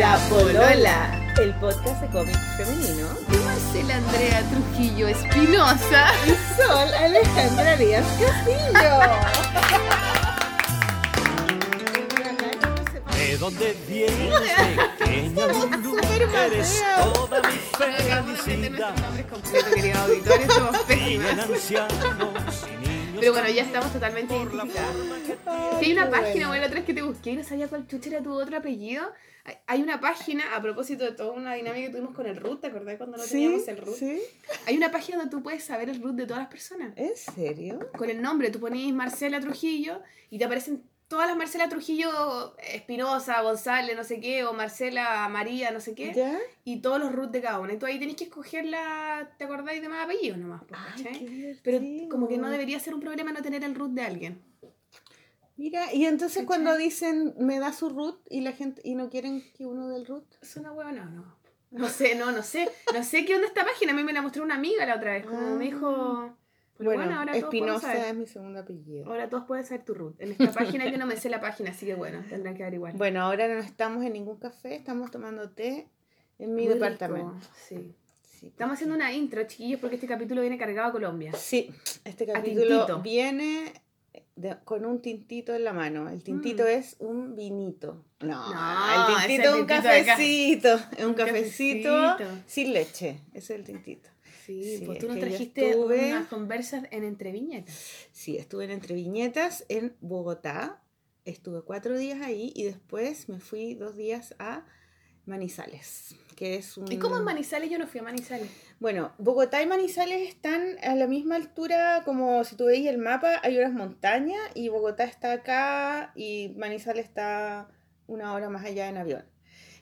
La Polola, el podcast de cómic femenino. De Marcela Andrea Trujillo Espinosa. Y Sol Alejandra Díaz Castillo. ¿De dónde vienes, pequeña Lulu? Eres toda mi felicidad. nombres completos, queridos auditores, somos pésimas. Pero bueno, ya estamos totalmente identificadas. Si hay una página, bueno. otra vez que te busqué y no sabía cuál chucha era tu otro apellido. Hay- una página, a propósito de toda una dinámica que tuvimos con el root, ¿te acordás cuando no teníamos el root? sí. Hay una página donde tú puedes saber el root de todas las personas. ¿En serio? Con el nombre, tú ponís Marcela Trujillo y te aparecen todas las Marcela Trujillo, Espinosa, González, no sé qué, o Marcela María, no sé qué, ¿Ya? y todos los roots de cada una. Y tú ahí tenés que escoger la, ¿te acordáis de más apellidos nomás? Ay, qué. Pero como que no debería ser un problema no tener el root de alguien. Mira, y entonces ¿Cachai? cuando dicen me da su root y la gente y no quieren que uno del root. Es una hueá, no, no. No sé, no, no sé. No sé qué onda esta página. A mí me la mostró una amiga la otra vez. Como me dijo. Pero bueno, ahora todos pueden Espinosa es mi segundo apellido. Ahora todos pueden saber tu root. En esta página yo no me sé la página, así que bueno, tendrán que averiguar. Bueno, ahora no estamos en ningún café, estamos tomando té en mi Muy departamento. rico, Sí. Sí, Estamos haciendo una intro, chiquillos, porque este capítulo viene cargado a Colombia. Sí, este capítulo viene de- con un tintito en la mano. El tintito Mm. es un vinito. No, No, el tintito es un tintito cafecito. Es un, Un cafecito, cafecito. sin leche. Ese es el tintito. Sí, Sí, pues es tú nos trajiste estuve- unas conversas en Entre Viñetas. Sí, estuve en Entre Viñetas en Bogotá. Estuve cuatro días ahí y después me fui dos días a Manizales, que es un... ¿Y cómo en Manizales? Yo no fui a Manizales. Bueno, Bogotá y Manizales están a la misma altura como si tú veis el mapa, hay unas montañas y Bogotá está acá y Manizales está una hora más allá en avión.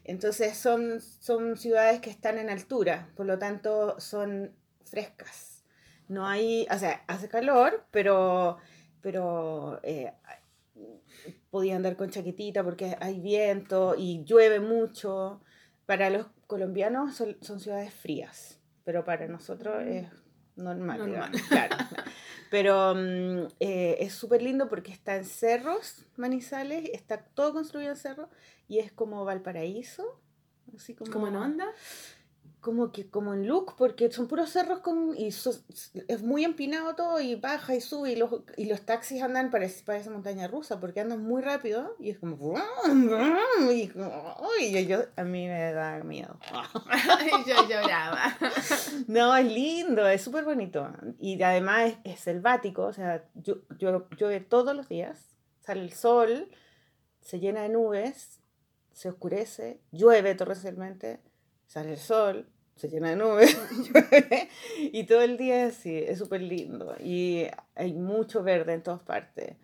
Entonces son, son ciudades que están en altura, por lo tanto son frescas. No hay, o sea, hace calor, pero, pero eh, podía andar con chaquetita porque hay viento y llueve mucho. Para los colombianos son, son ciudades frías, pero para nosotros es normal, claro. Pero mm, eh, es súper lindo porque está en cerros, Manizales, está todo construido en cerros y es como Valparaíso, así como, ¿Cómo en onda? Como que como en look porque son puros cerros con y so- es muy empinado todo y baja y sube y los, y los taxis andan parece parece montaña rusa porque andan muy rápido y es como y yo, yo- a mí me da miedo yo lloraba. no es lindo es súper bonito y además es, es selvático o sea llu- llu- llueve todos los días sale el sol se llena de nubes se oscurece llueve torrencialmente sale el sol, se llena de nubes, y todo el día es así, es súper lindo. Y hay mucho verde en todas partes.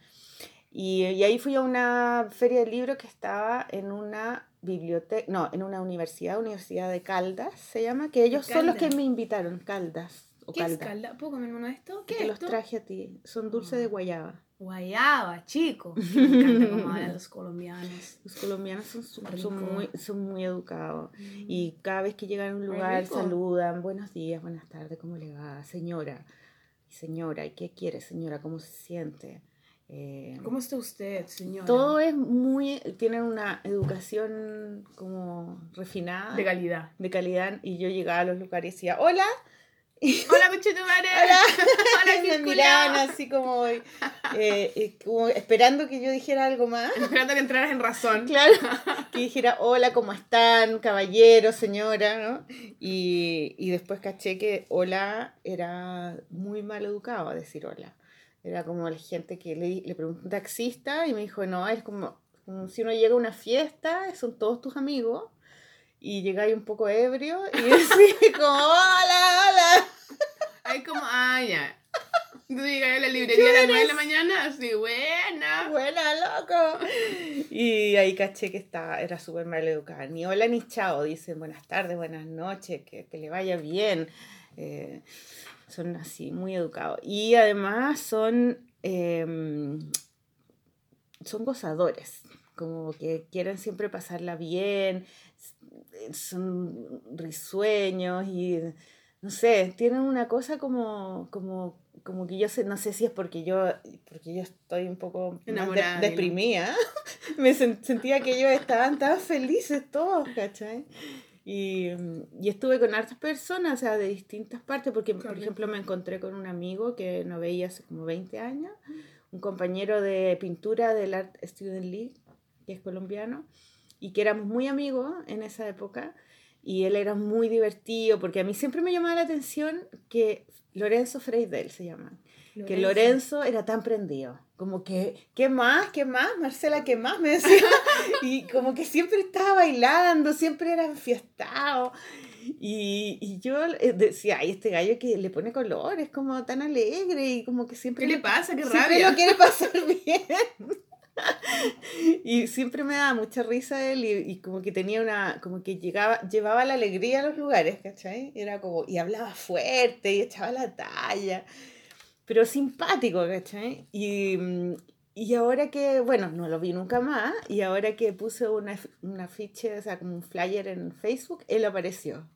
Y, y ahí fui a una feria de libros que estaba en una biblioteca, no, en una universidad, Universidad de Caldas se llama, que ellos son los que me invitaron, Caldas. O ¿Qué es Caldas. calda? ¿Puedo comerme uno de estos? que ¿Qué te es los esto? traje a ti. Son dulces de guayaba. Guayaba, chico. Me encanta cómo hablan los colombianos. Los colombianos son, Rico. son, muy, son muy educados. Y cada vez que llegan a un lugar saludan, buenos días, buenas tardes, ¿cómo le va? Señora, señora, ¿y qué quiere señora? ¿Cómo se siente? Eh, ¿Cómo está usted, señora? todo es muy, tienen una educación como refinada, de calidad. de calidad, y yo llegaba a los lugares y decía, hola, Hola, conchetumare. hola, Hola, miraban así como, eh, eh, como esperando que yo dijera algo más. Esperando que entraras en razón. Claro, que dijera, hola, ¿cómo están, caballero, señora? ¿no? Y, y después caché que hola era muy mal educado a decir hola. Era como la gente que le, le preguntó un taxista y me dijo, no, es como, como si uno llega a una fiesta, son todos tus amigos, y llegáis un poco ebrio y decís como, hola, hola. Ahí como, ah, ya. Tú llegas a la librería a las 9 de la mañana, así, buena. Buena, loco. Y ahí caché que estaba, era súper mal educada. Ni hola ni chao, dicen buenas tardes, buenas noches, que, que le vaya bien. Eh, son así, muy educados. Y además son, em, son gozadores, como que quieren siempre pasarla bien, son risueños y no sé, tienen una cosa como, como, como que yo sé, no sé si es porque yo, porque yo estoy un poco de- Enamorada de él. deprimida, me sen- sentía que ellos estaban tan felices todos, ¿cachai? Y, y estuve con hartas personas, o sea, de distintas partes, porque, por ejemplo, me encontré con un amigo que no veía hace como 20 años, un compañero de pintura del Art Student League, que es colombiano, y que éramos muy amigos en esa época, y él era muy divertido, porque a mí siempre me llamaba la atención que Lorenzo Freidel se llama, que Lorenzo era tan prendido, como que, ¿qué más? ¿Qué más? Marcela, ¿qué más? Me decía, y como que siempre estaba bailando, siempre era enfiestado. Y, y yo eh, decía, ay, este gallo que le pone color, es como tan alegre y como que siempre... ¿Qué le pasa? ¡Qué siempre rabia! lo quiere pasar bien. y siempre me daba mucha risa él y, y como que tenía una, como que llegaba, llevaba la alegría a los lugares, ¿cachai? Era como, y hablaba fuerte y echaba la talla, pero simpático, ¿cachai? Y, mm, y ahora que, bueno, no lo vi nunca más, y ahora que puse una, un afiche, o sea, como un flyer en Facebook, él apareció.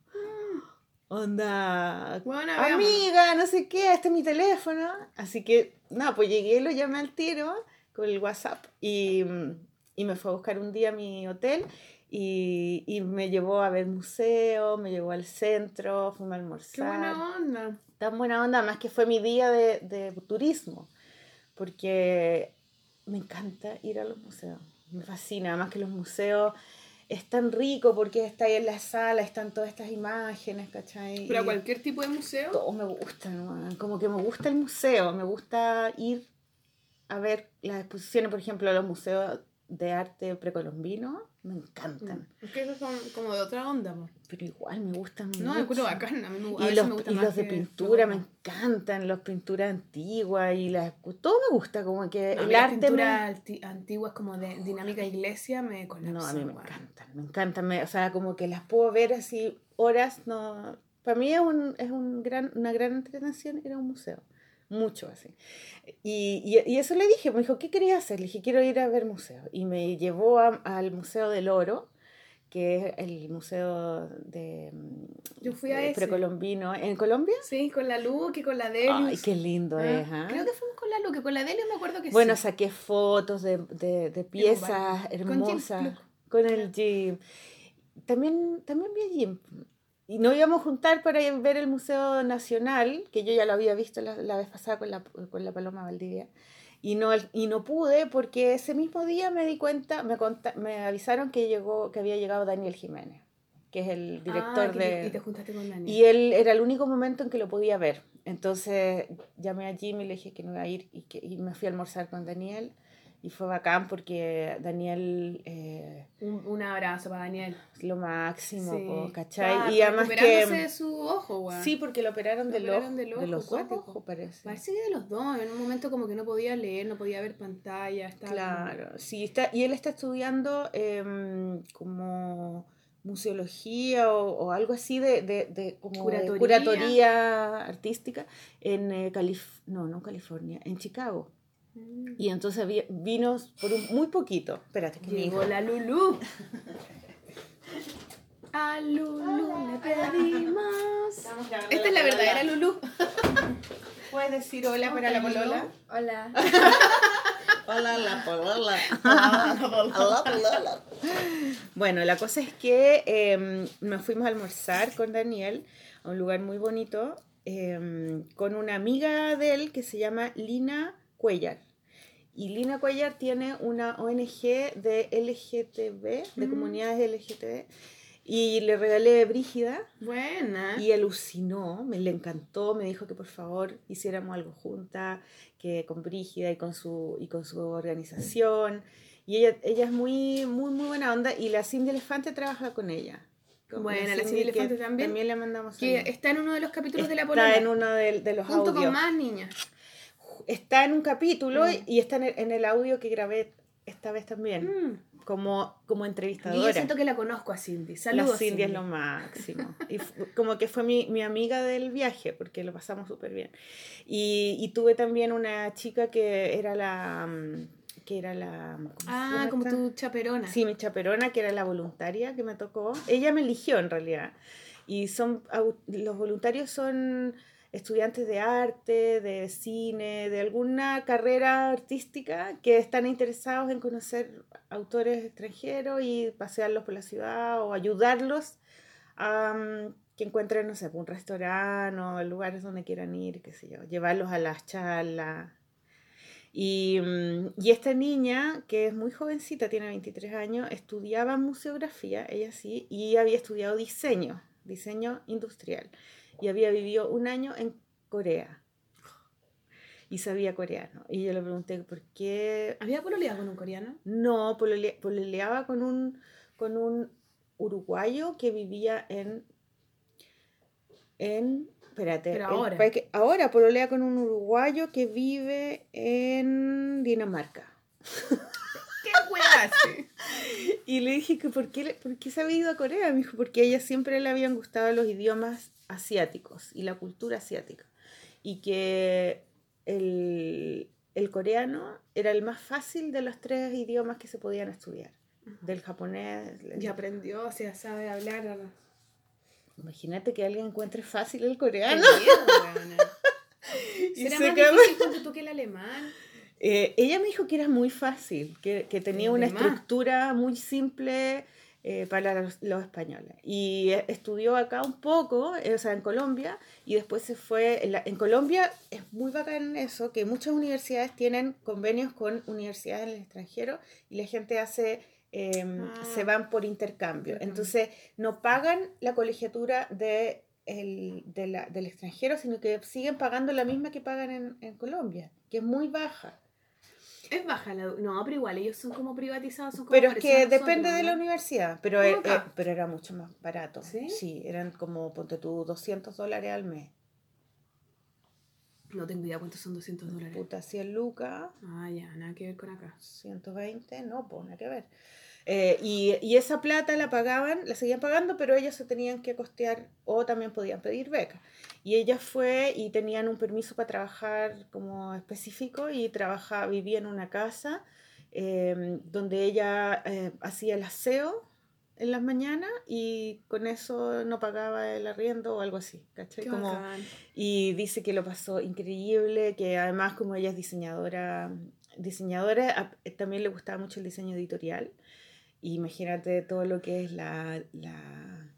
Onda, Bueno, amiga, no sé qué, este es mi teléfono. Así que, nada, pues llegué, lo llamé al tiro con el WhatsApp y, y me fue a buscar un día a mi hotel y, y me llevó a ver museo, me llevó al centro, fuimos a ¡Qué almorzar. buena onda! Tan buena onda, más que fue mi día de, de turismo, porque me encanta ir a los museos, me fascina, además que los museos es tan rico porque está ahí en la sala, están todas estas imágenes, ¿cachai? Pero a cualquier tipo de museo. todo me gusta, ¿no? como que me gusta el museo, me gusta ir a ver las exposiciones, por ejemplo, los museos de arte precolombino, me encantan, Es que esos son como de otra onda, amor. pero igual me gustan No, mucho. encuentro bacán. A mí me, a Y los, me y los de pintura me encantan, las pinturas antiguas y las todo me gusta, como que No, a el las arte me- pinturas anti- antiguas como de dinámica iglesia me colapsan. No, a mí me weón. encantan, me encantan, me- o sea, como que las puedo ver así horas, no, para mí es, un, es un gran, una gran entretención ir a un museo, mucho así. Y, y, y eso le dije, me dijo, ¿qué querías hacer? Le dije, quiero ir a ver museos. Y me llevó a- al Museo del Oro, que es el museo de, mm, Yo fui a de ese. precolombino en Colombia. Sí, con la Lu, que con la Delius. Ay, qué lindo Ah, es, ¿ah? Creo que fuimos con la Lu, que con la Delius me acuerdo que Bueno, sí. saqué fotos de, de, de piezas Con Jim hermosas con el Jim. También, también vi a Jim. Y nos íbamos a juntar para ver el Museo Nacional, que yo ya lo había visto la, la vez pasada con la, con la Paloma Valdivia. Y no, y no pude porque ese mismo día me di cuenta, me, conta- me avisaron que, llegó, que había llegado Daniel Jiménez, que es el director Ah, que te- de... y te juntaste con Daniel. Y él era el único momento en que lo podía ver. Entonces llamé a Jimmy le dije que no iba a ir y, que, y me fui a almorzar con Daniel. Y fue bacán porque Daniel eh, Un, un abrazo para Daniel. lo máximo, Sí. po, ¿cachai? Y además que... de su ojo, weón. Sí, porque lo operaron Lo del operaron ojo. del De los dos ojos, parece. Parece que de los dos. En un momento como que no podía leer, no podía ver pantalla. Estaba Claro, sí, está, y él está estudiando em, como museología o, o algo así de, de, de como de Curatoría. artística en eh, Calif no, no California, en Chicago. Mm. Y entonces vi- vino por un, muy poquito. Espérate, que Llegó la Lulu. A Lulu le pedimos. Esta es la verdadera Lulu. ¿Puedes decir hola para la polola? Hola. Hola, la polola. Hola, polola. Bueno, la cosa es que em, nos fuimos a almorzar con Daniel a un lugar muy bonito em, con una amiga de él que se llama Lina Cuellar. Y Lina Cuellar tiene una ONG de LGTB, de Mm. comunidades LGTB, y le regalé Brígida, Buena. y alucinó, me le encantó, me dijo que por favor hiciéramos algo juntas, que con Brígida y con su, y con su organización. Y ella, ella es muy, muy, muy buena onda y la Cindy Elefante trabaja con ella. Con Buena, la Cindy que Elefante también. También le mandamos Que está en uno de los capítulos de la Está polola. en uno de, de los Junto audios. con más niñas. Está en un capítulo Mm. y está en el, en el audio que grabé esta vez también, Mm. como, como Y yo entrevistadora. siento que la conozco a Cindy. La Saludos. Cindy es lo máximo. Y como que fue mi, mi amiga del viaje, porque lo pasamos súper bien. Y, y tuve también una chica que era la... mm, que era la... ¿cómo se Ah, como esta? tu chaperona. Sí, mi chaperona, que era la voluntaria que me tocó. Ella me eligió en realidad. Y son los voluntarios son estudiantes de arte, de cine, de alguna carrera artística que están interesados en conocer autores extranjeros y pasearlos por la ciudad o ayudarlos a mm, que encuentren, no sé, un restaurante o lugares donde quieran ir, qué sé yo, llevarlos a las charlas. Y, mm, y esta niña, que es muy jovencita, tiene 23 años, estudiaba museografía, ella sí, y había estudiado diseño, diseño industrial y había vivido un año en Corea. Y sabía coreano. Y yo le pregunté, ¿por qué? ¿Había pololeado con un coreano? No, polole- pololeaba con un, con un uruguayo que vivía en... en espérate. Pero el ahora. que- ahora pololea con un uruguayo que vive en Dinamarca. ¿Qué hace? Y le dije que por qué, le- por qué se había ido a Corea. Me dijo, porque a ella siempre le habían gustado los idiomas asiáticos y la cultura asiática. Y que el, el coreano era el más fácil de los tres idiomas que se podían estudiar. Del japonés. Y aprendió, o sea, sabe hablar. Imagínate que alguien encuentre fácil el Qué coreano. miedo. Y ¿Será se más difícil ponte tú que el alemán? Eh, ella me dijo que era muy fácil, que, que tenía una estructura muy simple eh, para los, los españoles. Y eh, estudió acá un poco, eh, o sea, en Colombia, y después se fue. En, la- en Colombia es muy bacán eso, que muchas universidades tienen convenios con universidades en el extranjero y la gente hace. eh, Ah. se van por intercambio. Entonces, no pagan la colegiatura de el- de la- del extranjero, sino que siguen pagando la misma que pagan en, en Colombia, que es muy baja. Es baja la... No, pero igual, ellos son como privatizados, son como Pero es que depende de la universidad, pero, eh, pero era mucho más barato. ¿Sí? eran como, ponte tú, 200 dólares al mes. No tengo idea cuántos son 200 dólares. Puta, 100 lucas, Ah, ya, nada que ver con acá. 120, no, pues nada que ver. Eh, y, y esa plata la pagaban, la seguían pagando, pero ellos se tenían que costear o también podían pedir becas. Y ella fue y tenían un permiso para trabajar como específico y trabaja, vivía en una casa eh, donde ella eh, hacía el aseo en las mañanas y con eso no pagaba el arriendo o algo así, y dice que lo pasó increíble, que además como ella es diseñadora, diseñadora, también le gustaba mucho el diseño editorial. Imagínate todo lo que es la, la,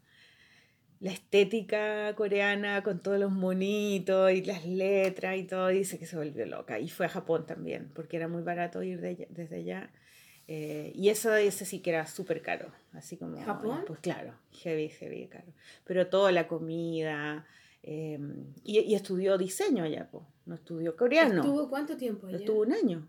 la estética coreana con todos los monitos y las letras y todo. Y dice que se volvió loca. Y fue a Japón también, porque era muy barato ir de desde allá. Eh, y eso ese sí que era súper caro. Así como... ¿Japón? Pues claro, heavy, heavy caro. Pero toda la comida... eh, y, y estudió diseño allá, pues. No estudió coreano. ¿Estuvo cuánto tiempo allá? Estuvo un año.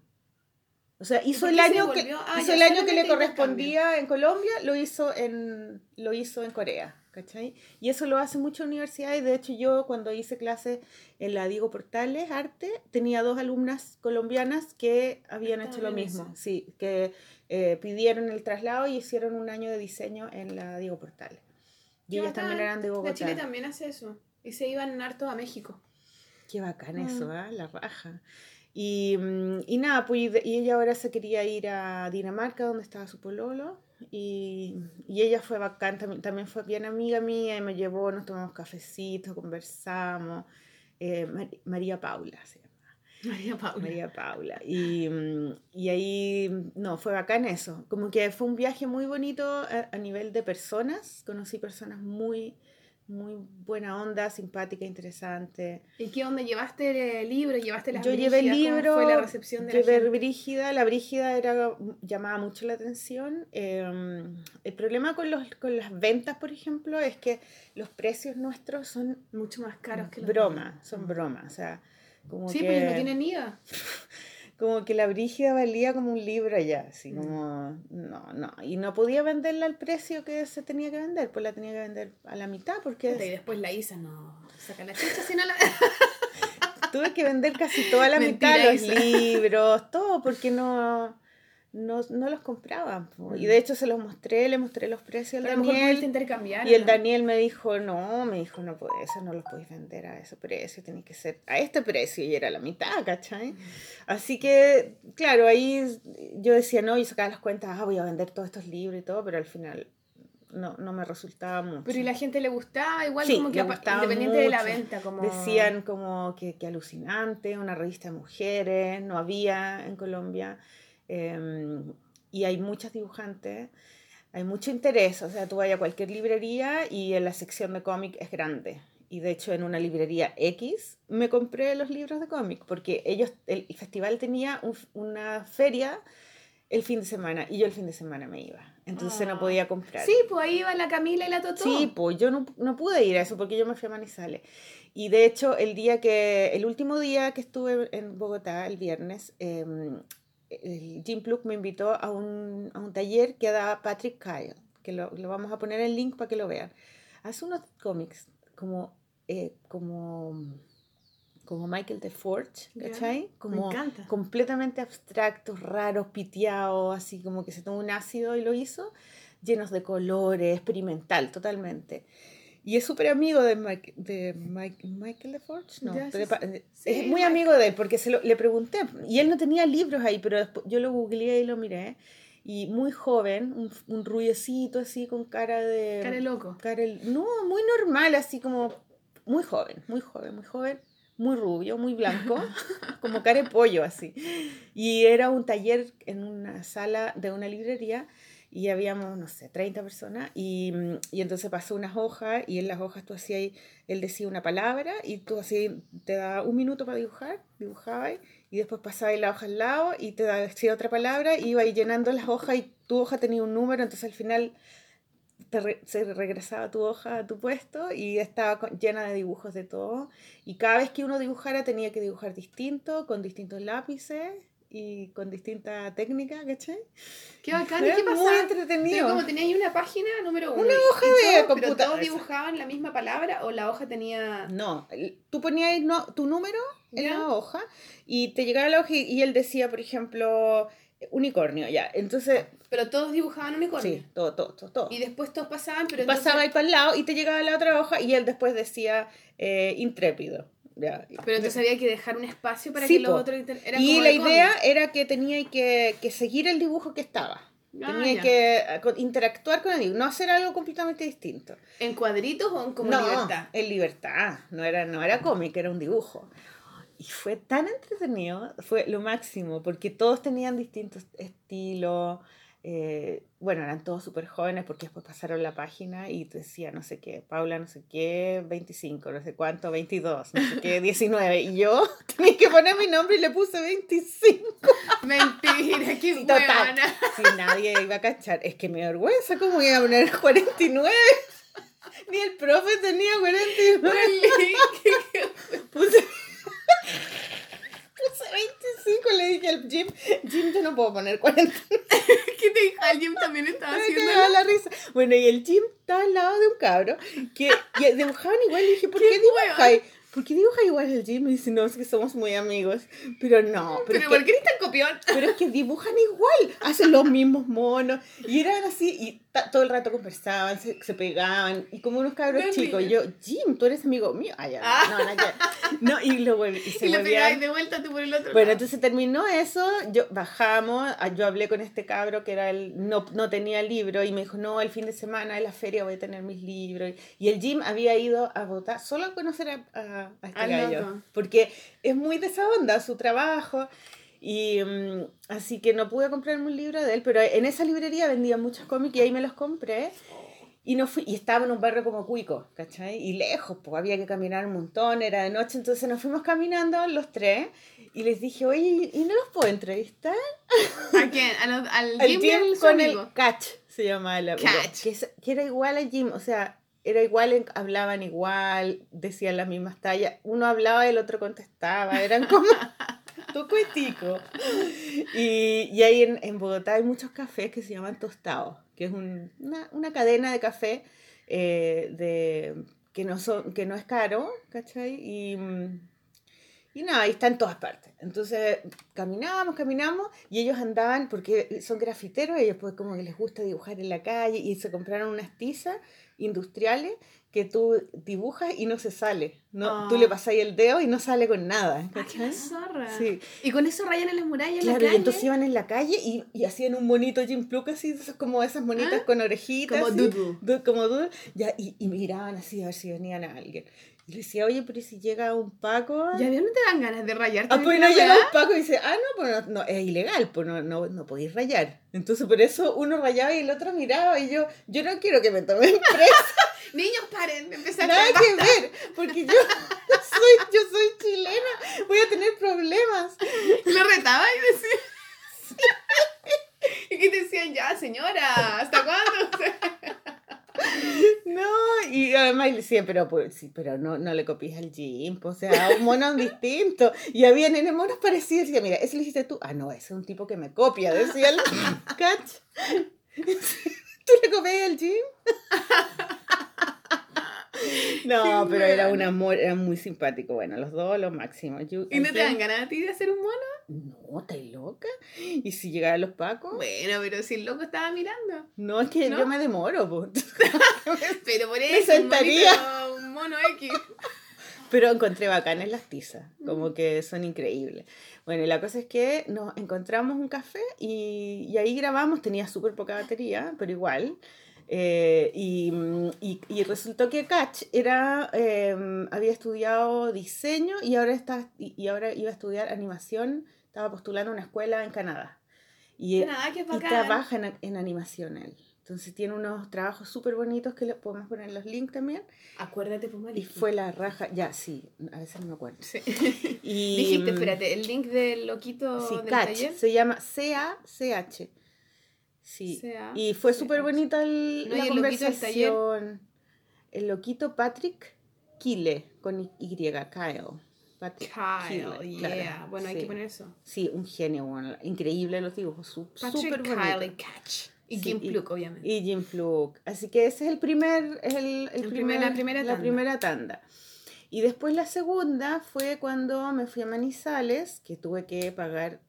O sea, hizo el se año que? Ah, hizo el año que le correspondía en Colombia, lo hizo en, lo hizo en Corea, ¿cachai? Y eso lo hace muchas universidades. De hecho, yo cuando hice clase en la Diego Portales Arte, tenía dos alumnas colombianas que habían hecho Estaban lo mismo. eso. Sí, que eh, pidieron el traslado y hicieron un año de diseño en la Diego Portales. Y Qué ellas bacán. también eran de Bogotá. La Chile también hace eso. Y se iban harto a México. Qué bacán Mm. eso, ¿ah? La raja. Y, mm, y nada, pues y ella ahora se quería ir a Dinamarca, donde estaba su pololo. Y, y ella fue bacán, también, también fue bien amiga mía y me llevó, nos tomamos cafecitos, conversamos. Eh, María Paula se llama. María Paula. María Paula. Y, mm, y ahí, no, fue bacán eso. Como que fue un viaje muy bonito a, a nivel de personas. Conocí personas muy, muy buena onda, simpática, interesante. ¿Y qué onda? ¿Llevaste el libro? ¿Llevaste las Yo llevé el brígidas? ¿Cómo libro, fue la recepción de la llevé gente? Brígida, la Brígida era, llamaba mucho la atención. Eh, el problema con, los, con las ventas, por ejemplo, es que los precios nuestros son Mucho más caros que los broma, son bromas. O sea, como Sí, que, porque no tienen IVA. como que la Brígida valía como un libro allá, así Mm. como, no, no. Y no podía venderla al precio que se tenía que vender, pues la tenía que vender a la mitad, porque Y después la Isa no saca la chicha, si no la... Tuve que vender casi toda la Mentira, mitad, los Isa. libros, todo, porque no, no, no los compraban. po. Y de hecho se los mostré, le mostré los precios al Pero Daniel. intercambiar. Y el ¿no? Daniel me dijo, no, me dijo, no puede ser, no los podéis vender a ese precio, tiene que ser a este precio, y era la mitad, ¿cachai? Así que, claro, ahí yo decía, no, y sacaba las cuentas, ah, voy a vender todos estos libros y todo, pero al final no, no me resultaba mucho. Pero y la gente le gustaba, igual Sí, como que independiente de la mucho. venta, como Decían como que, que alucinante, una revista de mujeres, no había en Colombia. Eh, y hay muchas dibujantes, hay mucho interés. O sea, tú vas a cualquier librería y en la sección de cómic es grande. Y de hecho, en una librería X me compré los libros de cómic, porque ellos, el, el festival tenía un- una feria el fin de semana y yo el fin de semana me iba. Entonces Ah. no podía comprar. Sí, pues ahí iba la Camila y la Totó. Sí, pues yo no, no pude ir a eso porque yo me fui a Manizales. Y de hecho, el día que, el último día que estuve en Bogotá, el viernes, em, el Jim Pluk me invitó a un, a un taller que daba Patrick Kyle, que lo, lo vamos a poner el link para que lo vean. Hace unos cómics como, eh, como, como Michael de Forge. ¿cachai? Me Como encanta. completamente abstractos, raros, piteados, así como que se tomó un ácido y lo hizo, llenos de colores, experimental, totalmente. Y es súper amigo de, Mike- de Mike- Michael LaForge, no, Ya, sí, de sí. es muy amigo de él, porque se lo, le pregunté, y él no tenía libros ahí, pero después yo lo googleé y lo miré, y muy joven, un, un rubiecito así con cara de... Care loco. cara- no, muy normal, así como muy joven, muy joven, muy joven, muy rubio, muy blanco, como cara de pollo así. Y era un taller en una sala de una librería y habíamos, no sé, 30 personas y, mm, y entonces pasó unas hojas y en las hojas tú hacías, él decía una palabra y tú así te daba un minuto para dibujar, dibujabas y después pasabas la hoja al lado y te decía otra palabra y ibas llenando las hojas y tu hoja tenía un número, entonces al final se regresaba tu hoja a tu puesto y estaba con- llena de dibujos de todo. Y cada vez que uno dibujara tenía que dibujar distinto, con distintos lápices y con distinta técnica, ¿cachai? Qué bacán. ¿Y Era qué muy pasaba? entretenido. Pero como tenía ahí una página número uno. Una hoja de todos- Pero computadora, todos esa. dibujaban la misma palabra o la hoja tenía. No, tú ponías no, tu número en la hoja y te llegaba la hoja y, y él decía, por ejemplo, unicornio, ya. Entonces, Pero todos dibujaban unicornio. sí, todo, todo, todo. todo. Y después todos pasaban, pero Pasaba ahí entonces, para el lado y te llegaba la otra hoja y él después decía eh, intrépido. Ya. pero entonces había que dejar un espacio para Sí, que los po. otros inter- era y como la de idea cómic. era que tenía que, que seguir el dibujo que estaba. Ah, tenía ya. que eh, interactuar con el dibujo, no hacer algo completamente distinto. ¿En cuadritos o en como no, libertad? en libertad. No era, no era cómic, era un dibujo. Y fue tan entretenido, fue lo máximo, porque todos tenían distintos estilos. eh, bueno, eran todos súper jóvenes porque después pasaron la página y te decía no sé qué, Paula no sé qué, 25, no sé cuánto, 22, no sé qué, 19. Y yo tenía que poner mi nombre y le puse 25. Mentira, qué total. Si nadie iba a cachar, es que me vergüenza, ¿cómo iba a poner 49? Ni el profe tenía 49. Puse, puse 25, le dije al Jim, Jim, yo no puedo poner 40. ¿Qué te dijo? Alguien también estaba Me haciendo. la risa. Bueno, y el Jim estaba al lado de un cabro que dibujaban igual. Y dije, ¿por qué, ¡Qué dibujáis? ¿Por qué dibuja igual el Jim? Y dice, no, es que somos muy amigos. Pero no, pero, Pero, ¿por qué eres tan copión? pero es que dibujan igual. Hacen los mismos monos. Y eran así, y todo el rato conversaban, se, se pegaban. Y como unos cabros No, chicos. yo, Jim, tú eres amigo mío. Ah, ya, Ah. no, que ver. No, y luego y se Y volvían- pegáis de vuelta tú por el otro bueno, lado. entonces terminó eso, yo bajamos, ah, yo hablé con este cabro que era el, no, no tenía libro y me dijo, no, el fin de semana en la feria voy a tener mis libros. Y el Jim había ido a votar, solo a conocer a, a- a este Al gallo, porque es muy de esa onda, su trabajo. Y mm, así que no pude comprarme un libro de él, pero en esa librería vendían muchos cómics y ahí me los compré. Y, no fui, y estaba en un barrio como Cuico, ¿cachai? Y lejos, pues había que caminar un montón, era de noche, entonces nos fuimos caminando los tres y les dije, oye, ¿y no los puedo entrevistar? ¿A quién? ¿A los- ¿Al El Jim Jim al con amigo? el Catch, se llamaba amigo, Catch. Que, es- que era igual a Jim, o sea, era igual, hablaban igual, decían las mismas tallas, uno hablaba y el otro contestaba, eran como toco y. Y, ahí en, en Bogotá hay muchos cafés que se llaman Tostados, que es un- una, una cadena de café eh, de, que, no son, que no es caro, ¿cachai? Y, y nada, y está en todas partes. Entonces caminábamos, caminamos y ellos andaban, porque son grafiteros, ellos pues como que les gusta dibujar en la calle y se compraron unas tizas industriales que tú dibujas y no se sale. No, Tú le Ah. pasas el dedo y no sale con nada. ¿cachai? qué zorra. Sí. Y con eso rayan en las murallas en Claro, la y calle. entonces iban en la calle y, y hacían un bonito Jim Pluk así, como esas monitas Ah, con orejitas. como así, doodle. du- como ya, y, y miraban así a ver si venían a alguien. Le decía, oye, pero ¿y si llega un Paco. Ya no te dan ganas de rayarte. Ah, pues no llega un Paco y dice, ah, no, pues no, no, es ilegal, pues no, no, no podéis rayar. Entonces por eso uno rayaba y el otro miraba y yo, yo no quiero que me tomen presa, Niños, paren de empezar nada a que ver, porque yo soy, yo soy chilena, voy a tener problemas. Le retaba y decía. y que decían, ya, señora, ¿hasta cuándo? No, y además le decía, pero pues sí, pero no, no le copies al Jim, pues, o sea, un mono distinto. Y había nene monos parecidos, y decía, mira, ese lo hiciste tú. Ah, no, ese es un tipo que me copia, decía el catch. ¿Tú le copias al Jim? No, pero era un amor, era muy simpático. Bueno, los dos, lo máximo. Yo- ¿Y no te dan ganas a ti de hacer un mono? No, ¿estás loca? ¿Y si llegaran los pacos? Bueno, pero si el loco estaba mirando. No, es que ¿No? yo me demoro, pues. Pero por Me eso, un, sentaría. un mono X. Pero encontré bacanas las tizas, como que son increíbles. Bueno, y la cosa es que nos encontramos un café y, y ahí grabamos, tenía súper poca batería, pero igual. Eh, y, mm, y- y resultó que Catch era, eh, había estudiado diseño y ahora, está, y, ahora iba a estudiar animación, estaba postulando a una escuela en Canadá. Y, Que nada, que y trabaja en, en animación él. Entonces tiene unos trabajos súper bonitos que le podemos poner los links también. Acuérdate, pues, Y fue la raja, ya, sí, a veces no me acuerdo. Sí. Y, Dijiste, mm, espérate, el link del loquito Sí, del Catch, taller. se llama C-A-C-H. Sí. Y fue C-H. súper bonita el, No, la el conversación. El loquito Patrick Kile, con Y, Kyle. Patrick Kyle, Kile, yeah. claro, Bueno, hay sí. que poner eso. Sí, un genio, bueno, increíble los dibujos, súper Kyle bonito. y Catch. Y Sí, Jim Pluk, obviamente. Y Jim Fluke. Así que ese es el primer, es el, el El primer- la primera la tanda. primera tanda. Y después la segunda fue cuando me fui a Manizales, que tuve que pagar,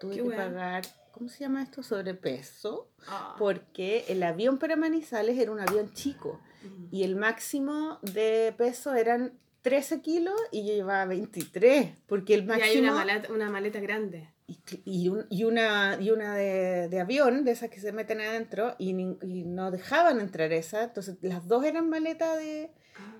tuve Qué que pagar, ¿cómo se llama esto? Sobrepeso, Ah. porque el avión para Manizales era un avión chico Mm. y el máximo de peso eran 13 kilos y yo llevaba 23, porque el Y máximo... hay una maleta, una maleta grande. Y, y, un- y una, y una de, de avión, de esas que se meten adentro, y, y no dejaban entrar esa. Entonces las dos eran maleta de...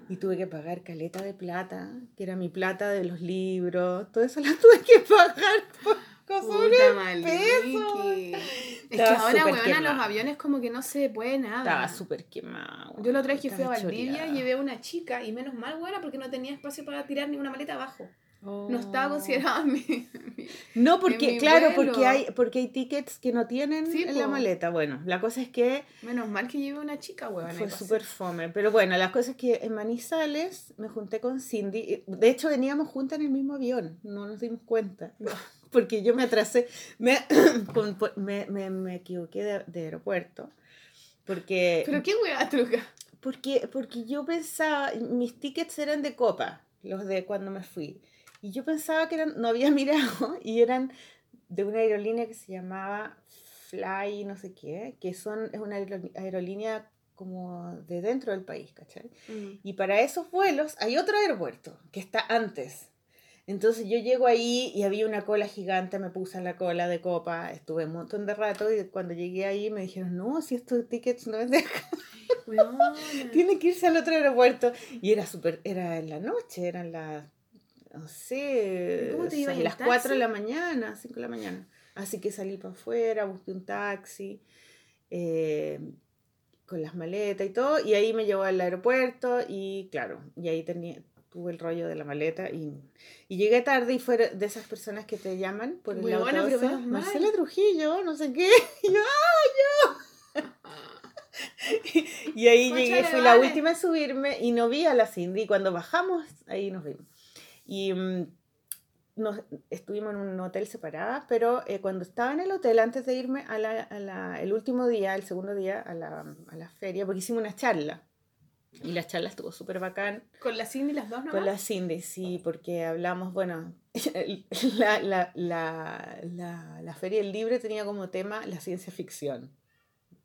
Y tuve que pagar caleta de plata, que era mi plata de los libros. Todo eso la tuve que pagar por cosas Puta peso. Maliki. Es que ahora, súper weona, los aviones como que no se puede nada. Estaba súper quemado. Yo la otra vez que fui a Valdivia llevé a una chica y menos mal, buena, porque no tenía espacio para tirar ninguna maleta abajo. Oh. No estaba considerada en mi... mi- No, porque, mi claro, vuelo. porque hay, porque hay tickets que no tienen Sí, en la maleta. Bueno, la cosa es que Menos mal que llevé una chica, weón. Fue súper fome. Pero bueno, la cosa es que en Manizales me junté con Cindy. De hecho, veníamos juntas en el mismo avión. No nos dimos cuenta. Porque yo me atrasé. Me, me, me, me equivoqué de, de aeropuerto. Porque, Pero qué weá, truca. porque, porque yo pensaba, mis tickets eran de copa, los de cuando me fui. Y yo pensaba que eran, no había mirado, y eran de una aerolínea que se llamaba Fly, no sé qué, que son, es una aerolí- aerolínea como de dentro del país, ¿cachai? Y para esos vuelos hay otro aeropuerto que está antes. Entonces yo llego ahí y había una cola gigante, me puse en la cola de copa, estuve un montón de rato y cuando llegué ahí me dijeron, no, si estos tickets no es de acá, tiene que irse al otro aeropuerto. Y era súper, era en la noche, eran las, no sé, ¿Y cómo te o sea, las taxi? 4 de la mañana, 5 de la mañana. Así que salí para afuera, busqué un taxi. eh, con las maletas y todo, y ahí me llevó al aeropuerto y claro, y ahí tenía, tuve el rollo de la maleta y, y llegué tarde y fue de esas personas que te llaman por el Bueno, pero menos mal. Marcela Trujillo, no sé qué, y yo, ¡ah, yo! y ahí Concha llegué, fui la vale. última en subirme y no vi a la Cindy, y cuando bajamos, ahí nos vimos. Y mm, nos, estuvimos en un hotel separadas, pero eh, cuando estaba en el hotel, antes de irme a la, a la- el último día, el segundo día, a la, a la feria, porque hicimos una charla. Y la charla estuvo súper bacán. Con la Cindy las dos nomás. Con la Cindy, sí, porque hablamos, bueno, la, la, la, la, la Feria del Libro tenía como tema la ciencia ficción,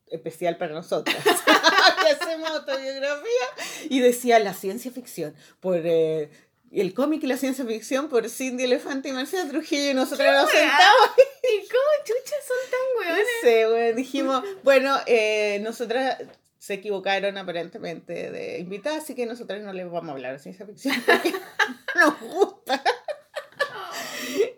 especial para nosotros, que hacemos autobiografía, y decía la ciencia ficción, por eh, el cómic y la ciencia ficción por Cindy Elefante y Marcela Trujillo, y nosotros nos sentamos ¿Y cómo chuchas son tan no hueones? sé, bueno, dijimos, bueno, eh, nosotras se equivocaron aparentemente de invitada, así que nosotras no les vamos a hablar de ciencia ficción porque nos gusta.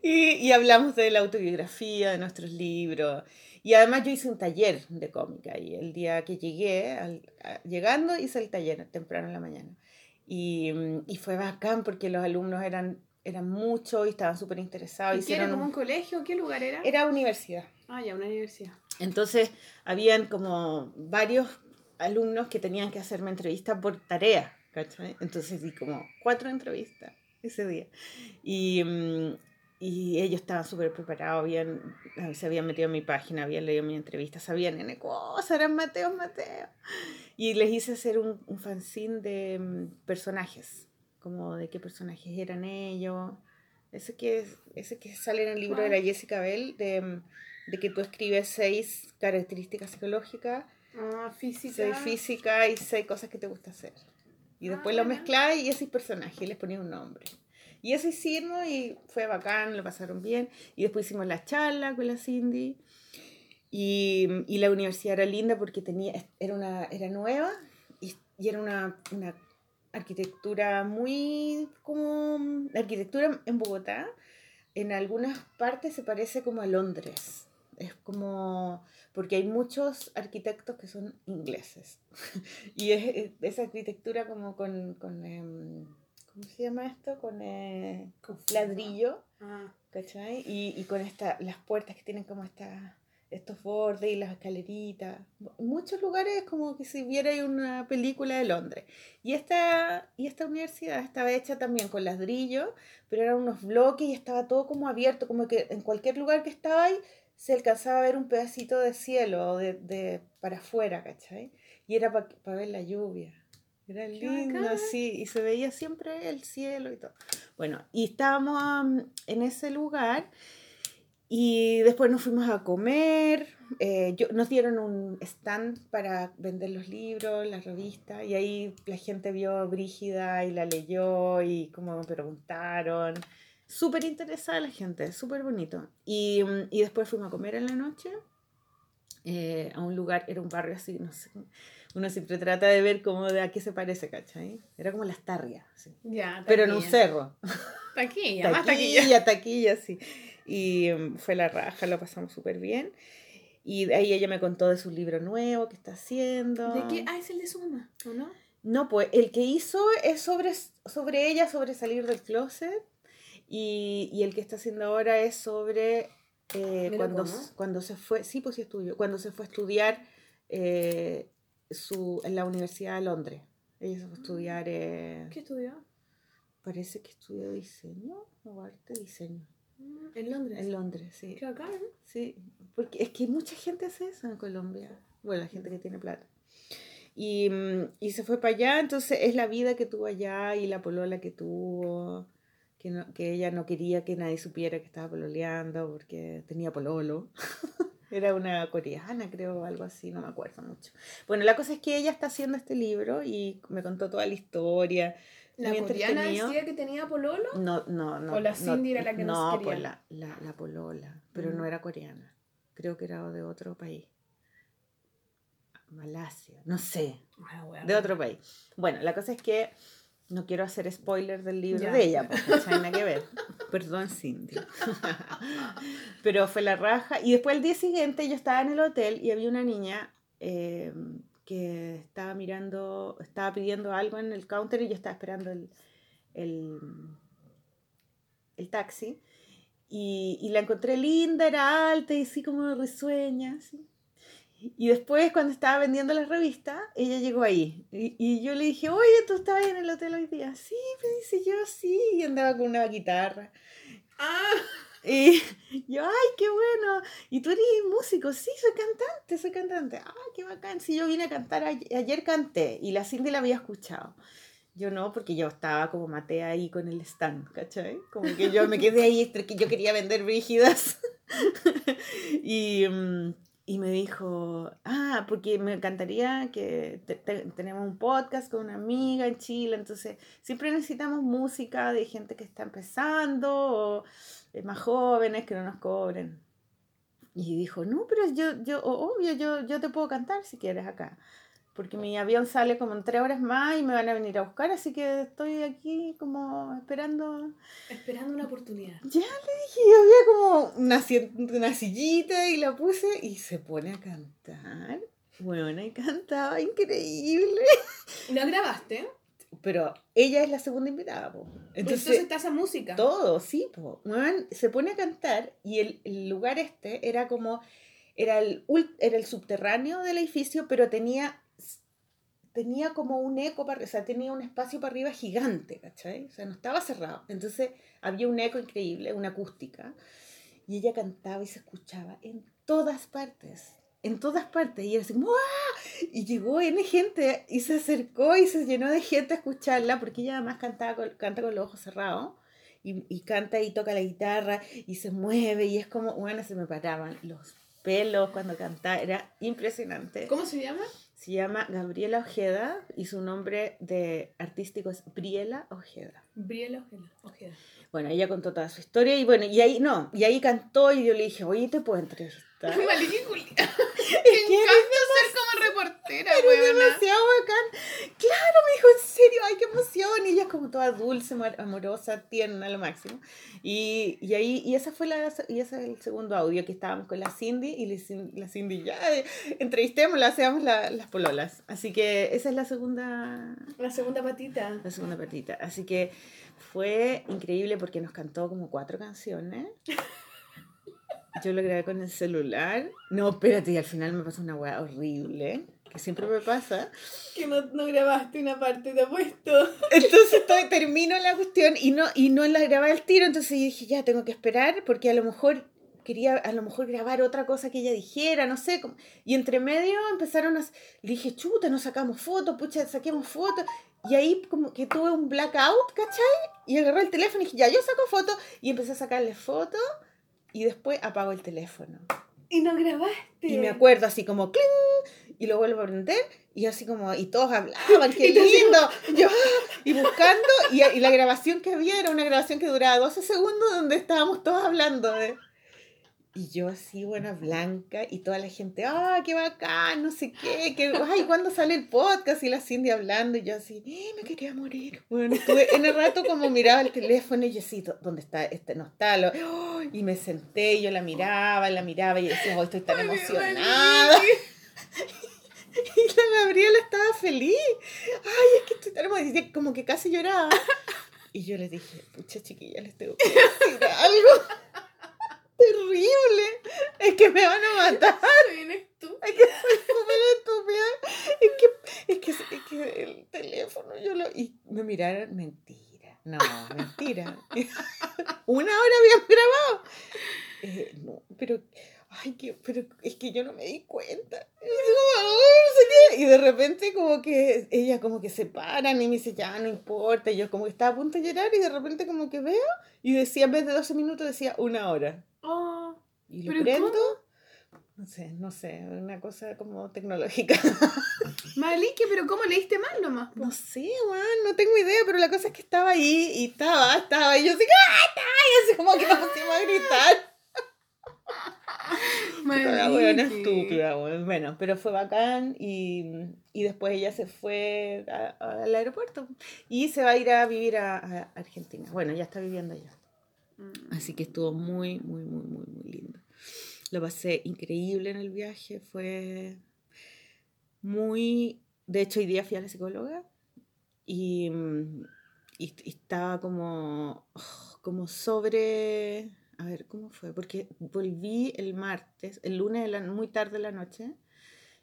Y, y hablamos de la autobiografía, de nuestros libros. Y además yo hice un taller de cómica y el día que llegué, al- a- llegando hice el taller temprano en la mañana. Y, mm, y fue bacán porque los alumnos eran, eran muchos y estaban súper interesados. ¿Y qué era hicieron como un- un colegio? ¿Qué lugar era? Era universidad. Ah, ya, una universidad. Entonces, habían como varios alumnos que tenían que hacerme entrevistas por tarea, ¿cachai? Entonces di como cuatro entrevistas ese día. Y, mm, y ellos estaban súper preparados, habían, se habían metido en mi página, habían leído mi entrevista, sabían N cosas, eran Mateo, Mateo. Y les hice hacer un, un fanzine de mm, personajes, como de qué personajes eran ellos. Ese que, ese que sale en el libro de la Jessica Bell, de, mm, de que tú escribes seis características psicológicas, Ah, física. seis física y seis cosas que te gusta hacer. Y después Ah, lo mezclás y esos personajes y les ponía un nombre. Y eso hicimos y fue bacán, lo pasaron bien. Y después hicimos la charla con la Cindy. Y, y la universidad era linda porque tenía, era, una, era nueva y, y era una, una arquitectura muy como... La arquitectura en Bogotá en algunas partes se parece como a Londres. Es como... Porque hay muchos arquitectos que son ingleses. y es, es esa arquitectura como con... con em, ¿Cómo se llama esto? Con eh, ladrillo. Ah, ¿cachai? Y, y con esta, las puertas que tienen como esta, estos bordes y las escaleritas. Muchos lugares es como que si viera una película de Londres. Y esta, y esta universidad estaba hecha también con ladrillo, pero eran unos bloques y estaba todo como abierto, como que en cualquier lugar que estaba ahí se alcanzaba a ver un pedacito de cielo de, de para afuera, ¿cachai? Y era para ver la lluvia. Era lindo, sí, y se veía siempre el cielo y todo. Bueno, y estábamos am, en ese lugar y después nos fuimos a comer. eh, yo, nos dieron un stand para vender los libros, las revistas, y ahí la gente vio Brígida y la leyó y como me preguntaron. Súper interesada la gente, súper bonito. Y, mm, y después fuimos a comer en la noche eh, a un lugar, era un barrio así, no sé. Uno siempre trata de ver cómo de a qué se parece, ¿cachai? Era como las tarrias, sí. ya, pero en un taquilla. cerro. Taquilla, más taquilla. Taquilla, taquilla, sí. Y mm, fue la raja, lo pasamos súper bien. Y ahí ella me contó de su libro nuevo que está haciendo. ¿De qué? Ah, es el de su mamá, ¿o no? No, pues el que hizo es sobre, sobre ella, sobre salir del closet. Y, y el que está haciendo ahora es sobre eh, cuando, cómo. cuando se fue, sí, pues sí es tuyo, cuando se fue a estudiar eh, su, en la Universidad de Londres. Ella se fue a estudiar, eh, ¿Qué estudió? parece que estudió diseño o arte diseño. Mm, En Londres. En Londres, sí. Qué bacán. Sí, porque es que mucha gente hace eso en Colombia. Bueno, la gente que tiene plata. Y, mm, y se fue para allá, entonces es la vida que tuvo allá y la polola que tuvo, que, no- que ella no quería que nadie supiera que estaba pololeando porque tenía pololo. Era una coreana, creo, o algo así, no me acuerdo mucho. Bueno, la cosa es que ella está haciendo este libro y me contó toda la historia. ¿La muy coreana decía que tenía pololo? No, no, no. ¿O la Cindy era la que no se No, pues quería? la, la, la polola, pero Mm. no era coreana. Creo que era de otro país. Malasia, no sé, Ah, de otro país. Bueno, la cosa es que no quiero hacer spoiler del libro Ya. de ella, porque no tiene nada que ver. Perdón, Cindy. Pero fue la raja. Y después el día siguiente yo estaba en el hotel y había una niña eh, que estaba mirando, estaba pidiendo algo en el counter y yo estaba esperando el, el, el taxi. Y, y la encontré linda, era alta y así como risueña. así. Y después, cuando estaba vendiendo la revista, ella llegó ahí. Y, y yo le dije, oye, ¿tú estabas en el hotel hoy día? Sí, me dice yo, sí. Y andaba con una guitarra. Ah, Y yo, ay, qué bueno. ¿Y tú eres músico? Sí, soy cantante, soy cantante. Ay, qué bacán. Sí, yo vine a cantar, ayer, ayer canté y la Cindy la había escuchado. Yo no, porque yo estaba como maté ahí con el stand, ¿cachai? Como que yo me quedé ahí, yo quería vender brígidas. y, mm, y me dijo, ah, porque me encantaría que te- te- tenemos un podcast con una amiga en Chile, entonces siempre necesitamos música de gente que está empezando o eh, más jóvenes que no nos cobren. Y dijo, no, pero yo, yo, obvio, yo, yo te puedo cantar si quieres acá. Porque mi avión sale como en tres horas más y me van a venir a buscar, así que estoy aquí como esperando. Esperando una oportunidad. Ya le dije, yo había como una, una sillita y la puse y se pone a cantar. Bueno, y cantaba increíble. ¿No grabaste? Pero ella es la segunda invitada, po. Entonces, Entonces, está esa música. todo, sí, po. Weón, se pone a cantar y el, el lugar este era como, era el, era el subterráneo del edificio, pero tenía, tenía como un eco, para, o sea, tenía un espacio para arriba gigante, ¿cachai? O sea, no estaba cerrado. Entonces había un eco increíble, una acústica, y ella cantaba y se escuchaba en todas partes. En todas partes, y era así como. Y llegó N gente y se acercó y se llenó de gente a escucharla, porque ella además cantaba con, canta con los ojos cerrados y, y canta y toca la guitarra y se mueve y es como, bueno, se me paraban los pelos cuando cantaba, era impresionante. ¿Cómo se llama? Se llama Gabriela Ojeda y su nombre de artístico es Briela Ojeda. Briela Ojeda. Ojeda. Bueno, ella contó toda su historia y bueno, y ahí no, y ahí cantó y yo le dije, oye, ¿te puedo entrevistar? Maliki Julia. Es Me encanta ser como reportera, weona. demasiado bacán. Claro, me dijo, en serio, ay, qué emoción. Y ella es como toda dulce, amor- amorosa, tierna, lo máximo. Y, y ahí, y esa fue la, y ese es el segundo audio que estábamos con la Cindy y la Cin- la Cindy ya, eh, entrevistémosla, hacemos la- las pololas. Así que esa es la segunda, La segunda patita. la segunda patita. Así que fue increíble porque nos cantó como cuatro canciones. Yo lo grabé con el celular. No, espérate, y al final me pasó una weá horrible, que siempre me pasa. Que no, no grabaste una parte, te apuesto. Entonces estoy- termino la cuestión y no, y no la grabé al tiro, entonces yo dije, ya tengo que esperar porque a lo mejor quería a lo mejor grabar otra cosa que ella dijera, no sé. como- Y entre medio empezaron a... Le dije, chuta, no sacamos fotos, pucha, saquemos fotos. Y ahí como que tuve un blackout, ¿cachai? Y agarré el teléfono y dije, ya, yo saco fotos. Y empecé a sacarle fotos y después apago el teléfono. Y no grabaste. Y me acuerdo así como ¡cling! y lo vuelvo a prender y así como, y todos hablaban, qué lindo, yo, ¡ah! y buscando, y, y la grabación que había era una grabación que duraba 12 segundos donde estábamos todos hablando de... Y yo así, buena blanca, y toda la gente, ¡ah, qué bacán! No sé qué, que, ¡ay, cuándo sale el podcast! Y la Cindy hablando, y yo así, ¡eh, me quería morir! Bueno, estuve en el rato como miraba el teléfono, y yo así, "¿Dó- ¿dónde está? Este no está, lo... ¡oh! y me senté, y yo la miraba, la miraba, y decía, ¡oh, estoy tan Ay, emocionada! Y la Gabriela estaba feliz. Ay, es que estoy tan emocionada. Como que casi lloraba. Y yo les dije, pucha chiquilla, les tengo que decir algo. Terrible. Es que me van a matar. Soy bien estúpida. Es que soy súper estúpida. Es que, es, que, es que el teléfono yo lo... Y me miraron, mentira. No, mentira. Una hora habían grabado. Eh, no, pero... Ay, que, pero es que yo no me di cuenta. Y, yo, "Ay, no sé qué". Y de repente como que ella como que se paran y me dice, ya no importa. Y yo como que estaba a punto de llorar y de repente como que veo y decía, en vez de 12 minutos decía una hora. Oh, Y lo ¿Pero prendo. No sé, no sé, una cosa como tecnológica. Maliki, pero ¿cómo leíste mal nomás? po? No sé, weón, no tengo idea, pero la cosa es que estaba ahí y estaba, estaba, y yo así, ¡ah, está! Y así como que nos pusimos a gritar. Weona Maliki. estúpida, weón. Bueno, pero fue bacán y, y después ella se fue a- a- al aeropuerto y se va a ir a vivir a, a Argentina. Bueno, ya está viviendo allá. Así que estuvo muy, muy, muy, muy, muy lindo. Lo pasé increíble en el viaje, fue muy... De hecho, hoy día fui a la psicóloga y, y- y estaba como, oh, como sobre... A ver, ¿cómo fue? Porque volví el martes, el lunes de la- muy tarde de la noche.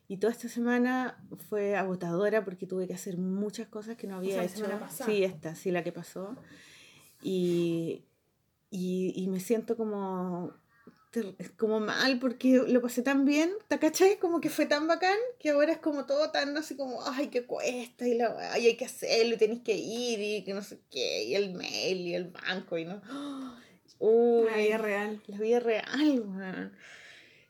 Y toda esta semana fue agotadora porque tuve que hacer muchas cosas que no había sea, la hecho. pasada. Sí, esta, sí, la que pasó. Y, y, y me siento como, ter- como mal porque lo pasé tan bien, ¿te cachai? Como que fue tan bacán que ahora es como todo tan así como, ay, que cuesta y, la, weá, y hay que hacerlo y tenéis que ir y que no sé qué, y el mail y el banco y no. Uy, La vida real. la vida real, weón.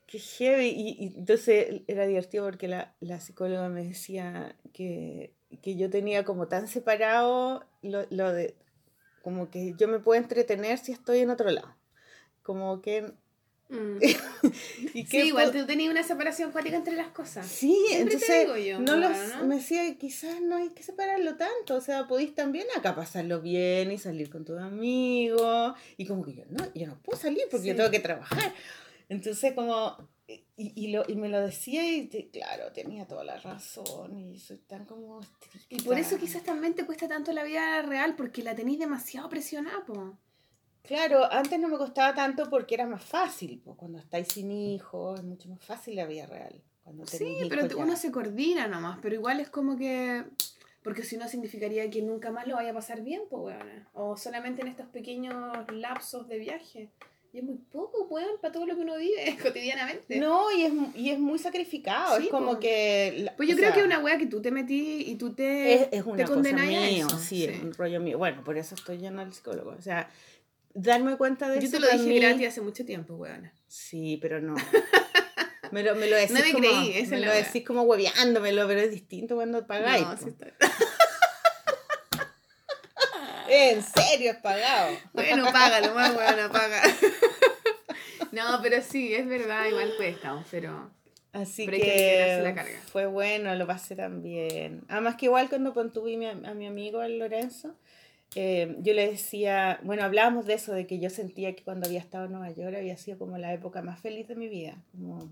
Qué heavy. Y, y entonces era divertido porque la, la psicóloga me decía que, que yo tenía como tan separado lo, lo de, como que yo me puedo entretener si estoy en otro lado. Como que... Mm. y Sí, igual tú tenías una separación cuática entre las cosas. Sí, Siempre te entonces digo yo, no los, ¿no? me decía, quizás no hay que separarlo tanto, o sea, podéis también acá pasarlo bien y salir con tus amigos, y como que yo no, yo no puedo salir porque yo Sí. tengo que trabajar. Entonces como, y, y, lo, y me lo decía y te- claro, tenía toda la razón y soy tan como estricta. Y por eso quizás también te cuesta tanto la vida real, porque la tenéis demasiado presionada, po. Claro, antes no me costaba tanto porque era más fácil, pues, cuando estáis sin hijos es mucho más fácil la vida real. Cuando Sí, pero te- uno se coordina nomás, pero igual es como que... Porque si no significaría que nunca más lo vaya a pasar bien, pues, weón. O solamente en estos pequeños lapsos de viaje. Y es muy poco, weón, para todo lo que uno vive cotidianamente. No, y es, y es muy sacrificado, Sí, es como po. que... la- Pues yo creo sea, que es una wea que tú te metí y tú te, es, es te una cosa condenas a mío, eso. sí, es un rollo mío. Bueno, por eso estoy yendo al psicólogo. O sea, darme cuenta de Yo eso te lo dije mí- gratis hace mucho tiempo, weón. Sí, pero no. Me lo, me lo decís No me como, creí, me lo decís como hueveándomelo, pero es distinto cuando pagáis. No, sí está- En serio, es pagado. Bueno, págalo, más bueno, paga. No, pero sí, es verdad, igual cuesta, pero... Así Pero que la carga. fue bueno, lo pasé tan bien. Además que igual cuando contuve mi- a mi amigo, el Lorenzo, eh, yo le decía, bueno, hablábamos de eso, de que yo sentía que cuando había estado en Nueva York había sido como la época más feliz de mi vida, como,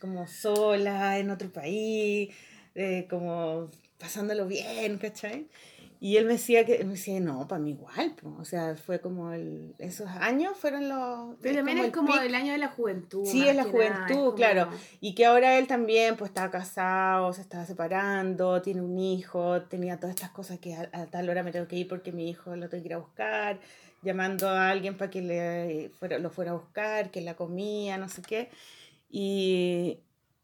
como sola, en otro país, eh, como pasándolo bien, ¿cachai? Y él me decía que, me decía, no, para mí igual, po". o sea, fue como el, esos años fueron los... Pero también es el como el año de la juventud. Sí, es la que nada, es juventud, como- claro. Y que ahora él también pues estaba casado, se estaba separando, tiene un hijo, tenía todas estas cosas que a, a tal hora me tengo que ir porque mi hijo lo tengo que ir a buscar, llamando a alguien para que le fuera, lo fuera a buscar, que la comía, no sé qué. Y,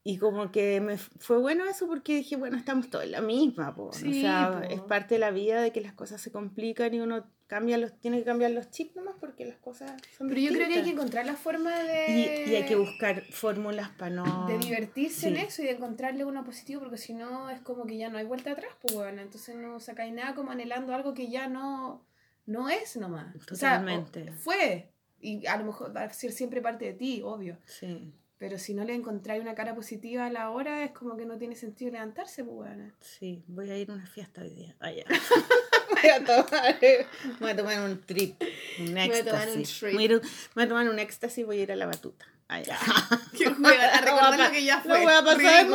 y como que me fue bueno eso porque dije, bueno, estamos todos en la misma, po. Sí, o sea, po. es parte de la vida de que las cosas se complican y uno cambia los, tiene que cambiar los chips nomás porque las cosas son Pero yo creo que hay que encontrar la forma de... Y, y hay que buscar fórmulas para no... de divertirse en eso y de encontrarle uno positivo, porque si no es como que ya no hay vuelta atrás, pues bueno, entonces no sacáis nada como anhelando algo que ya no, no es nomás. O sea, o- Totalmente. fue, y a lo mejor va a ser siempre parte de ti, obvio, Sí, pero si no le encontráis una cara positiva a la hora, es como que no tiene sentido levantarse, pues sí. Voy a ir a una fiesta hoy día. Ah, ya. voy, a tomar, voy a tomar un trip, un a tomar un éxtasis. trip. Voy a, voy tomar un éxtasis y voy a ir a la batuta. Ah, ya. Qué hueva, a recordar lo que ya No fue. voy a pasar.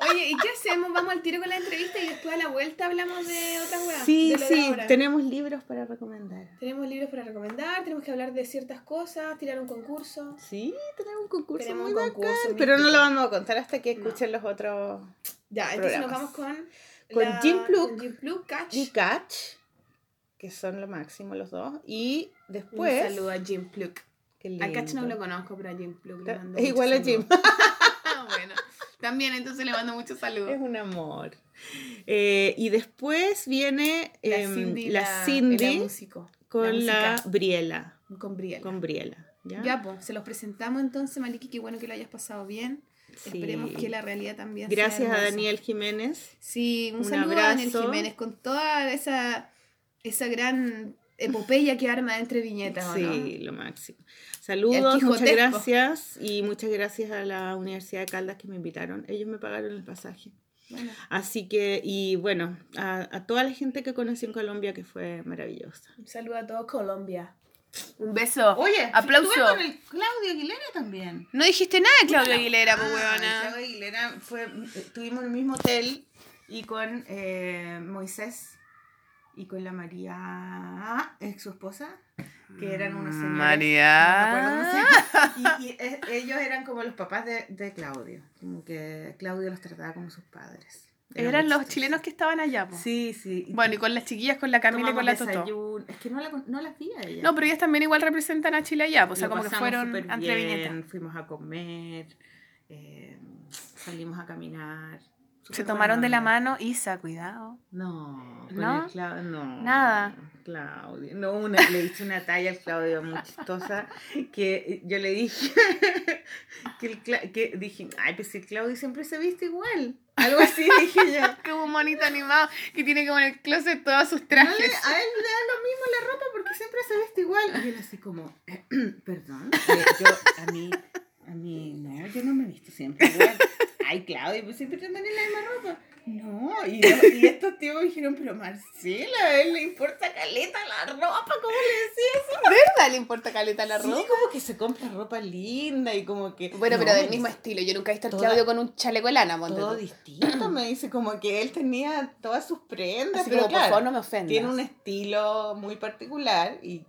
Oye, ¿y qué hacemos? ¿Vamos al tiro con la entrevista y después a la vuelta hablamos de otras weas? Sí, sí, tenemos libros para recomendar. Tenemos libros para recomendar, tenemos que hablar de ciertas cosas, tirar un concurso. Sí, tenemos un concurso Tenemos muy un concurso bacán, pero no lo vamos a contar hasta que No. escuchen los otros. Ya, entonces nos vamos con... Con Jim Plug. Con Jim Plug, Catch. Y Catch, que son lo máximo los dos. Y Un después... saludo a Jim. Qué A Catch no lo conozco, pero a Jim Plug le Es mando igual a Jim. Bueno, también entonces le mando muchos saludos. Es un amor. Eh, y después viene La em, Cindy, la la, Cindy la músico, con la. Briela. con Briela. Con Briela. ¿ya? Ya, pues, se los presentamos entonces, Maliki, qué bueno que lo hayas pasado bien. Sí. Esperemos que la realidad también sea Gracias a. Daniel Jiménez. Sí, un, Un saludo a Daniel abrazo. Jiménez con toda esa, esa gran epopeya que arma entre viñetas, ¿o no? Sí, lo máximo. Saludos, muchas gracias. Y muchas gracias a la Universidad de Caldas que me invitaron. Ellos me pagaron el pasaje. Bueno, Así que, y bueno, a, a toda la gente que conocí en Colombia que fue maravillosa. un saludo a todo Colombia. Un beso. Oye, aplauso. estuve con el Claudio Aguilera también. No dijiste nada de Claudio Aguilera, pues, Ah, huevona. Claudio Aguilera fue, estuvimos en el mismo hotel y con eh, Moisés y con la María, ex su esposa, que eran unos señores. María. no Y, y, eh, ellos eran como los papás de, de Claudio, como que Claudio los trataba como sus padres. Era Eran muy los chilenos que estaban allá. po. Sí, sí. Bueno, y con las chiquillas, con la Camila y con la Totó. desayuno. Es que no, la, no las vi a ella. No, pero ellas también igual representan a Chile allá, pues, o sea, Lo como que fueron entre viñetas. Fuimos a comer, eh, salimos a caminar. Se tomaron de la mano, Isa, cuidado. No, con ¿No? el no. Nada. Claudio. No, una, le hice una talla al Claudio muy chistosa que yo le dije que, el Cla- que dije, ay, pues el Claudio siempre se viste igual. Algo así dije yo. Como un monito animado que tiene como en el closet todos sus No le- trajes. a él le da lo mismo la ropa porque siempre se viste igual. Y él así como, perdón, eh, yo, a mí, a mí, no, yo no me he visto siempre igual. Ay, Claudia, pues siempre te andan en la misma ropa. No, y, y estos tíos me dijeron, pero Marcela, a él le importa caleta la ropa, ¿cómo le decís eso? ¿Verdad le importa caleta la Sí, ropa? como que se compra ropa linda y como que... Bueno, No, pero del mismo estilo. Yo nunca he visto Toda- Claudio con un chaleco de lana, Todo tú. distinto, me dice, como que él tenía todas sus prendas, Así pero como, por claro, favor, no me ofendas. tiene un estilo muy particular y,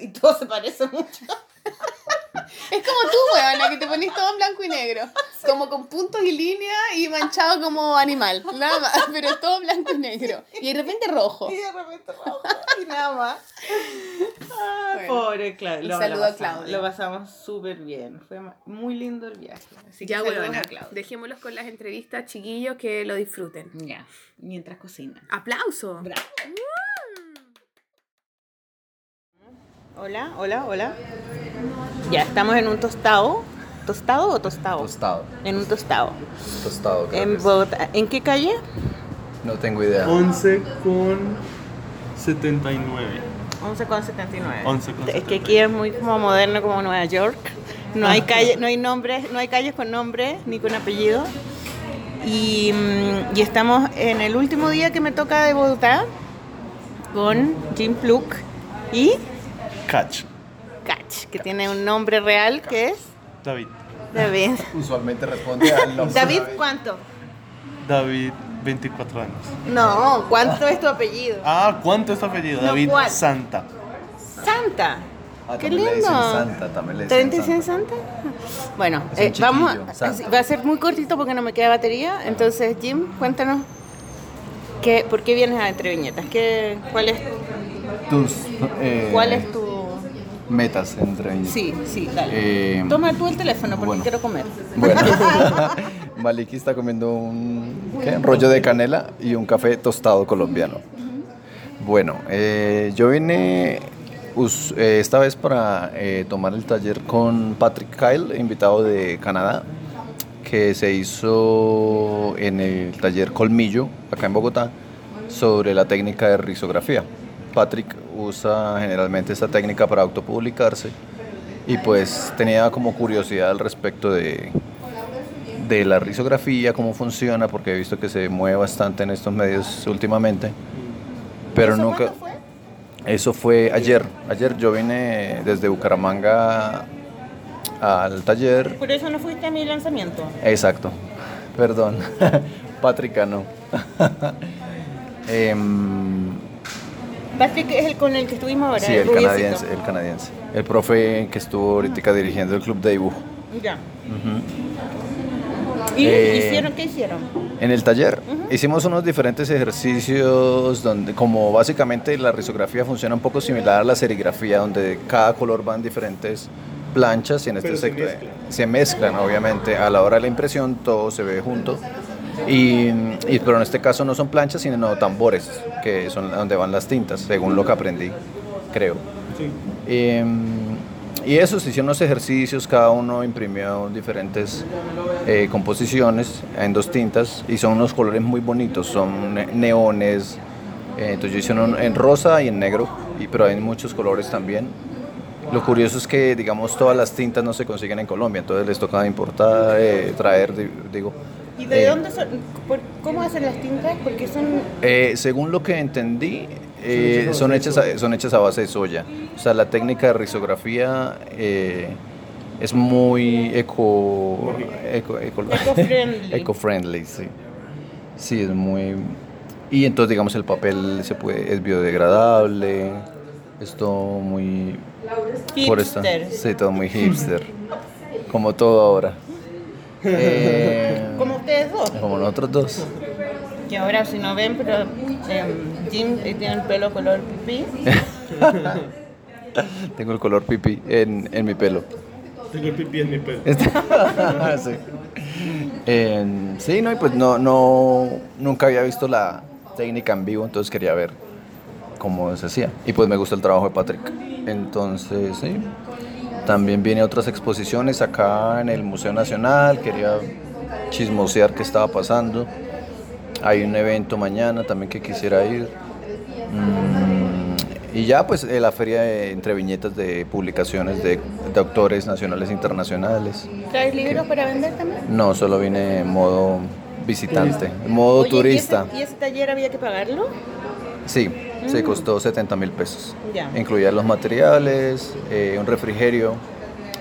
y todo se parece mucho. Es como tú, weona, que te ponís todo en blanco y negro. Como con puntos y líneas y manchado como animal. Nada más, pero todo blanco y negro. Y de repente rojo. Y de repente rojo y nada más. Ah, Bueno, pobre Claudio. Lo- saludo lo a pasamos- Claudio. Lo pasamos súper bien. Fue muy lindo el viaje. Así que Ya, weona, a Claudio. dejémoslos con las entrevistas, chiquillos, que lo disfruten. Ya, mientras cocinan. ¡Aplauso! Bravo. Hola, hola, hola. Ya, estamos en un tostado. ¿Tostado o tostado? Tostado. En un tostado. Tostado, creo que En. Bogotá. ¿En qué calle? No tengo idea. 11 con 79. 11 con 79. 11 con Es que aquí es muy como moderno como Nueva York. No hay calle, no hay nombres, no hay calles con nombre ni con apellido. Y, mm, y estamos en el último día que me toca de Bogotá con Jim Pluk y Catch. Catch, que tiene un nombre real que es David. David. Usualmente responde al nombre. David, ¿cuánto? David, 24 años. No, ¿cuánto es tu apellido? Ah, ¿cuánto es tu apellido? No, David ¿cuál? Santa. Santa. Ah, Qué también le lindo. dicen Santa, también le ¿También dicen Santa. Santa? Bueno, eh, vamos Santa. va a ser muy cortito porque no me queda batería. Entonces, Jim, cuéntanos qué, por qué vienes a Entre Viñetas. ¿Qué, cuál, es, Tus eh, ¿Cuál es tu...? Metas entre ellos. Sí, sí, dale. Eh, Toma tú el teléfono porque bueno. quiero comer. Bueno, Maliki está comiendo un ¿qué? rollo de canela y un café tostado colombiano. Bueno, eh, yo vine us- eh, esta vez para eh, tomar el taller con Patrick Kyle, invitado de Canadá, que se hizo en el taller Colmillo, acá en Bogotá, sobre la técnica de risografía. Patrick usa generalmente esta técnica para autopublicarse y pues tenía como curiosidad al respecto de, de la risografía, cómo funciona, porque he visto que se mueve bastante en estos medios últimamente, pero ¿Eso nunca... fue? Eso fue ayer. Ayer yo vine desde Bucaramanga al taller. Por eso no fuiste a mi lanzamiento. Exacto. Perdón. Patrick no. Em, Patrick es el con el que estuvimos ahora. sí, el canadiense, el canadiense. El profe que estuvo ahorita dirigiendo el club de dibujo. Ya. ¿Y Eh, hicieron qué hicieron? En el taller hicimos unos diferentes ejercicios donde como básicamente la risografía funciona un poco similar a la serigrafía donde cada color va en diferentes planchas y en este se se mezclan obviamente a la hora de la impresión todo se ve junto y, y- pero en este caso no son planchas sino tambores que son donde van las tintas según lo que aprendí creo Sí. Em, y eso, se hicieron unos ejercicios, cada uno imprimió diferentes eh, composiciones en dos tintas y son unos colores muy bonitos, son ne- neones, eh, entonces yo hice uno en rosa y en negro, y, pero hay muchos colores también. Lo curioso es que, digamos, todas las tintas no se consiguen en Colombia, entonces les toca importar, eh, traer, di- digo. ¿Y de eh, dónde son? por- ¿Cómo hacen las tintas? Porque son... eh, según lo que entendí, eh, son, hechas a, son hechas a base de soya. O sea, la técnica de risografía eh, es muy eco, eco, eco- Eco-friendly. eco-friendly, sí. Sí, es muy... Y entonces, digamos, el papel se puede, es biodegradable, es todo muy... por esta- Hipster. sí, todo muy hipster. Como todo ahora. Eh, Como ustedes dos. como nosotros dos. Que ahora si no ven, pero em, Jim tiene el pelo color pipí. Tengo el color pipí en, en mi pelo. Tengo el pipí en mi pelo. sí. En- sí, no, y pues no, no, nunca había visto la técnica en vivo, entonces quería ver cómo se hacía. Y pues me gusta el trabajo de Patrick. Entonces, sí. También viene otras exposiciones acá en el Museo Nacional, quería chismosear qué estaba pasando. Hay un evento mañana también que quisiera ir. Mm, y ya pues eh, la feria de- entre viñetas de publicaciones de, de autores nacionales e internacionales. ¿Traes libros para vender también? No, solo vine en modo visitante, en modo Oye, ¿y turista. ese- ¿y ese taller había que pagarlo? Sí, se costó 70 mil pesos. Ya. Incluía los materiales, eh, un refrigerio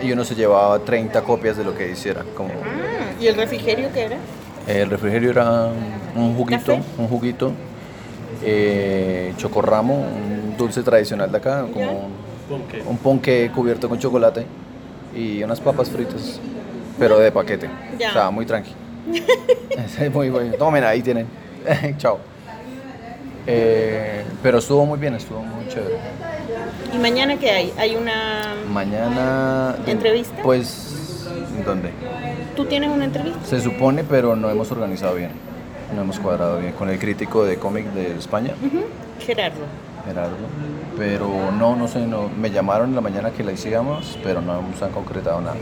y uno se llevaba 30 copias de lo que hiciera. Como, Ah, ¿y el refrigerio qué era? el refrigerio era un juguito, ¿Café? un juguito, eh, chocorramo, un dulce tradicional de acá, como Ponque. un ponque cubierto con chocolate y unas papas fritas, pero de paquete. Ya. O sea, muy tranqui. Es muy bueno. Tomen, ahí tienen. Chao. Eh, pero estuvo muy bien, estuvo muy chévere. ¿Y mañana qué hay? ¿Hay una... Mañana. ¿Entrevista? Pues, ¿dónde? ¿Tú tienes una entrevista? Se supone, pero no hemos organizado bien. No hemos cuadrado bien con el crítico de cómic de España, Gerardo. Gerardo. Pero no, no sé, no. Me llamaron en la mañana que la hiciéramos, pero no hemos han concretado nada.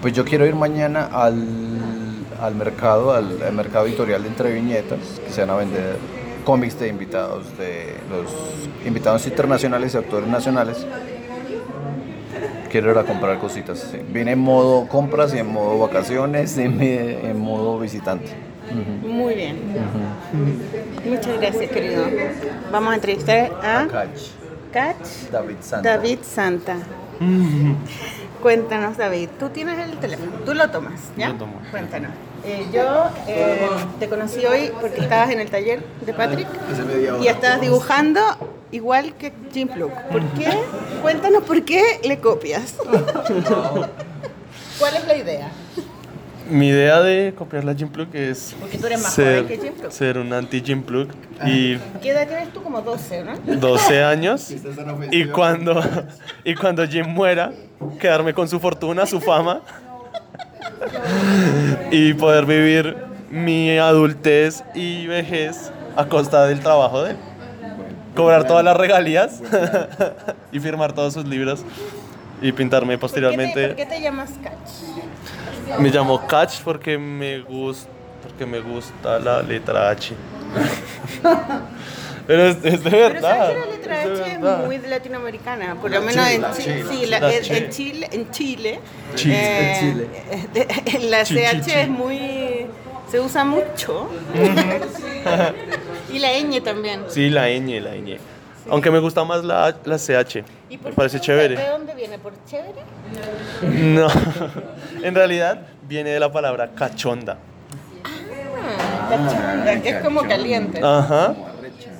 Pues yo quiero ir mañana al, al mercado, al, al mercado editorial de Entre Viñetas, que se van a vender cómics de invitados, de los invitados internacionales y autores nacionales. Quiero ir a comprar cositas. sí. Vine en modo compras y en modo vacaciones y en, modo visitante. Muy bien. Muchas gracias, querido. Vamos a entrevistar a Cach, Catch David Santa. David Santa. Cuéntanos, David. Tú tienes el teléfono, tú lo tomas, ¿ya? Yo tomo. Cuéntanos. Eh, yo eh, te conocí hoy porque estabas en el taller de Patrick y estabas dibujando igual que Jim Plug. ¿Por qué? Cuéntanos por qué le copias. ¿Cuál es la idea? Mi idea de copiar la Jim Plug es Porque tú eres más ser, joven que ser un anti-Jim Plug y ¿Qué edad tienes tú? Como 12, ¿no? 12 años y cuando, y cuando Jim muera, quedarme con su fortuna, su fama y poder vivir mi adultez y vejez a costa del trabajo de él. Cobrar todas las regalías y firmar todos sus libros y pintarme ¿Por qué, te, posteriormente. por qué te llamas Catch? Me llamo Catch porque me gusta porque me gusta la letra H. Pero es, es de Pero verdad. sabes que la letra es de H es verdad. muy latinoamericana, por lo menos en Chile, sí, la- La en, che. en Chile, en Chile, Chile. eh, la Chi, chi, CH chi. es muy, se usa mucho, y la ñ también. Sí, la ñ, la ñ. Aunque me gusta más la, la CH. ¿Y Me por qué parece gusta? ¿De chévere. dónde viene? ¿Por chévere? No. En realidad viene de la palabra cachonda. Ah, cachonda, que es como caliente. Ajá.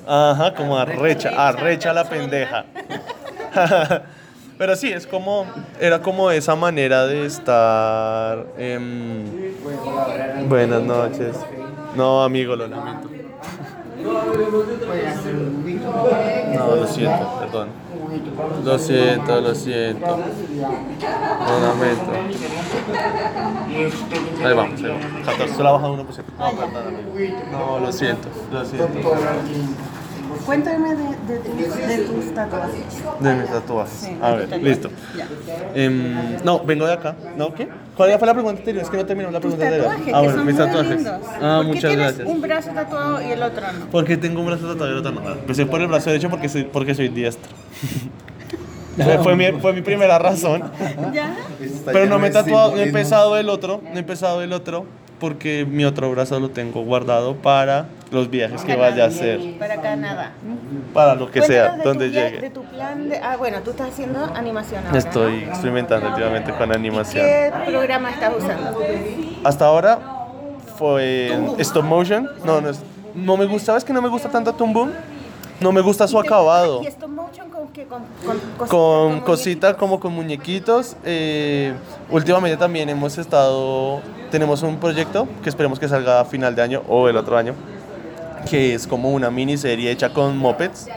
Ajá, como arrecha, arrecha la pendeja. Pero sí, es como, era como esa manera de estar. em, buenas noches. No, amigo, lo lamento. No, lo siento, perdón. Lo siento, lo siento. Lo lamento. Ahí vamos, ahí vamos. 14, solo ha bajado 1%. No, perdón, amigo. No, lo siento, lo siento. Cuéntame de, de, tus- de tus tatuajes. De mis tatuajes. Sí, A ver, listo. Em, no, vengo de acá. ¿No? ¿Qué? ¿Cuál fue la pregunta anterior? Es que no terminó la pregunta anterior. Ah, bueno, mis tatuajes. Ah, ¿Por qué muchas tienes gracias. un brazo tatuado y el otro no? Porque tengo un brazo tatuado y el otro no. Empecé por el brazo derecho porque soy, porque soy diestro. fue, fue mi, fue mi primera razón. ¿Ya? Pero no me he tatuado, no he empezado el otro, no he empezado el otro porque mi otro brazo lo tengo guardado para los viajes que vaya a hacer, Para Canadá. para lo que sea, Cuéntanos donde llegue. De tu plan de... Ah, bueno, tú estás haciendo animación ahora, Estoy ¿no? experimentando últimamente con animación. ¿Qué programa estás usando? Hasta ahora fue en stop motion. No, no, es- no me gusta, ¿sabes que no me gusta tanto Toon Boom? No me gusta su acabado. ¿Y stop motion con qué? Con, con, cositas, Con con cositas como con muñequitos. eh, últimamente también hemos estado, tenemos un proyecto que esperemos que salga a final de año o el otro año, que es como una miniserie hecha con mopeds.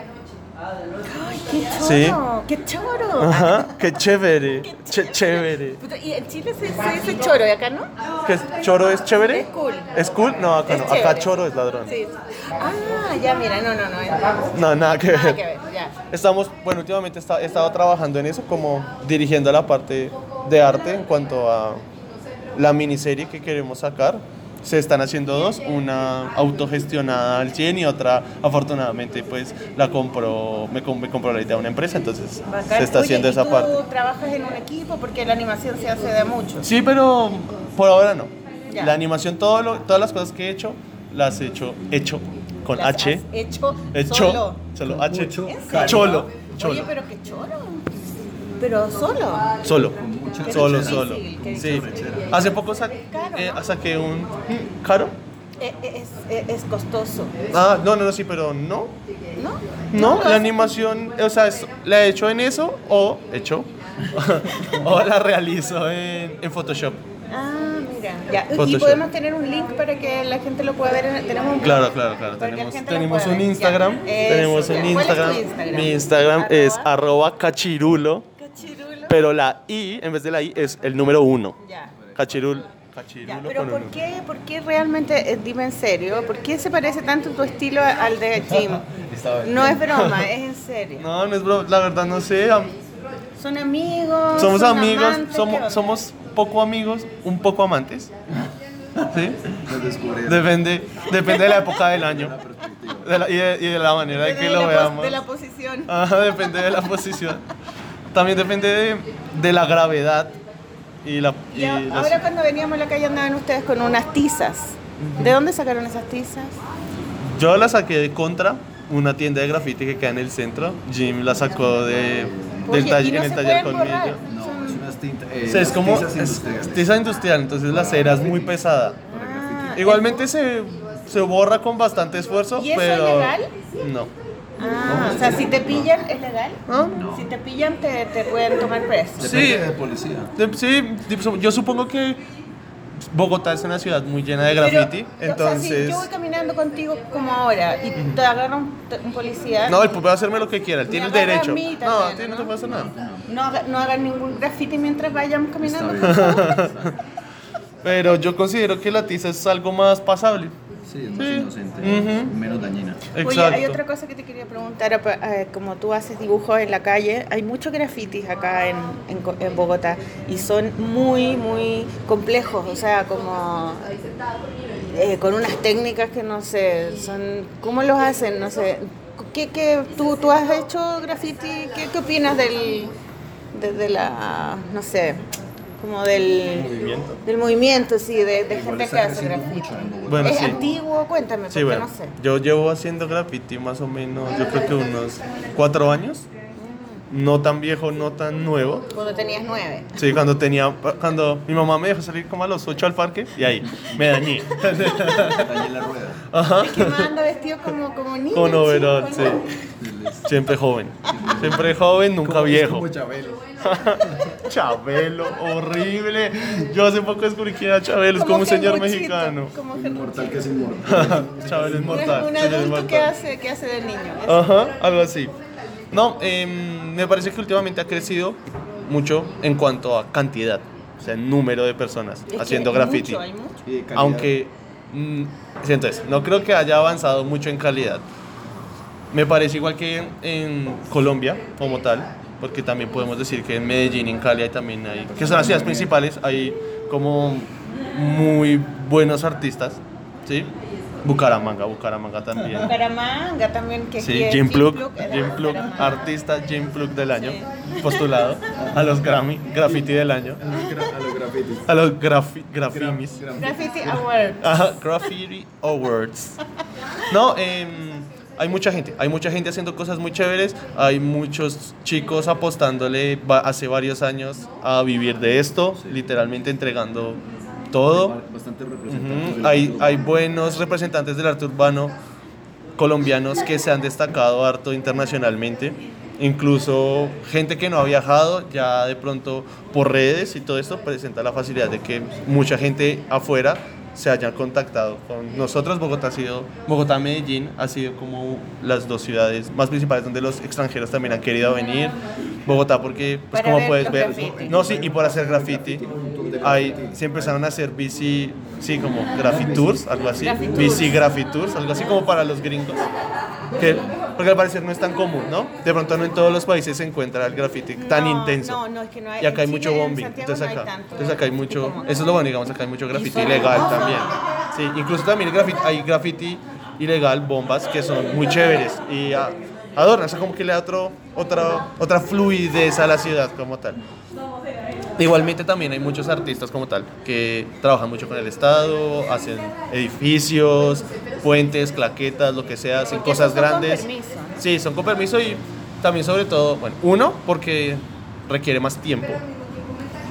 ¡Qué choro! Sí. ¡Qué choro! Ajá, qué chévere, ché- chévere. Puta, Y en Chile se, dice choro, ¿y acá no? ¿Qué es, ¿Choro es chévere? Es cool. ¿Es cool? No, acá Es no. Acá choro es ladrón. Sí. Ah, ya, mira, no, no, no. No, nada que Nada ver. que ver, ya. Estamos, bueno, últimamente he estado trabajando en eso, como dirigiendo la parte de arte en cuanto a la miniserie que queremos sacar. Se están haciendo dos, una autogestionada al 100 y otra, afortunadamente, pues la compró, me, com- me compró la idea una empresa, entonces Bacán. se está Oye, haciendo ¿y esa tú parte. trabajas en un equipo? Porque la animación se hace de mucho. Sí, pero por ahora no. Ya. La animación, todo lo- todas las cosas que he hecho, las he hecho, hecho con Las H. has hecho Hecho, solo. solo H. Cholo, cholo. Oye, pero qué choro. Pero solo. Solo. Solo, difícil, solo. Sí. Hace poco sa- Caro, eh, ¿no? saqué un. ¿Caro? Eh, eh, Es, es, es costoso. Ah, no, no, no, sí, pero no. ¿No? No, la animación, o sea, es- la he hecho en eso o hecho. o la realizo en, en Photoshop. Ah, mira. Ya. Y podemos tener un link para que la gente lo pueda ver. en- Tenemos un Claro, claro, claro. Tenemos, tenemos un. Instagram. Eso, Tenemos un ¿Cuál es tu Instagram. Instagram? Mi Instagram es Arroba. Cachirulo. Pero la I, en vez de la I, es el número uno. Ya. Cachirul. Ya, pero ¿por qué, ¿por qué realmente, eh, dime en serio, por qué se parece tanto tu estilo al de Jim? No es broma, es en serio. No, no es bro, la verdad no sé. ¿Son amigos? Somos son amigos, somos, somos poco amigos, un poco amantes. ¿Sí? Depende, depende de la época del año de la- y, de, y de la manera en De que lo veamos. De la posición. Ajá, depende de la posición. También depende de, de la gravedad y la. Y y a- las- ahora cuando veníamos a la calle andaban ustedes con unas tizas. ¿De dónde sacaron esas tizas? Yo la saqué de Contra, una tienda de graffiti que queda en el centro. Jim la sacó de, del Oye, taller- y no en el taller borrar. No, es tinta. eh, O sea, es las como tizas es tiza industrial, entonces la cera es muy pesada. Ah, Igualmente se, se borra con bastante esfuerzo, ¿Y eso pero es legal? no. Ah, o sea, si te pillan, ¿es legal? ¿Ah? Si te pillan, te, te pueden tomar preso. Sí. de policía. De- Sí, yo supongo que Bogotá es una ciudad muy llena de graffiti, Pero, o sea, si entonces yo voy caminando contigo como ahora y te agarra un, un policía. no, él puede hacerme lo que quiera, él tiene el derecho. mí No, también, a ti no ¿no? te pasa nada. No, haga- no hagan ningún graffiti mientras vayamos caminando. Por favor. Pero yo considero que la tiza es algo más pasable. Sí, es más Sí. inocente, menos dañina. Oye, hay otra cosa que te quería preguntar. eh, Como tú haces dibujos en la calle, hay muchos grafitis acá en, en Bogotá y son muy, muy complejos. O sea, como eh, con unas técnicas que no sé, son. ¿Cómo los hacen? No sé. ¿Qué, qué, tú, ¿Tú has hecho graffiti? ¿Qué, qué opinas del. De, de la. no sé. Como del. Movimiento. Del movimiento, sí, de, gente que hace graffiti. mucho en Bogotá. Bueno, ¿Es sí. antiguo? Cuéntame, porque Sí, bueno, no sé. yo llevo haciendo graffiti más o menos, yo creo que unos cuatro años. No tan viejo, no tan nuevo. Cuando tenías nueve. Sí, cuando tenía, cuando mi mamá me dejó salir como a los ocho al parque y ahí me dañé. Dañé la rueda. Ajá. Es que me anda vestido como, como niño. Con overall, sí. Siempre joven. Siempre joven, nunca viejo. Como Chabelo. Chabelo, horrible. Yo hace poco descubrí que era Chabelo, es como un señor mexicano. Como Inmortal que es inmortal. Chabelo es mortal. un adulto que hace, que hace de niño. Ajá, algo así. No, em, me parece que últimamente ha crecido mucho en cuanto a cantidad, o sea, número de personas Es haciendo hay graffiti. mucho, hay mucho. Y. Aunque, mm, sí, entonces, no creo que haya avanzado mucho en calidad. Me parece igual que en, en Colombia, como tal, porque también podemos decir que en Medellín, en Cali, hay también hay, que son las ciudades principales, hay como muy buenos artistas, ¿sí? Bucaramanga, Bucaramanga también. Bucaramanga también. Que Sí, Jim Plug, Jim Plug, artista Jim Plug del año, postulado a los Grammy, graffiti del año, A los gra- a los graffimis. Graffiti Award. Ajá, Graffiti Awards. No, em, hay mucha gente, hay mucha gente haciendo cosas muy chéveres, hay muchos chicos apostándole hace varios años a vivir de esto, literalmente entregando todo. Bastante representantes. Hay, hay buenos representantes del arte urbano colombianos que se han destacado harto internacionalmente. Incluso gente que no ha viajado, ya de pronto por redes y todo esto presenta la facilidad de que mucha gente afuera se hayan contactado con nosotros. Bogotá ha sido, Bogotá, Medellín ha sido como las dos ciudades más principales donde los extranjeros también han querido venir. Bogotá porque, pues Para como ver puedes ver, graffiti. no sí, y por hacer graffiti, hay, se empezaron a hacer bici, sí, como graffitours, algo así, bici graffitours, algo así como para los gringos. Que, porque al parecer no es tan común, ¿no? De pronto no en todos los países se encuentra el graffiti tan No, intenso. No, no, es que no hay. Y acá hay en mucho en bombing. Santiago Entonces no acá, hay tanto. entonces acá hay mucho. Eso es lo bueno, digamos, acá hay mucho graffiti ilegal también. Sí, incluso también el graffiti, hay graffiti ilegal, bombas, que son muy chéveres y adornan, o sea, como que le da otro, otra, otra fluidez a la ciudad como tal. Igualmente también hay muchos artistas como tal que trabajan mucho con el Estado, hacen edificios, puentes, claquetas, lo que sea, hacen Porque cosas son con grandes. permiso, ¿no? Sí, son con permiso y también sobre todo, bueno, uno, porque requiere más tiempo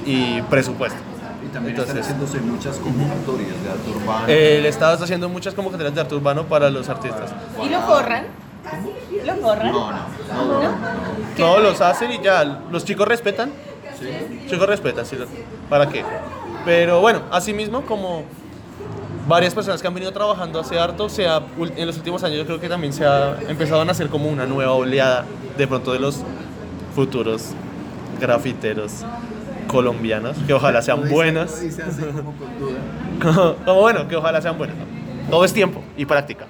y presupuesto. Y también Entonces- están haciéndose muchas convocatorias de arte urbano. El Estado está haciendo muchas convocatorias de arte urbano para los artistas. ¿Y los borran? ¿Los borran? no, no, no, no. Todos los hacen y ya, los chicos respetan. Chicos respetan, sí. ¿Para qué? Pero bueno, asimismo como varias personas que han venido trabajando hace harto, se ha- en los últimos años yo creo que también se ha empezado a nacer como una nueva oleada de pronto de los futuros grafiteros colombianos, que ojalá sean así como bueno, que ojalá sean buenos. ¿no? Todo es tiempo y práctica.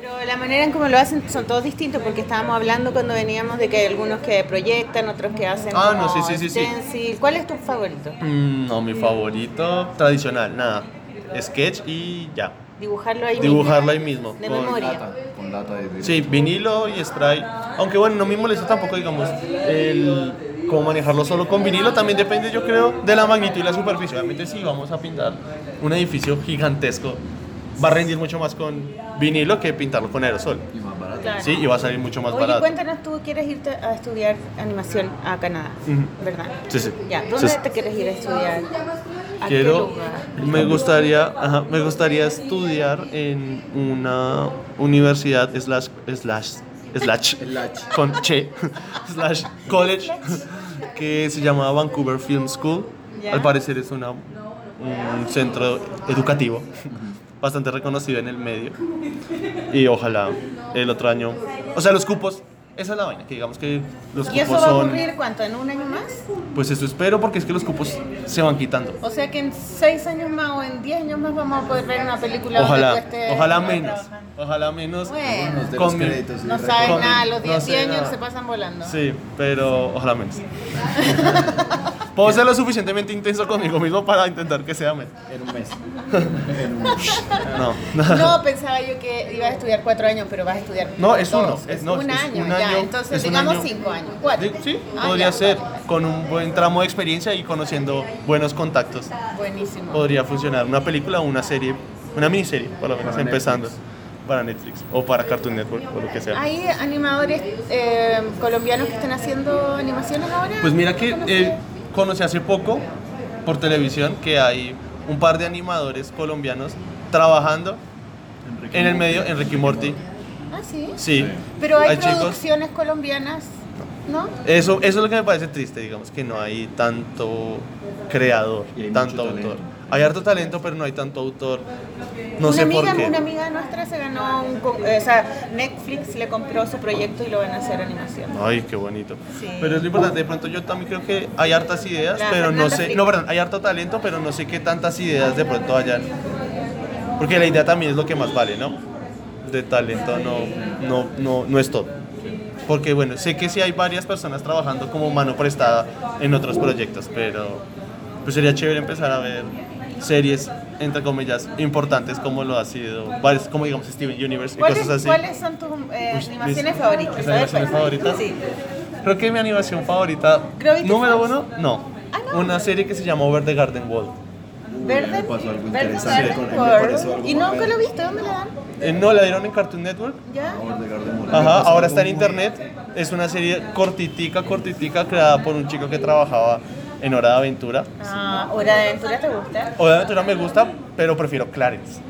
Pero la manera en cómo lo hacen son todos distintos porque estábamos hablando cuando veníamos de que hay algunos que proyectan, otros que hacen Ah, no, como sí, sí, sí, sí. stencil. ¿Cuál es tu favorito? Mm, no, mi favorito tradicional, nada. Sketch y ya. Dibujarlo ahí Dibujarlo ahí mismo. mismo. De con- memoria. Lata, con lata de Sí, vinilo y spray. Aunque bueno, no me molesta tampoco, digamos, el cómo manejarlo solo con vinilo. También depende, yo creo, de la magnitud y la superficie. Obviamente, si vamos a pintar un edificio gigantesco, va a rendir mucho más con vinilo que pintarlo con aerosol. Y más barato. Claro. Sí, y va a salir mucho más Oye, barato. cuéntanos, tú quieres irte a estudiar animación a Canadá. ¿verdad? Sí, sí. Ya, ¿dónde Sí, sí. te quieres ir a estudiar? ¿A qué Quiero, lugar? me gustaría, ajá, me gustaría estudiar en una universidad slash, slash, slash, Slash. con che, slash college, que se llama Vancouver Film School. Ya. Al parecer es una, un centro educativo bastante reconocido en el medio. Y ojalá el otro año, o sea, los cupos, esa es la vaina, que digamos que los ¿Y eso cupos va a son, ocurrir cuánto? ¿En un año más? pues eso espero porque es que los cupos se van quitando. O sea que en seis años más o en diez años más vamos a poder ver una película Ojalá, donde ojalá menos, trabajando. Ojalá menos. Bueno, de Con los créditos no Con- nada, los no 10 sé años nada. se pasan volando. Sí, pero ojalá menos. Puedo ser lo suficientemente intenso conmigo mismo para intentar que sea menos. En un mes. en un mes. No. No, pensaba yo que ibas a estudiar cuatro años, pero vas a estudiar. No, es uno, dos. es- no, un, es año, un ya. Entonces, digamos año. cinco años. Cuatro. Sí, sí, Ah, podría ya, ser con un buen tramo de experiencia y conociendo buenos contactos. Buenísimo. Podría funcionar una película o una serie, una miniserie, por lo menos empezando. Para Netflix o para Cartoon Network o lo que sea. ¿Hay animadores eh, colombianos que están haciendo animaciones ahora? Pues mira que eh, conocí hace poco por televisión que hay un par de animadores colombianos trabajando en el medio en Ricky Morty. Ah, sí. Sí. Pero hay, producciones colombianas, ¿no? Eso, eso es lo que me parece triste, digamos, que no hay tanto creador, Y hay tanto autor. talento. Hay harto talento, pero no hay tanto autor. No una sé amiga, por qué. Una amiga nuestra se ganó un... O sea, Netflix le compró su proyecto y lo van a hacer animación. Ay, qué bonito. Sí. Pero es lo importante, de pronto yo también creo que hay hartas ideas, La pero no sé, no, perdón, hay harto talento, pero no sé qué tantas ideas de pronto hayan. Porque la idea también es lo que más vale, ¿no? De talento no, no, no, no es todo. Porque bueno, sé que sí hay varias personas trabajando como mano prestada en otros proyectos, pero pues sería chévere empezar a ver series, entre comillas, importantes como lo ha sido, varios, como digamos Steven Universe y ¿Cuáles, cosas así. ¿Cuáles son tus eh, animaciones mis- favoritas? mis animaciones favoritas. Sí. Creo que mi animación favorita, Gravity número Falls. uno, no. Ah, no. Una serie que se llama Over the Garden Wall. Verde, me pasó algo Verde interesante Garden con él, me World. pareció algo Y nunca lo he visto, ¿dónde la dan? Eh, no, la dieron en Cartoon Network. ¿Ya? Ajá, ahora está en internet. Es una serie cortitica, cortitica, creada por un chico que trabajaba en Hora de Aventura. Ah, ¿Hora de Aventura te gusta? Hora de Aventura me gusta, pero prefiero Clarence.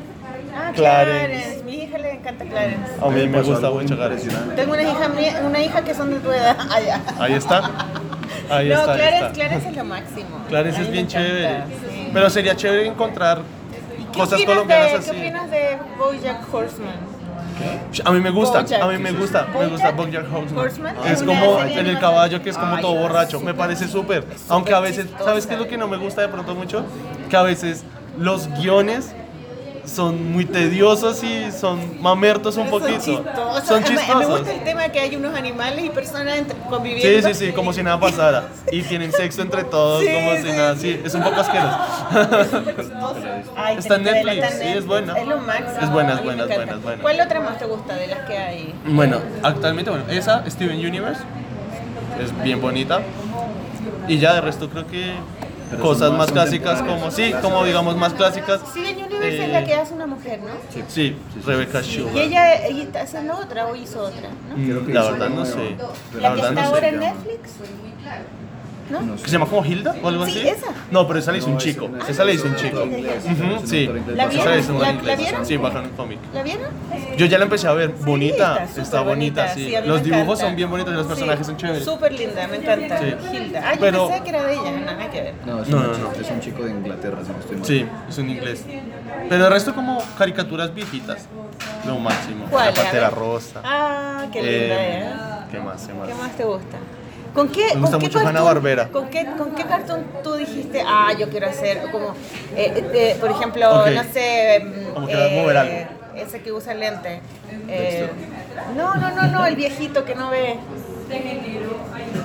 Ah, Clarence. Clarence. Mi hija le encanta Clarence. A mí me gusta mucho Clarence. Tengo una hija, una hija que son de tu edad. Ya. Ahí está. Ahí no, está, Clarence, está. Clarence es lo máximo. Clarence es bien encanta, chévere. sí. Pero sería chévere encontrar ¿Qué cosas colombianas de, así. ¿Qué opinas de Bojack Horseman? A mí me gusta, Bojack. a mí me gusta, me gusta Bojack Horseman. Es como en el caballo que es como todo borracho, me parece súper. Aunque a veces. ¿sabes qué es lo que no me gusta de pronto mucho? Que a veces los guiones son muy tediosos y son mamertos un Son poquito. chistosos. Son Me- Me chistosos. gusta el tema que hay unos animales y personas entre- Sí, conviviendo. sí, sí, como si nada pasara. Y tienen sexo entre todos, Sí, como si sí, nada. sí. Es un poco asqueroso. Ay, Está en Netflix, sí, es buena. Es lo máximo. Es buena, es buena, es buena, es buena. ¿Cuál otra más te gusta de las que hay? Bueno, actualmente, bueno, esa, Steven Universe, es bien bonita. Y ya de resto creo que Pero cosas más más clásicas como, sí, clásicas. como digamos más clásicas. Steven Universe Eh, es la que hace una mujer, ¿no? Sí, Rebecca Sugar. Y ella, ella está haciendo otra o hizo otra, ¿no? Creo que La hizo verdad no sé. La La que verdad está no ahora sé. en Netflix. ¿No? No ¿Que se llama como Hilda o algo Sí, así? esa. No, pero esa la hizo un No, chico. es una- Esa la hizo un chico. Ujú, Sí, ¿La esa la inglés. vieron? Sí, bajo en un cómic. ¿La vieron? Yo ya la empecé a ver, bonita, Sí, está, bonita, sí. Los dibujos encanta. son bien bonitos y los Sí, personajes son chéveres. Súper linda, me encanta. Sí. Hilda. Ah, yo Pero- pensé que era de ella, no, nada que ver. No, es, No, no, no. es un chico de Inglaterra, si no estoy mal. Sí, es en inglés. Pero el resto como caricaturas viejitas. Lo máximo. ¿Cuál? La A Pantera ver. Rosa. Ah, qué linda, Eh, ¿eh? ¿Qué más? ¿Qué más? ¿Qué más te gusta? ¿Con qué, Me gusta con qué mucho cartoon- Hanna-Barbera. ¿con qué, ¿Con qué cartón tú dijiste, ah, yo quiero hacer, como, eh, eh, por ejemplo, Ok. no sé, mm, Como algo. ese que usa lente? Eh, no, no, no, no, el viejito que no ve.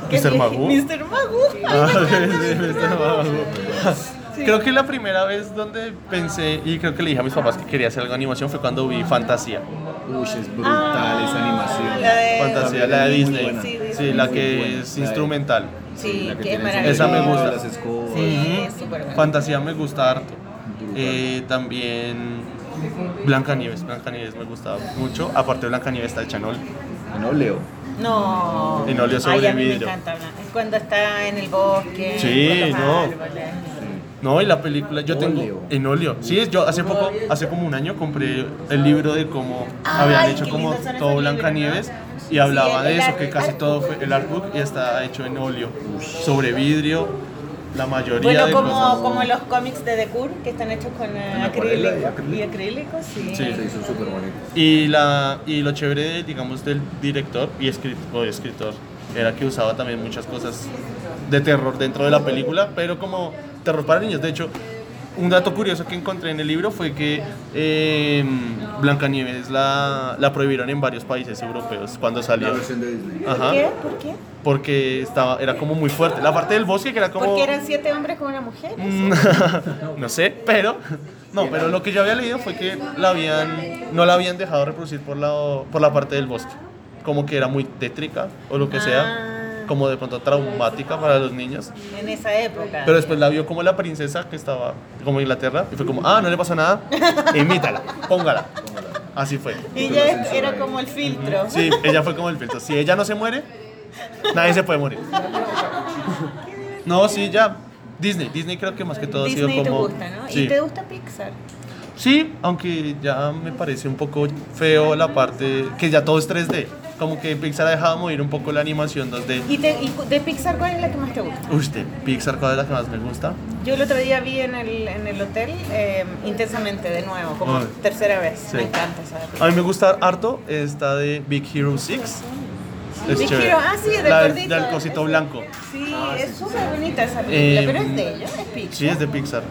¿Qué ¿Mr. Magoo? Mr. Magoo. Ay, Ah, me sí. Creo que la primera vez donde pensé y creo que le dije a mis papás que quería hacer algo de animación fue cuando vi Fantasía. Uy, es brutal esa animación. La de- Fantasía, la de Disney. buena. Sí, la que buena. es La instrumental. Sí, La que tiene maravilloso. Esa me gusta. Las escobas. Sí, es súper bueno. Fantasía me gusta harto. Eh, también Blancanieves. Blancanieves me gusta mucho. Aparte de Blancanieves está el chanol. No leo. No. En óleo sobre Ay, a mí vidrio. me encanta. Es cuando está en el bosque. Sí, no. árboles. No, y la película yo tengo Óleo. en óleo. Sí, yo hace poco, hace como un año compré el libro de cómo Ay, habían hecho como son todo Blancanieves y Sí, hablaba de eso, que casi todo fue el artbook y está hecho en óleo, sobre vidrio, la mayoría Bueno, de como, cosas. como los cómics de Decour que están hechos con eh, y acrílico y acrílico, sí. Sí. Se hizo súper bonito. Y, la, y lo chévere, digamos, del director y escritor, o escritor era que usaba también muchas cosas de terror dentro de la película, pero como terror para niños. De hecho, un dato curioso que encontré en el libro fue que eh, Blancanieves la, la prohibieron en varios países europeos cuando La salió. versión de Disney. ¿Por qué? ¿Por qué? Porque estaba, era como muy fuerte. La parte del bosque que era como... Porque eran siete hombres con una mujer. Mm, no sé, pero no, pero lo que yo había leído fue que la habían no la habían dejado reproducir por la por la parte del bosque, como que era muy tétrica o lo que sea, Ah. Como de pronto traumática para los niños. En esa época. Pero después la vio como la princesa que estaba como en Inglaterra y fue como, "Ah, no le pasó nada. Imítala, póngala." Así fue. y ya era como el filtro. Sí, ella fue como el filtro. Si ella no se muere, nadie se puede morir. No, sí, ya Disney, Disney creo que más que todo ha Disney sido te como gusta, ¿no? Sí. ¿Y te gusta Pixar? Sí, aunque ya me parece un poco feo la parte que ya todo es 3D. Como que Pixar ha dejado morir un poco la animación 2D. ¿Y, te- y de Pixar cuál es la que más te gusta? De Pixar, ¿cuál es la que más me gusta? Yo el otro día vi en el, en el hotel eh, intensamente de nuevo, como Ay. tercera vez. Sí. Me encanta esa película. A mí me gusta harto esta de Big Hero 6. Es Big chévere. Hero, ah, sí, del La del- gordito. del cosito blanco. Sí, es súper bonita esa película, Eh, pero es de ellos, es Pixar. Sí, es de Pixar.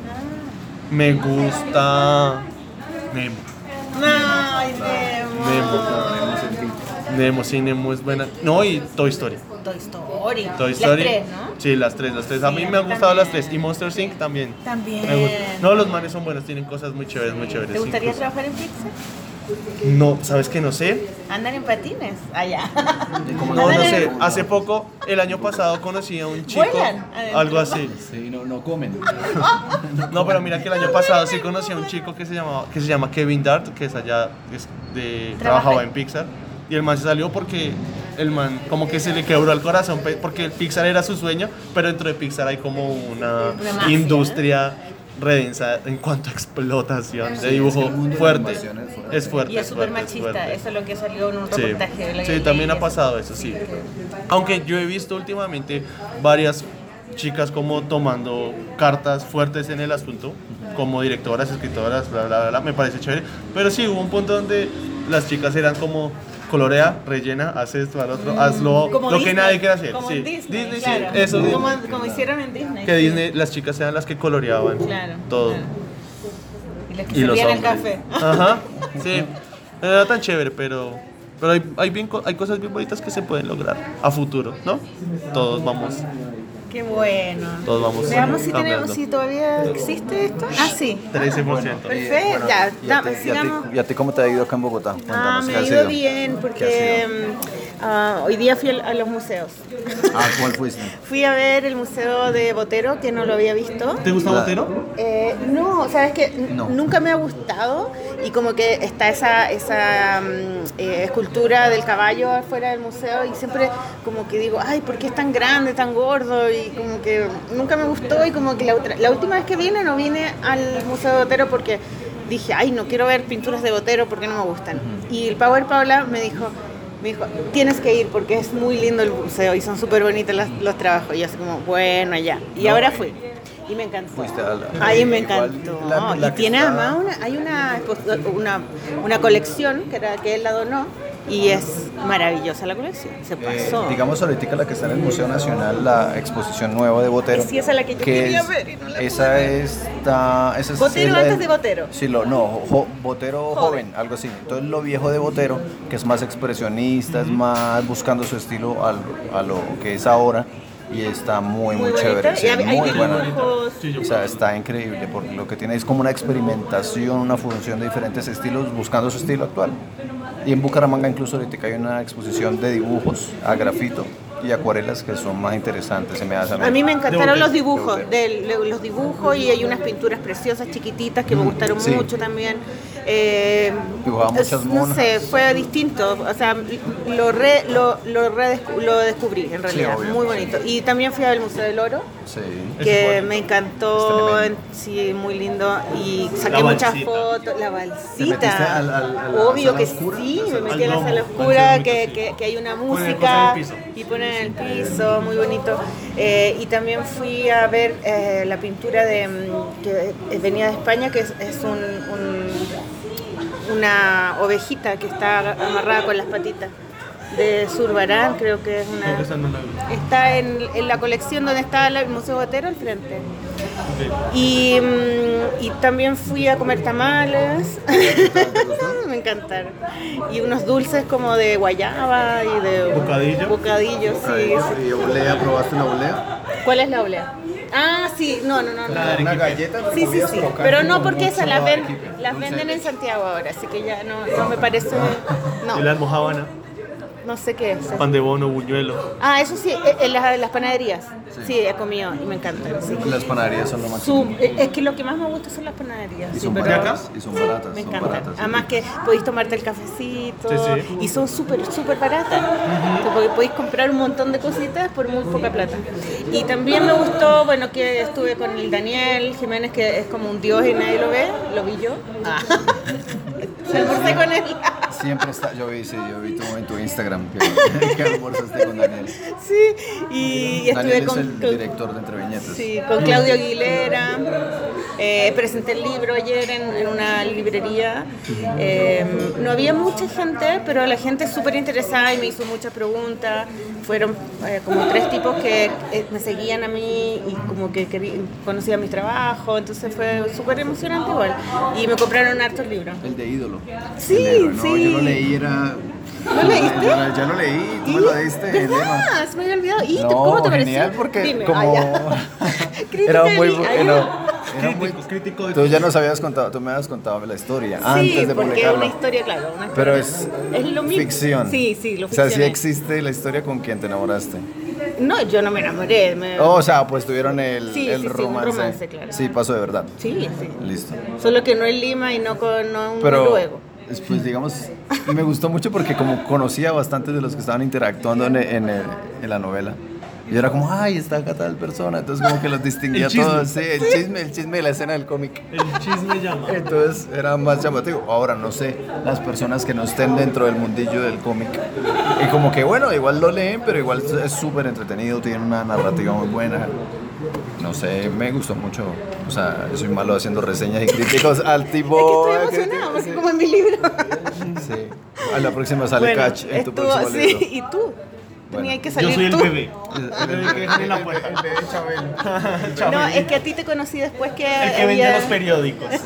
Me gusta Nemo. Ay, Nemo. Nemo. Nemo, sí, Nemo es buena. No, y Toy Story. Toy Story. Toy Story. Las tres, ¿no? Sí, las tres, las tres. a mí me han gustado las tres. Y Monster Inc. también. También. Me gusta. No, los manes son buenos, tienen cosas muy chéveres, muy chéveres. ¿Te gustaría incluso. trabajar en Pixar? No, ¿sabes que no sé? Andar en patines. Allá. ¿Cómo No, no sé. Hace poco, el año pasado, conocí a un chico. Algo así. Sí, no, no comen. No, pero mira que el año pasado sí conocí a un chico que se llamaba, que se llama Kevin Dart, que es allá, es de, Trabaja trabajaba en Pixar. Y el man se salió porque el man como que se le quebró el corazón, porque el Pixar era su sueño, pero dentro de Pixar hay como una, industria redensa en cuanto a explotación de dibujo es fuerte. es fuerte. Es fuerte. Y es súper machista. Eso es lo que salió en un Sí, reportaje de la sí, también ha pasado eso, sí. Aunque yo he visto últimamente varias chicas como tomando cartas fuertes en el asunto, como directoras, escritoras, bla, bla, bla, bla, me parece chévere. Pero sí, hubo un punto donde las chicas eran como colorea, rellena, haz esto, al otro, hazlo, Como lo que Disney, nadie quiere hacer. Como sí. Disney, sí, eso. Como, como hicieron en Disney. que sí. Disney, las chicas eran las que coloreaban Claro. todo. claro. Y las que Y servían el café. Ajá, sí. No era tan chévere, pero, pero hay, hay, bien, hay cosas bien bonitas que se pueden lograr a futuro, ¿no? Todos vamos, Qué bueno. todos vamos Veamos si, tenemos, si todavía existe esto. Ah, sí. 13%. Perfecto. Ya, ¿Y da- a, ti, y a ti- sigamos. y a ti cómo te ha ido acá en Bogotá? Ah, Cuéntanos, me ¿qué ha ido bien ¿Qué porque ah, hoy día fui a los museos. Ah, ¿cuál fuiste? Fui a ver el museo de Botero, que no lo había visto. ¿Te gusta La- Botero? Eh, no, sabes que No. nunca me ha gustado y como que está esa, esa mm, eh, escultura del caballo afuera del museo y siempre como que digo, ay, ¿por qué es tan grande, tan gordo? Y como que nunca me gustó y como que la, otra- la última vez que vine no vine al Museo de Botero porque dije, ay, no quiero ver pinturas de Botero porque no me gustan. Y el Power Paula me dijo, me dijo, tienes que ir porque es muy lindo el museo y son súper bonitos los, los trabajos. Y yo así como, bueno, ya. Y ahora fui. Y me encantó. Fuiste a la- Ay, me encantó. la- la y tiene además una, hay una, expo- una, una colección que, era, que él la donó y es maravillosa la colección. Se Eh, pasó. digamos ahorita la que está en el Museo Nacional, la exposición nueva de Botero. Sí, esa es la que yo quería es- ver y no la Esa está... Esa es Botero la- antes de Botero. Sí, lo, no, jo- Botero Joven. joven. algo así. Entonces lo viejo de Botero, que es más expresionista, es más buscando su estilo al- a lo que es ahora. Y está muy, muy, Muy chévere. sí, hay- hay muy buena. dibujos. O sea, está increíble porque lo que tiene es como una experimentación, una función de diferentes estilos buscando su estilo actual. Y en Bucaramanga incluso ahorita hay una exposición de dibujos a grafito y acuarelas que son más interesantes, se me hace A mí me encantaron los dibujos, De los dibujos y hay unas pinturas preciosas chiquititas que me gustaron sí. mucho también. Eh, es- No sé, fue distinto, o sea, lo, re, lo, lo, redescu- lo descubrí en realidad, obvio, muy sí. bonito. Y también fui al Museo del Oro, Sí. que me encantó, sí, muy lindo, y saqué La muchas fotos, la balsita, al- al- obvio que oscura? sí, me metí a la sala al oscura, que, que, que hay una en música y ponen en el piso, muy bonito. Eh, y también fui a ver eh, la pintura de mm, que venía de España, que es, es un, un- una ovejita que está amarrada con las patitas. De Zurbarán, creo que es una... Está en, en la colección donde está el Museo Botero al frente. Y, mm, y también fui a comer tamales. Me encantaron. Y unos dulces como de guayaba y de ¿Bocadillo? bocadillo, sí, sí. ¿Y olea? ¿Probaste la olea? ¿Cuál es la olea? Ah, sí, no, no, no. no. La Una galleta Sí, sí, sí. Pero no porque esas las, ven, las venden de en. Santiago ahora, así que ya no, no me parece. ¿Y la No, almojábana? No sé qué es. Pan de bono, buñuelo. Ah, eso sí, eh, en las, las panaderías. Sí, he comido y me encantan. Sí. Las panaderías son lo más Su- eh, es que lo que más me gusta son las panaderías. Y sí, son pero baratas. Y son baratas. Me son encantan. baratas, sí. Además que podéis tomarte el cafecito Sí, sí. y son súper, súper baratas. Porque podéis comprar un montón de cositas por muy poca plata. Y también me gustó, bueno, que estuve con el Daniel Jiménez, que es como un dios y nadie lo ve. Lo vi yo. Ah. Almorcé con él. Siempre está, yo vi, sí, yo vi tu, en tu Instagram que, que almorzaste con Daniel. Sí, y estuve Daniel es con, el con- director de Entre Viñetas. Sí, con Claudio Aguilera. Eh, presenté el libro ayer en, en una librería. Eh, no había mucha gente, pero la gente súper interesada y me hizo muchas preguntas. Fueron eh, como tres tipos que me seguían a mí y como que conocían mi trabajo. Entonces fue súper emocionante igual. Y me compraron hartos libros. El de ídolo. Sí, no, sí. Yo lo leí, era. ¿Lo leíste? Ya, ya lo leí, tú me lo diste. ¿Verdad? Se me había olvidado. ¿Y No, cómo te pareció? genial porque Dime. como Ah, era muy era- era muy- Crítico, de Tú ya nos habías contado, tú me habías contado la historia Sí, antes de porque es publicarla. una historia, claro. Una historia. Pero es, Es lo mismo. ficción. Sí, sí, lo O sea, sí existe la historia con quien te enamoraste. No, yo no me enamoré. me- Oh, o sea, pues tuvieron el, Sí, el sí, sí, un romance. romance, claro. Sí, pasó de verdad. Sí, sí. Listo. Solo que no en Lima y no con no en Pero, Noruego. pues digamos, me gustó mucho porque como conocía a bastantes de los que estaban interactuando en, en, el- en la novela. Y era como, ay, está acá tal persona. Entonces como que los distinguía todos. Sí, el chisme, el chisme de la escena del cómic. El chisme llama. Entonces era más llamativo. Ahora no sé, las personas que no estén dentro del mundillo del cómic. Y como que bueno, igual lo leen, pero igual es súper entretenido, tiene una narrativa muy buena. no sé, me gustó mucho. O sea, soy malo haciendo reseñas y críticos al Es que tipo. estoy emocionada porque como en mi libro. Sí. A la próxima sale Bueno, Catch en tu estuvo- próximo sí, libro. y tú. Tenías que Yo salir soy el tú. bebé. El bebé que dejan en la puerta. No, es que a ti te conocí después que. El que vende había- los periódicos.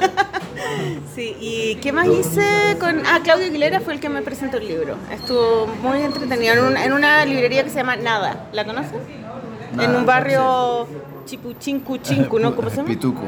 Sí, ¿y qué más hice con...? Ah, Claudio Aguilera fue el que me presentó el libro. Estuvo muy entretenido en, un- en una librería que se llama Nada. ¿La conoces? en Nada, un barrio Chipuchinku, Chinku, ¿no? ¿Cómo se llama? Pituco.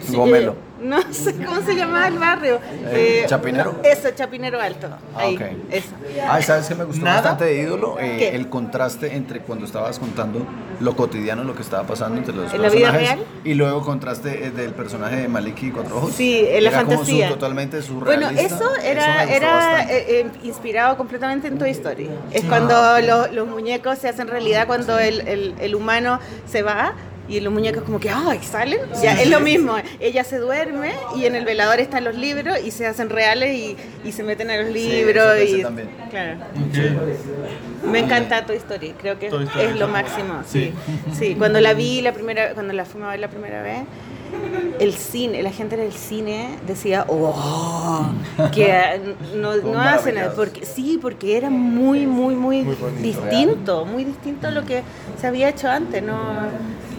Sí, Gomelo. eh, no sé cómo se llama el barrio. Eh, ¿Chapinero? no, eso, Chapinero Alto. Ah, Ahí, ok. eso. Ay, ¿sabes qué me gustó ¿Nada? bastante de Ídolo? Eh, ¿Qué? el contraste entre cuando estabas contando lo cotidiano, lo que estaba pasando entre los ¿En la vida personajes real? y luego contraste eh, del personaje de Maliki Cuatro Ojos. Sí, en la Era como fantasía. su- totalmente Bueno, surrealista. eso era, gustó era eh, eh, inspirado completamente en Toy Story. Es Ah, cuando lo- los muñecos se hacen realidad, cuando el, el- el humano se va y los muñecos como que, ¡ay! salen. Ya, es lo mismo. Ella se duerme y en el velador están los libros y se hacen reales y, y se meten a los libros. eso pensé y, también. Claro. Me encanta Toy Story, creo que Story es lo máximo. Sí. sí, cuando la vi la primera, cuando la fuimos a ver la primera vez, el cine, la gente del cine decía, oh, que no, no hacen porque sí, porque era muy, muy, muy, Muy bonito, distinto, muy distinto a lo que se había hecho antes, ¿no?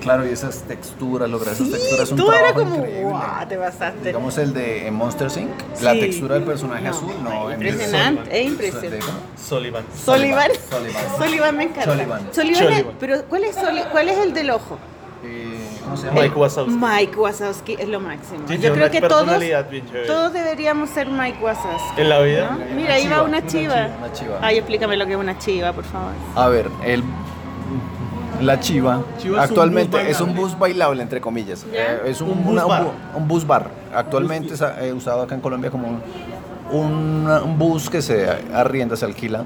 Claro, y esas texturas, lograr esas Sí, texturas, un tú era como, increíble. wow, te pasaste. Digamos el de Monster Inc. La textura del personaje No, azul, no. impresionante, es impresionante. Sullivan. Sullivan. Sullivan. Sullivan me encanta. Sullivan. Sullivan pero ¿cuál es, Sulli- ¿cuál es el del ojo? Eh, ¿Cómo se llama? Mike Wazowski. Mike Wazowski es lo máximo. Sí, Yo creo que todos, todos deberíamos ser Mike Wazowski. En la vida. ¿no? Mira, ahí va una chiva. Una chiva. Ay, explícame lo que es una chiva, por favor. A ver, el, la Chiva, Chiva es un actualmente bus es un bus bailable, entre comillas. Eh, es un, Un bus una- bar. bu- un bus bar. Actualmente es eh, usado acá en Colombia como un, bus que se arrienda, se alquila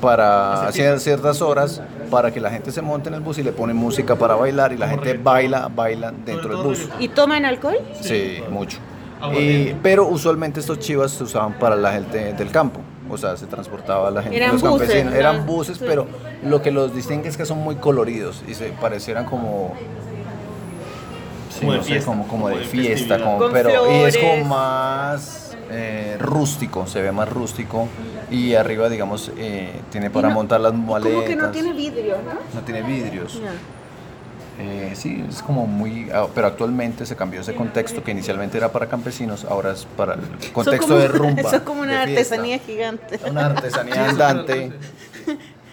para hacer ciertas horas para que la gente se monte en el bus y le ponen música para bailar y la gente baila, baila dentro del bus. ¿Y toman alcohol? Sí, mucho. Y, pero usualmente estos chivas se usaban para la gente del campo. O sea, se transportaba la gente, Eran los buses, campesinos. ¿no? Eran buses, Sí. pero lo que los distingue es que son muy coloridos y se parecieran como. Sí, Como de no sé, fiesta, como, como como de de fiesta, como, pero y es como más eh, rústico, se ve más rústico y arriba, digamos, eh, tiene para no- montar las maletas. Como que no tiene vidrio, ¿no? no tiene vidrios. Ya. Eh, sí, es como muy... ah, Pero actualmente se cambió ese contexto que inicialmente era para campesinos, ahora es para el contexto como- de rumba. Eso es como una artesanía gigante. Una artesanía andante.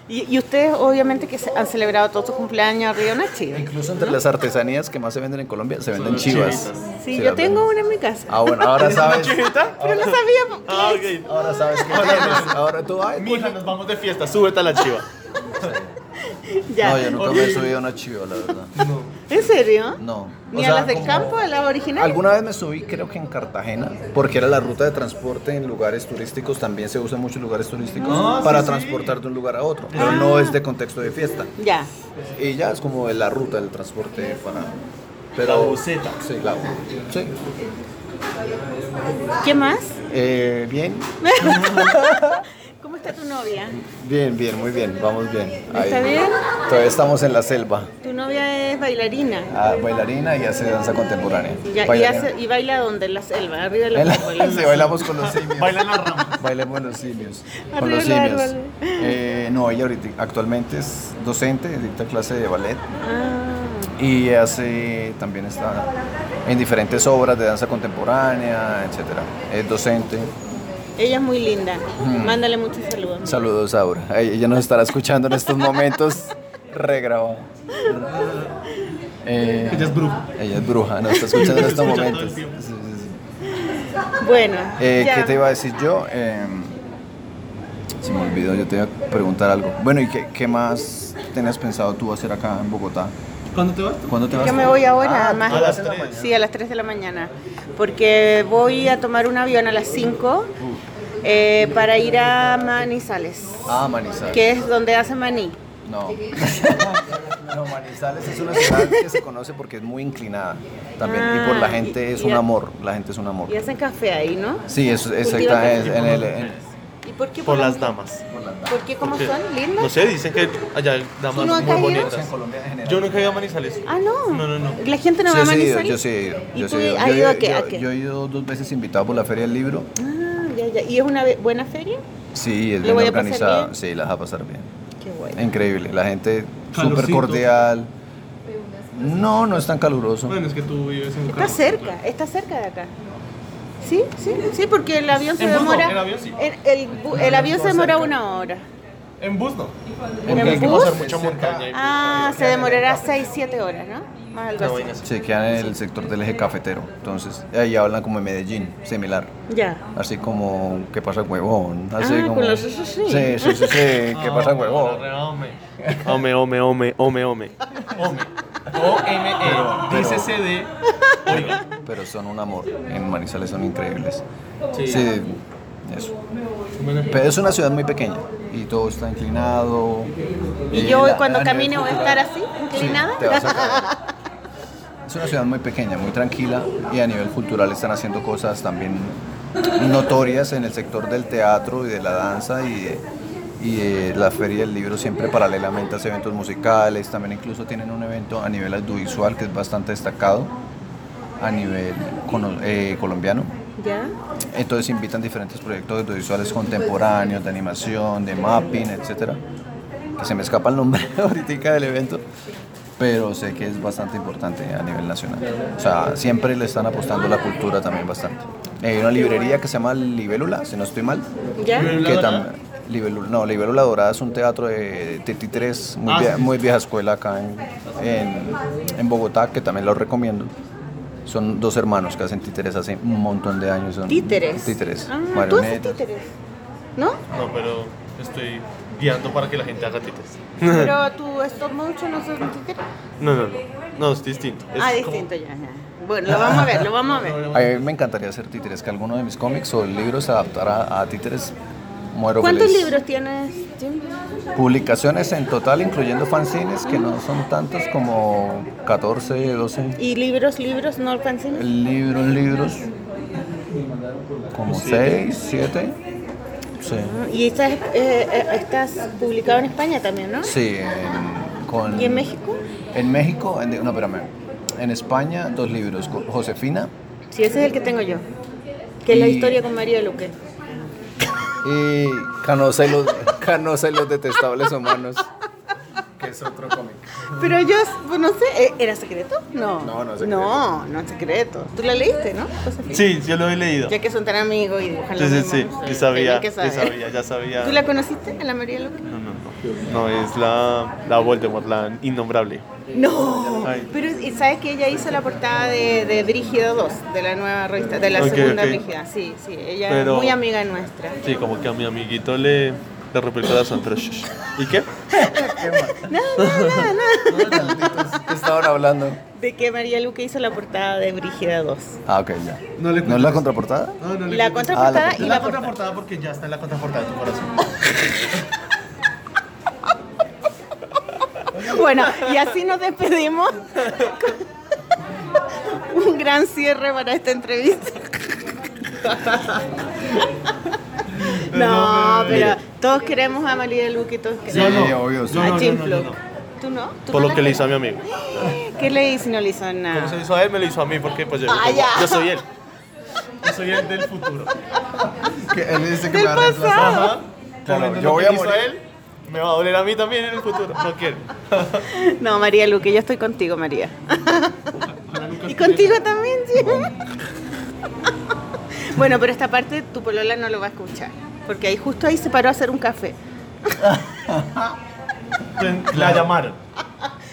Y, y ustedes, obviamente, que se- han celebrado todos sus cumpleaños arriba una chiva. Incluso entre las artesanías que más se venden en Colombia se venden chivas. Sí, yo tengo una en mi casa. Ah, bueno, ahora sabes. Pero no sabía Ah. Ahora sabes que. Ahora tú, ay, Mija, nos vamos de fiesta, súbete a la chiva. Ya. No, yo nunca me he subido a una chiva, la verdad. ¿En serio? No. ¿Ni O a las del campo, a las originales? Alguna vez me subí, creo que en Cartagena, porque era la ruta de transporte en lugares turísticos, también se usa mucho en lugares turísticos Ah, para sí, sí. transportar de un lugar a otro, pero no es de contexto de fiesta. Ya. Y ya es como la ruta del transporte para... Pero, La buseta. Sí, la sí. ¿Qué más? Eh, bien, ¿Cómo está tu novia? bien, bien, muy bien, vamos bien. ¿Está bien? Todavía estamos en la selva. Tu novia es bailarina. Ah, bailarina y hace danza contemporánea. Ya, y, Bailarina. hace- y baila donde? En la selva, arriba de los En la- árboles. sí, bailamos con los simios. Baila en la rama. Bailemos los simios. Con Arriba los del simios. Eh, no, ella ahorita actualmente es docente, dicta clase de ballet Ah, y hace también está en diferentes obras de danza contemporánea, etcétera. Es docente. Ella es muy linda. Mándale muchos saludos. Saludos, Aura. Ay, Ella nos estará escuchando en estos momentos regrabado. Eh, Ella es bruja. Ella es bruja, nos está escuchando en estos momentos. tiempo. Sí, sí, sí. Bueno, Eh. ¿Qué te iba a decir yo? Eh, se me olvidó, yo te iba a preguntar algo. Bueno, ¿y qué, qué más tenías pensado tú hacer acá en Bogotá? ¿Cuándo te vas? ¿Cuándo te vas? Yo me voy ahora, Ah, más a las tres. Sí, a las 3 de la mañana. Porque voy a tomar un avión a las 5 eh, para ir a Manizales, Ah, Manizales. que es donde hace maní. No. no, Manizales es una ciudad que se conoce porque es muy inclinada también. y por la Ah, gente y- es y un a- amor. La gente es un amor. Y hacen café ahí, ¿no? Sí, eso es Cultivan exacta. es café. en el, en- ¿Y por qué Por la las damas. ¿Por qué? ¿Cómo Porque- son? ¿Lindas? No sé, dicen que allá hay damas ¿Tú no muy caído? bonitas. En Colombia en general. Yo nunca he ido a Manizales. Ah, no. No, no, no. La gente no Sí, va a sí he ido, Manizales. yo sí he ido. ¿Y Yo, tú sí he ido. Yo ido he- a qué? yo- ¿A qué? yo he ido dos veces invitado por la Feria del Libro. Ah, ya, ya. ¿Y es una buena feria? Sí, es ¿Lo bien organizada. Sí, la vas a pasar bien. Qué bueno. Increíble. La gente súper cordial. No, no es tan caluroso. Bueno, es que tú vives en Está cerca, está cerca de acá. Sí, sí, sí, porque el avión se demora. en avión sí. el, el bu- el avión se demora una hora. En bus no. ¿En Hay que bus? pasar mucha montaña. y- Ah, se demorará 6, 7 horas, ¿no? Más algo así. Se quedan en el sector del eje cafetero. Entonces, ahí hablan como en Medellín, similar. Ya. Así como, ¿qué pasa, huevón? Así Ah, como... con los eso sí. Sí, sí, sí, sí. ¿Qué pasa, huevón? Ome, ome, ome, ome, ome. Ome. O-M-E. Dice CD. Oiga. Pero son un amor. En Manizales son increíbles. Sí. Sí, eso. Pero es una ciudad muy pequeña y todo está inclinado. Y yo la- cuando camine voy a estar así, inclinada. Sí, te vas a caer. Es una ciudad muy pequeña, muy tranquila y a nivel cultural están haciendo cosas también notorias en el sector del teatro y de la danza y, de- y de la feria del libro siempre paralelamente hace eventos musicales, también incluso tienen un evento a nivel audiovisual que es bastante destacado a nivel eh, colombiano. Ya. Entonces invitan diferentes proyectos audiovisuales contemporáneos, de animación, de mapping, etcétera. Que se me escapa el nombre ahorita del evento, pero sé que es bastante importante a nivel nacional. O sea, siempre le están apostando a la cultura también bastante. Hay una librería que se llama Libélula, si no estoy mal. Ya. Que Libélula, no, Libélula Dorada es un teatro de Titi 3, muy, Ah, vie- sí. muy vieja escuela acá en, en, en Bogotá, que también lo recomiendo. Son dos hermanos que hacen títeres hace un montón de años. Son Títeres. Títeres. Ah, tú haces marionetas. títeres. ¿No? No, pero estoy guiando para que la gente haga tites. Pero tu stop motion no son títeres. No, no, no. No, es distinto. Es Ah, como- distinto ya, ya. Bueno, lo vamos a ver, lo vamos a ver. A mí me encantaría hacer títeres, que alguno de mis cómics o libros se adaptara a títeres. Muero ¿Cuántos feliz. libros tienes, Jim? Publicaciones en total, incluyendo fanzines, que no son tantos como 14, 12. ¿Y libros, libros, no alcancen? Libros, libros. Como 6, 7. Sí. Y estás, eh, eh, estás publicado en España también, ¿no? Sí, en, con, ¿Y en México? En México, en- no, espérame. En España, dos libros. Josefina Sí, ese es el que tengo yo. Que es la historia con María Luque. Y Canosa y los, Canosa y los detestables humanos. Que es otro cómic. Pero yo, pues, no sé, ¿eh, ¿era secreto? No. No, no es secreto. No, no es secreto. ¿Tú la leíste, no? Josefina? Sí, yo lo he leído. Ya que son tan amigos y dibujan Sí, lo sí, sí. sabía, que saber. sabía, ya sabía. ¿Tú la conociste, a la María Luque? No, no, no. No, es la, la Voldemort, la innombrable. No, pero ¿y ¿sabes que ella hizo la portada de, de Brígida 2, de la nueva revista, de la Ok, segunda ok. Brígida? Sí, sí, ella Pero- es muy amiga nuestra. Sí, como que a mi amiguito le, le el corazón, pero. ¿Y qué? ¿Qué estaban hablando? De que María Luque hizo la portada de Brígida 2. Ah, ok, ya. No le ¿No es la contraportada? No, no La contraportada Ah, la y la portada. porque ya está en la contraportada de tu corazón. Bueno, y así nos despedimos. Un gran cierre para esta entrevista. No, pero todos queremos a María Luque, todos Sí, queremos obvio, sí. a no. ¿Tú no? ¿Tú Por no lo que le hizo a mi amigo. ¿Qué le hizo? No le hizo nada. Como se hizo a él, me lo hizo a mí, porque pues yo, Ah, yo soy él. Yo soy él del futuro. Que él dice que Del me va a reemplazar. pasado. Ajá. Claro, yo voy a morir. él, me va a doler a mí también en el futuro. No quiero. No, María Luque, yo estoy contigo, María. Y contigo también, sí. Bueno, pero esta parte tu polola no lo va a escuchar. Porque ahí justo ahí se paró a hacer un café. La llamaron.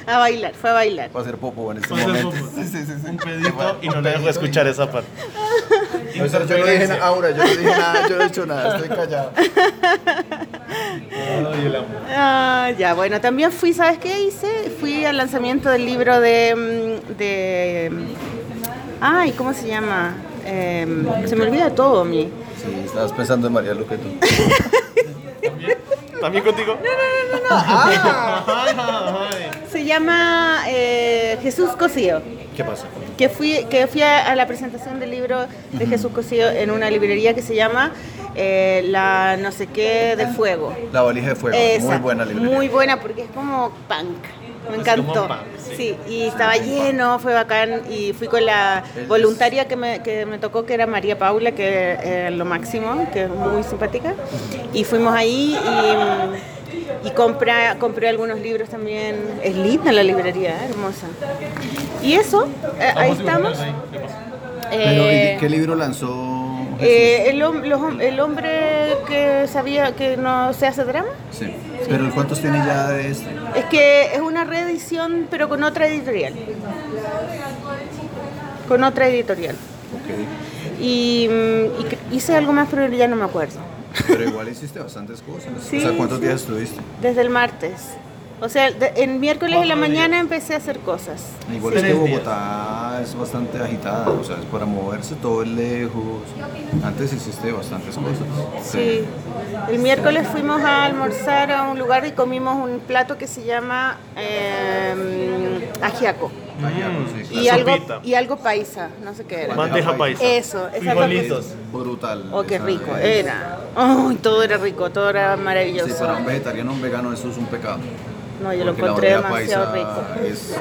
A bailar, fue a bailar. Va a ser popo en este Fue a hacer momento. popo. Sí, sí, sí, sí. Un pedito y no le dejo escuchar esa parte. No, eso yo no dije nada, Aura, yo no dije nada, yo no he dicho nada, estoy callado. Ay, el amor. Ah, ya, bueno, también fui, ¿sabes qué hice? Fui al lanzamiento del libro de... mm, de mm, ay, ¿cómo se llama? Em, se me olvida todo a mí. Sí, estabas pensando en María Luque tú. ¿También? ¿También contigo? No, no, no, no. Ay. Se llama eh, Jesús Cosío. ¿Qué pasa? Que fui, que fui a, a la presentación del libro de Jesús Cosío en una librería que se llama eh, La no sé qué de fuego. La valija de fuego. Esa, Muy buena librería. Muy buena porque es como punk. Me encantó. sí. y estaba lleno, fue bacán. Y fui con la voluntaria que me, que me tocó, que era María Paula, que es lo máximo, que es muy simpática. Y fuimos ahí y, y compré, compré algunos libros también. Es linda la librería, ¿eh? hermosa. Y eso, eh, ahí estamos. Pero, Eh, ¿y ¿qué libro lanzó? Eh, el, los el hombre que sabía que no se hace drama. Sí. Pero ¿cuántos tiene ya de este? Es que es una reedición, pero con otra editorial. Con otra editorial. Ok. Y, mm, y hice algo más, pero ya no me acuerdo. Pero igual hiciste bastantes cosas. Sí, o sea, ¿cuántos sí. días estuviste? Desde el martes. O sea, el miércoles en la mañana empecé a hacer cosas. Igual es que Bogotá es bastante agitada, o sea, es para moverse todo es lejos. Antes hiciste bastantes cosas. Sí. El miércoles fuimos a almorzar a un lugar y comimos un plato que se llama eh, ajiaco. Pues, sí, Y La algo, y algo paisa, no sé qué era. Bandeja paisa. Eso, esa Frijolitos. Brutal. Oh, qué rico es- era. Ay, todo era rico, todo era Sí, maravilloso. para un vegetariano o un vegano eso es un pecado. No, yo lo encontré demasiado rico. Es.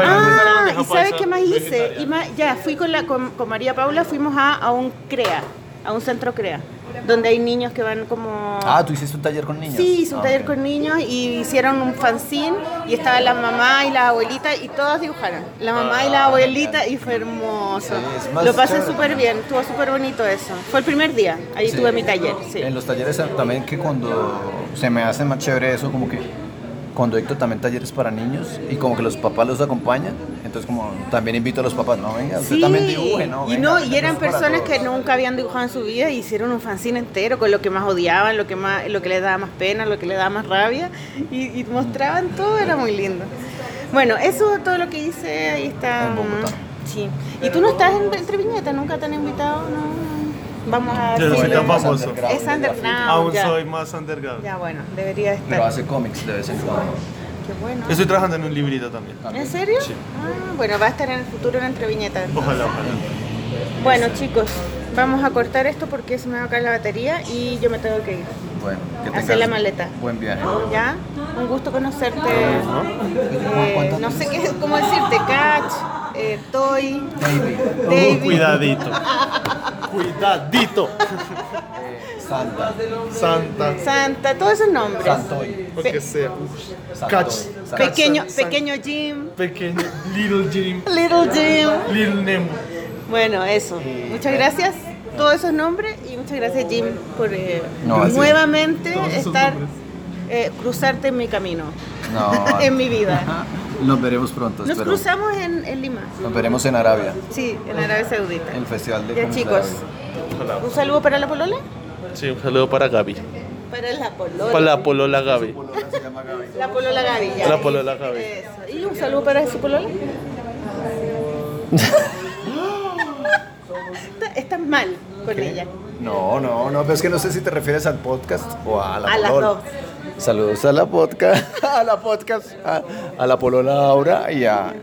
Ah, ¿y sabes qué más hice? vegetariana. Y más- ya, fui con, la, con, con María Paula, fuimos a, a un CREA, a un centro CREA, donde hay niños que van como... Ah, ¿tú hiciste un taller con niños? Sí, hice un Ah, taller con niños y hicieron un fanzine y estaba la mamá y la abuelita y todas dibujaron. La mamá y la abuelita y fue hermoso. Sí, Lo pasé súper bien, estuvo súper bonito eso. Fue el primer día, ahí Sí. tuve mi taller. Sí. En los talleres también que cuando se me hace más chévere eso, como que cuando dicto también talleres para niños y como que los papás los acompañan, entonces como también invito a los papás, no, venga, usted Sí, también dibuje, ¿no? y no, y eran personas que nunca habían dibujado en su vida y hicieron un fanzine entero con lo que más odiaban, lo que más, lo que les daba más pena, lo que les daba más rabia y, y mostraban todo, era muy lindo. Bueno, eso es todo lo que hice, ahí está. En Bogotá. Sí. ¿Y tú no estás en, entre viñetas? ¿Nunca te han invitado? No. Vamos a Yo soy tan famoso. Es underground. Aún ya. soy más underground. Ya, bueno, debería estar. Pero hace cómics de vez en cuando. Qué bueno. Estoy trabajando en un librito también. ¿En serio? Sí. Ah, bueno, va a estar en el futuro en Entre Viñetas. Ojalá, ojalá. Bueno, chicos, vamos a cortar esto porque se me va a caer la batería y yo me tengo que ir. Bueno, que Hacer la maleta. Buen viaje. ¿Ya? Un gusto conocerte. Eh, no sé qué, cómo decirte, Catch, eh, Toy, David. Cuidadito. Cuidadito. Santa, Santa. Santa, todos esos nombres. Santoy, Lo que sea. Santoy, Catch. Santoy. Pequeño, San- pequeño Jim, Pequeño. Little Jim. Little Jim. Little Nemo. Bueno, eso. Muchas gracias. Todos esos nombres y muchas gracias Jim por eh, No, nuevamente estar, eh, cruzarte en mi camino, No, en mi vida. nos veremos pronto, Nos espero. cruzamos en, en Lima. Nos veremos en Arabia, Sí, en Arabia Saudita. el festival de Ya chicos, Arabia. un saludo para la polola. Sí, un saludo para Gaby. Para la polola. Para la polola Gaby. La polola Gaby. ya. La polola Gaby. Eso. Y un saludo para su polola. Está- Estás mal con ella. No, no, no, pero es que no sé si te refieres al podcast o a la A las polola. dos. Saludos a la podcast, a la podcast, a, a la polola Aura y a,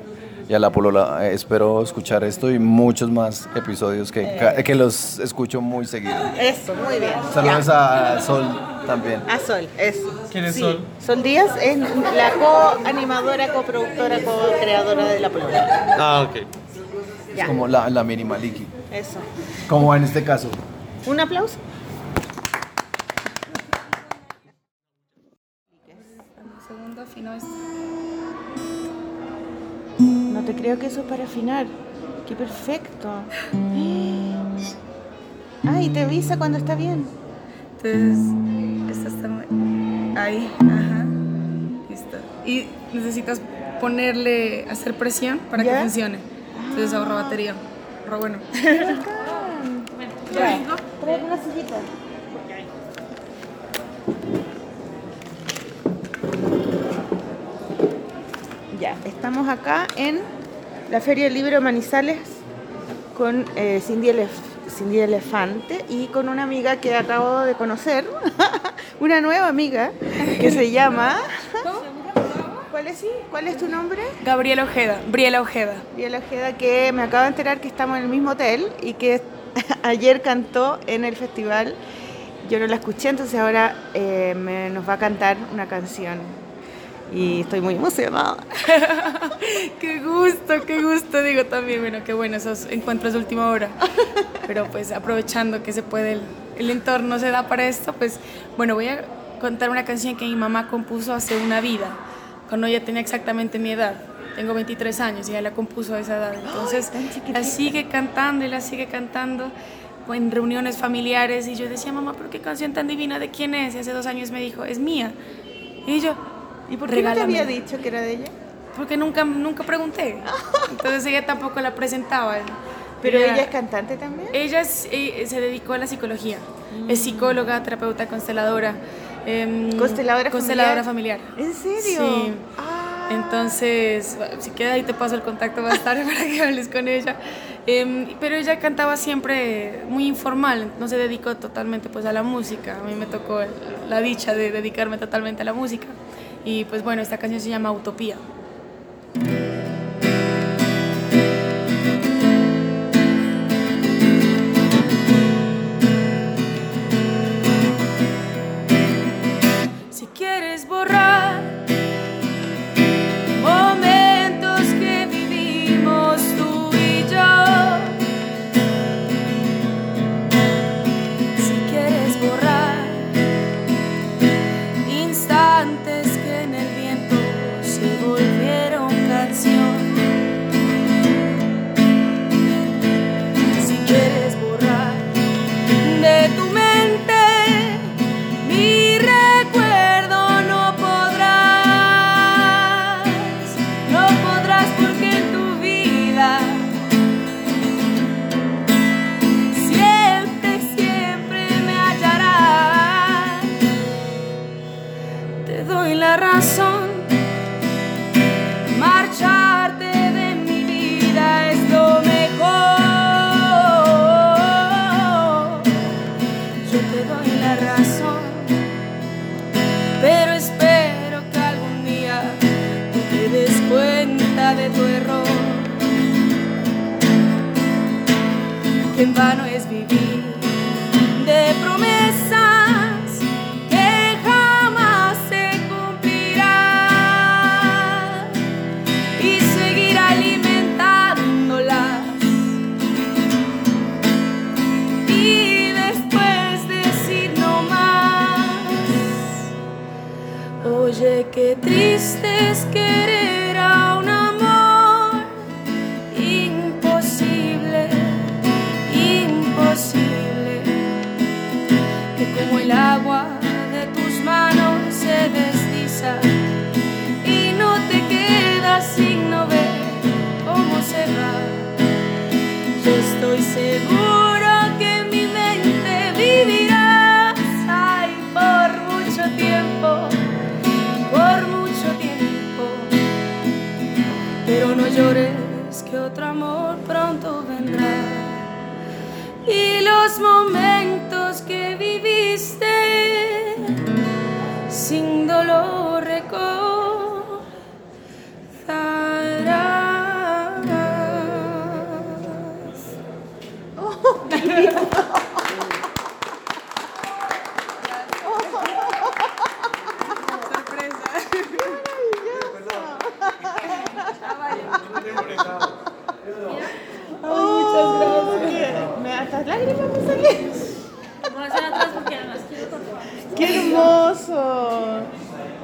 y a la polola. Eh, espero escuchar esto y muchos más episodios que, ca- que los escucho muy seguido. Eso, muy bien. Saludos Ya. a Sol también. A Sol, eso. ¿Quién es Sí, Sol? Sol Díaz es la co-animadora, coproductora, co-creadora de la polola. Ah, ok. Ya, Como la, la mini Maliki. Eso. Como en este caso. Un aplauso. Segundo afino es. No te creo que eso es para afinar. Qué perfecto. Ay, te avisa cuando está bien. Entonces, esta está muy- ahí, ajá. Listo. Y necesitas ponerle, hacer presión para ¿Ya? que funcione. Entonces ahorra batería. Ahorra bueno. Ya, trae una sillita. Ya, estamos acá en la Feria del Libro Manizales con eh, Cindy, Elef- Cindy Elefante y con una amiga que acabo de conocer, una nueva amiga que se llama... ¿Cuál es, sí? ¿Cuál es tu nombre? Gabriela Ojeda, Briela Ojeda. Biela Ojeda, que me acabo de enterar que estamos en el mismo hotel y que ayer cantó en el festival. Yo no la escuché, entonces ahora eh, me- nos va a cantar una canción. Y estoy muy emocionada. Qué gusto, qué gusto, digo también, bueno, qué bueno esos encuentros de última hora. Pero pues aprovechando que se puede, el, el entorno se da para esto, pues bueno, voy a contar una canción que mi mamá compuso hace una vida, cuando ella tenía exactamente mi edad. Tengo 23 años y ella la compuso a esa edad. Entonces la sigue cantando y la sigue cantando en reuniones familiares y yo decía, mamá, pero qué canción tan divina, ¿de quién es? Y hace dos años me dijo, es mía. Y yo, ¿Y por qué no te había dicho que era de ella? porque nunca, nunca pregunté. Entonces ella tampoco la presentaba. Pero Ella- ella es cantante también. Ella es- eh, se dedicó a la psicología. Es psicóloga, terapeuta, consteladora. Em, ¿Consteladora consteladora familiar? familiar. ¿En serio? Sí. Ah. Entonces, si queda ahí te paso el contacto más tarde para que hables con ella. Em, pero ella cantaba siempre muy informal, no se dedicó totalmente pues a la música. A mí me tocó la dicha de dedicarme totalmente a la música. Y pues bueno, esta canción se llama Utopía. Quieres seguro que mi mente vivirás ay, por mucho tiempo, por mucho tiempo. Pero no llores que otro amor pronto vendrá. Y los momentos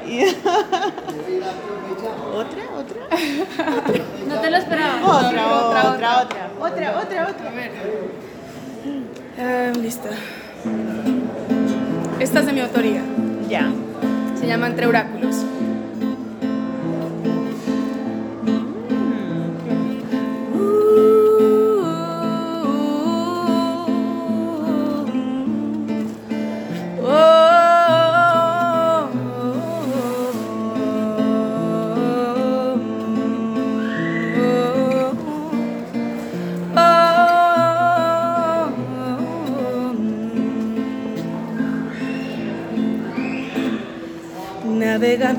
Y- ¿Otra? ¿Otra? No te lo esperaba. Otra, otra, otra, otra, otra, otra, otra. Ah, listo. Esta es de mi autoría. Ya. Se llama Entre Oráculos.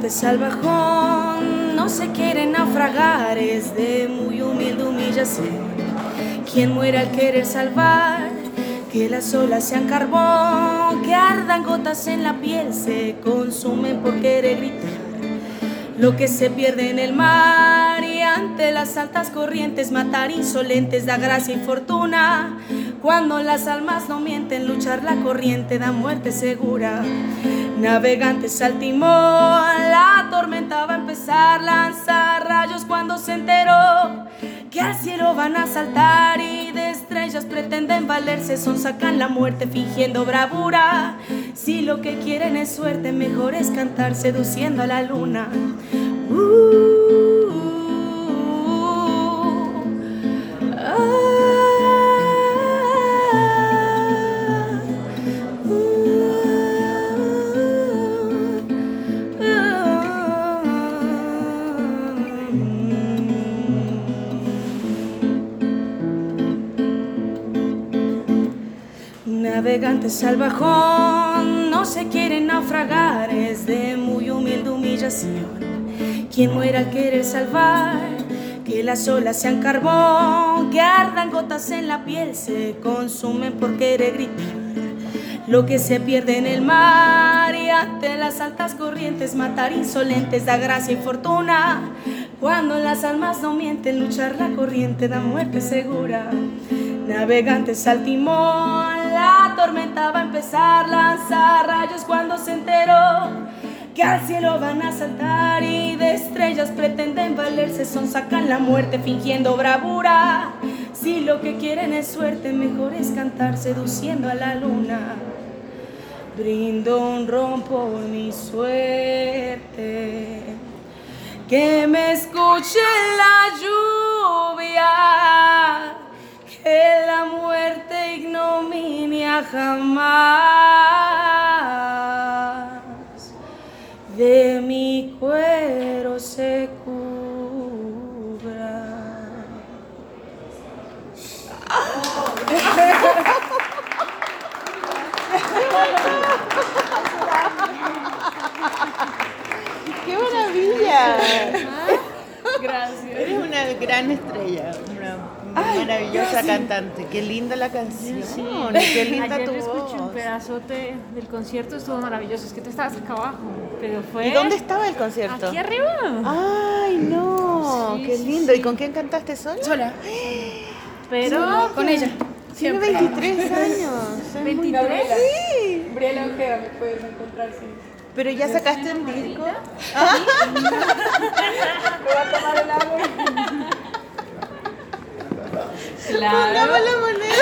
Navegante salvajón no se quiere naufragar, es de muy humilde humillación. Quien muere al querer salvar, que las olas sean carbón, que ardan gotas en la piel, se consumen por querer gritar. Lo que se pierde en el mar y ante las altas corrientes, matar insolentes da gracia y fortuna. Cuando las almas no mienten, luchar la corriente da muerte segura. Navegantes al timón, la tormenta va a empezar, lanzar rayos cuando se enteró que al cielo van a saltar y de estrellas pretenden valerse, son sacan la muerte fingiendo bravura. Si lo que quieren es suerte, mejor es cantar seduciendo a la luna. Uh, salvajón, no se quiere naufragar, es de muy humilde humillación. Quien muera al querer salvar, que las olas sean carbón, que ardan gotas en la piel, se consumen por querer gritar. Lo que se pierde en el mar y ante las altas corrientes, matar insolentes da gracia y fortuna. Cuando las almas no mienten, luchar la corriente da muerte segura. Navegantes al timón, tormenta va a empezar, lanzar rayos cuando se enteró que al cielo van a saltar y de estrellas pretenden valerse, son sacan la muerte fingiendo bravura. Si lo que quieren es suerte, mejor es cantar seduciendo a la luna. Brindo un ron por mi suerte, que me escuche la lluvia, que la muerte ignominia jamás de mi cuero se cubra. ¡Qué maravilla! Gracias. Eres una gran estrella, maravillosa cantante. Qué linda la canción. Sí. Qué linda Ayer tu yo escuché un voz. pedazote del concierto, estuvo maravilloso. Es que tú estabas acá abajo, pero fue... ¿Y dónde estaba el concierto? Aquí arriba. Ay, no, Sí, qué sí, lindo. sí. ¿Y con quién cantaste sola? Sola, Pero... con ella. Tiene Siempre. 23 años. es muy- 23. Sí. Gabriela Ojeda, me puedes encontrar, sí. Pero ya sacaste un disco. Me voy a tomar el agua. Pongamos la moneda.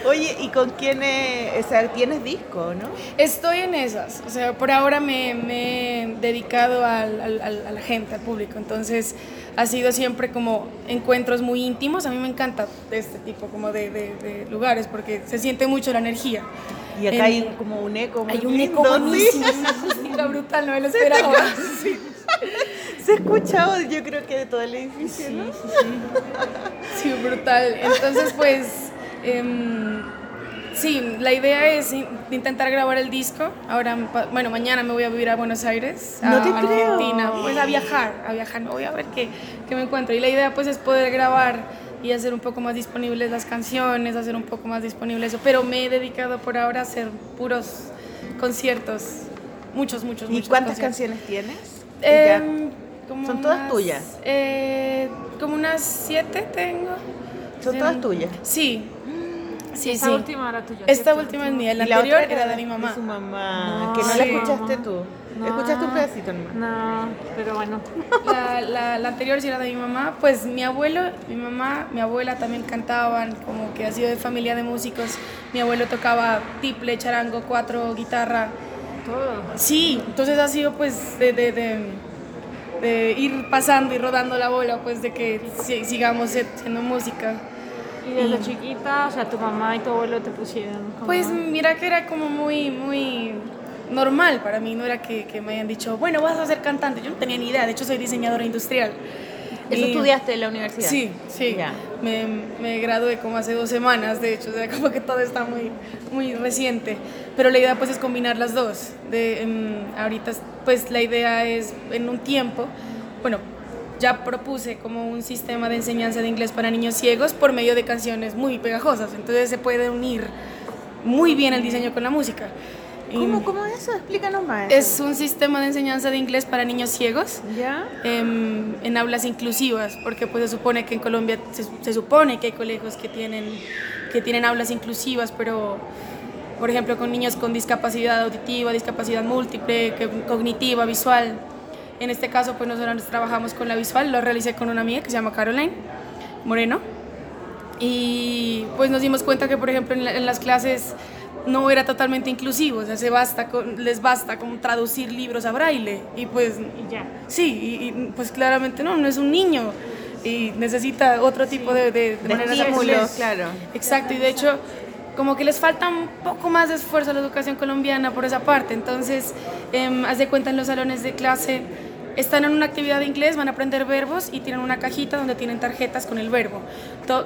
Oye, ¿y con quién eh, o sea, tienes disco, no? Estoy en esas, o sea, por ahora me, me he dedicado al- al- al- a la gente, al público, entonces ha sido siempre como encuentros muy íntimos, a mí me encanta este tipo como de, de- de lugares porque se siente mucho la energía. Y acá En- hay como un eco muy Hay un lindo, eco ¿sí? buenísimo, una acústica brutal, no me lo esperaba. Se ha escuchado, yo creo que de todo el edificio, ¿no? Sí, brutal. Entonces, pues, em, sí, la idea es in- intentar grabar el disco. Ahora, bueno, mañana me voy a vivir a Buenos Aires, a No te creo. Argentina, pues a viajar, a viajar, me voy a ver qué, qué me encuentro. Y la idea, pues, es poder grabar y hacer un poco más disponibles las canciones, hacer un poco más disponible eso. Pero me he dedicado por ahora a hacer puros conciertos, muchos, muchos, ¿Y muchos cuántas conciertos. canciones tienes? Ya. Como ¿Son todas unas, tuyas? eh, como unas siete tengo. ¿Son todas tuyas? Sí. Sí, Esta sí. última era tuya. Esta última es mía, la la anterior era de mi mamá. su mamá, No, que no la escuchaste tú. No. Escuchaste un pedacito nomás. No, pero bueno. La, la, la anterior sí era de mi mamá. Pues mi abuelo, mi mamá, mi abuela también cantaban, como que ha sido de familia de músicos. Mi abuelo tocaba tiple, charango, cuatro, guitarra. Todo. Sí, entonces ha sido pues de, de, de- de ir pasando y rodando la bola, pues de que si- sigamos haciendo música. Y desde chiquita, o sea, tu mamá y tu abuelo te pusieron como... Pues mira que era como muy, muy normal para mí, no era que, que me hayan dicho, bueno, vas a ser cantante. Yo no tenía ni idea, de hecho soy diseñadora industrial. ¿Eso estudiaste en la universidad? Sí, sí. Ya. Me, me gradué como hace dos semanas, de hecho, o sea, como que todo está muy, muy reciente. Pero la idea pues es combinar las dos. De, em, ahorita pues la idea es en un tiempo, bueno, ya propuse como un sistema de enseñanza de inglés para niños ciegos por medio de canciones muy pegajosas. Entonces se puede unir muy bien el diseño con la música. ¿Cómo, ¿Cómo es eso? Explícanos más. Es un sistema de enseñanza de inglés para niños ciegos ¿Ya? em, en aulas inclusivas, porque pues se supone que en Colombia se, se supone que hay colegios que tienen, que tienen aulas inclusivas, pero por ejemplo con niños con discapacidad auditiva, discapacidad múltiple, que- cognitiva, visual. En este caso pues nosotros trabajamos con la visual, lo realicé con una amiga que se llama Caroline Moreno y pues nos dimos cuenta que por ejemplo en, la- en las clases no era totalmente inclusivo, o sea, se basta con- les basta como traducir libros a braille y pues Y ya. Sí, y, y, pues claramente no, no es un niño y necesita otro tipo de, de, de De maneras de claro. Exacto, y de hecho como que les falta un poco más de esfuerzo a la educación colombiana por esa parte. Entonces, em, haz de cuenta en los salones de clase, están en una actividad de inglés, van a aprender verbos y tienen una cajita donde tienen tarjetas con el verbo.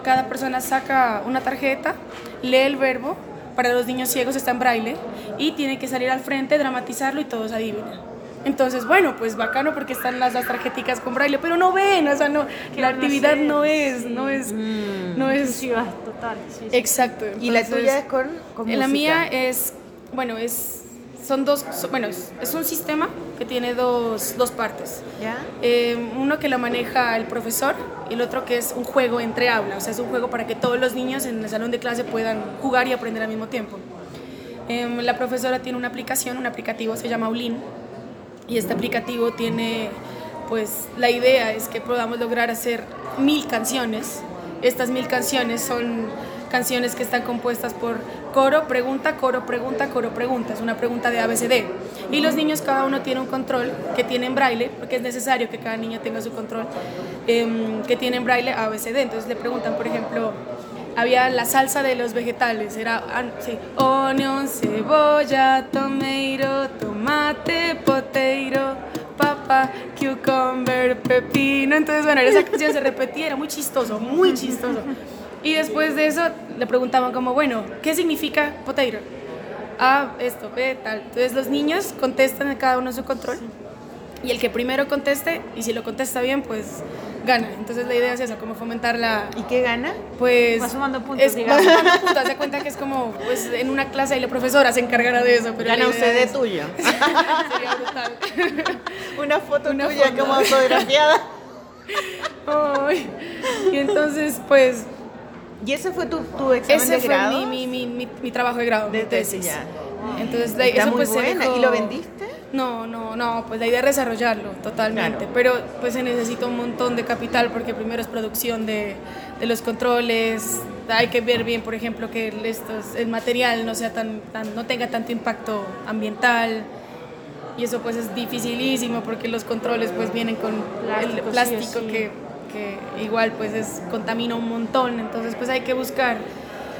Cada persona saca una tarjeta, lee el verbo, para los niños ciegos está en braille y tiene que salir al frente, dramatizarlo y todos adivinan. Entonces, bueno, pues bacano porque están las, las tarjeticas con braille, pero no ven, o sea, no, la actividad no es, no es, no es total. Sí, sí. Exacto. Y la entonces, tuya es con, con La música. mía es, bueno, es, son dos, so- bueno, es, es un sistema que tiene dos, dos partes. ¿Ya? Eh, uno que lo maneja el profesor y el otro que es un juego entre aulas, o sea, es un juego para que todos los niños en el salón de clase puedan jugar y aprender al mismo tiempo. Em, la profesora tiene una aplicación, un aplicativo, se llama Ulin, y este aplicativo tiene, pues, la idea es que podamos lograr hacer mil canciones. Estas mil canciones son canciones que están compuestas por coro, pregunta, coro, pregunta, coro, pregunta. Es una pregunta de ABCD. Y los niños, cada uno tiene un control que tiene en braille, porque es necesario que cada niño tenga su control, em, que tiene en braille ABCD. Entonces le preguntan, por ejemplo, había la salsa de los vegetales, era ah, sí, onion, cebolla, tomato, tomate, potato, papa, cucumber, pepino. Entonces, bueno, esa canción se repetía, era muy chistoso, muy chistoso. Y después de eso le preguntaban como, bueno, ¿qué significa potato? Ah, esto, B, tal. Entonces los niños contestan a cada uno su control y el que primero conteste, y si lo contesta bien, pues gana. Entonces la idea es eso, como fomentar la, ¿Y qué gana? pues Va sumando puntos, es, digamos. va sumando puntos, de cuenta que es como pues en una clase y la profesora se encargará de eso pero Gana CD es- tuyo. sería brutal Una foto Una tuya foto. como autografiada. Ay. y entonces pues ¿Y ese fue tu, tu examen ese de fue grado? mi, mi, mi, mi, mi trabajo de grado De mi tesis, ya. entonces Está eso muy pues se buena. dejó- ¿Y lo vendiste? No, no, no, pues la idea es desarrollarlo totalmente, Claro. pero pues se necesita un montón de capital porque primero es producción de, de los controles, hay que ver bien, por ejemplo, que el, estos, el material no, sea tan, tan, no tenga tanto impacto ambiental y eso pues es dificilísimo porque los controles pues vienen con Plástico, el sí, plástico sí. que, que igual pues es, contamina un montón, entonces pues hay que buscar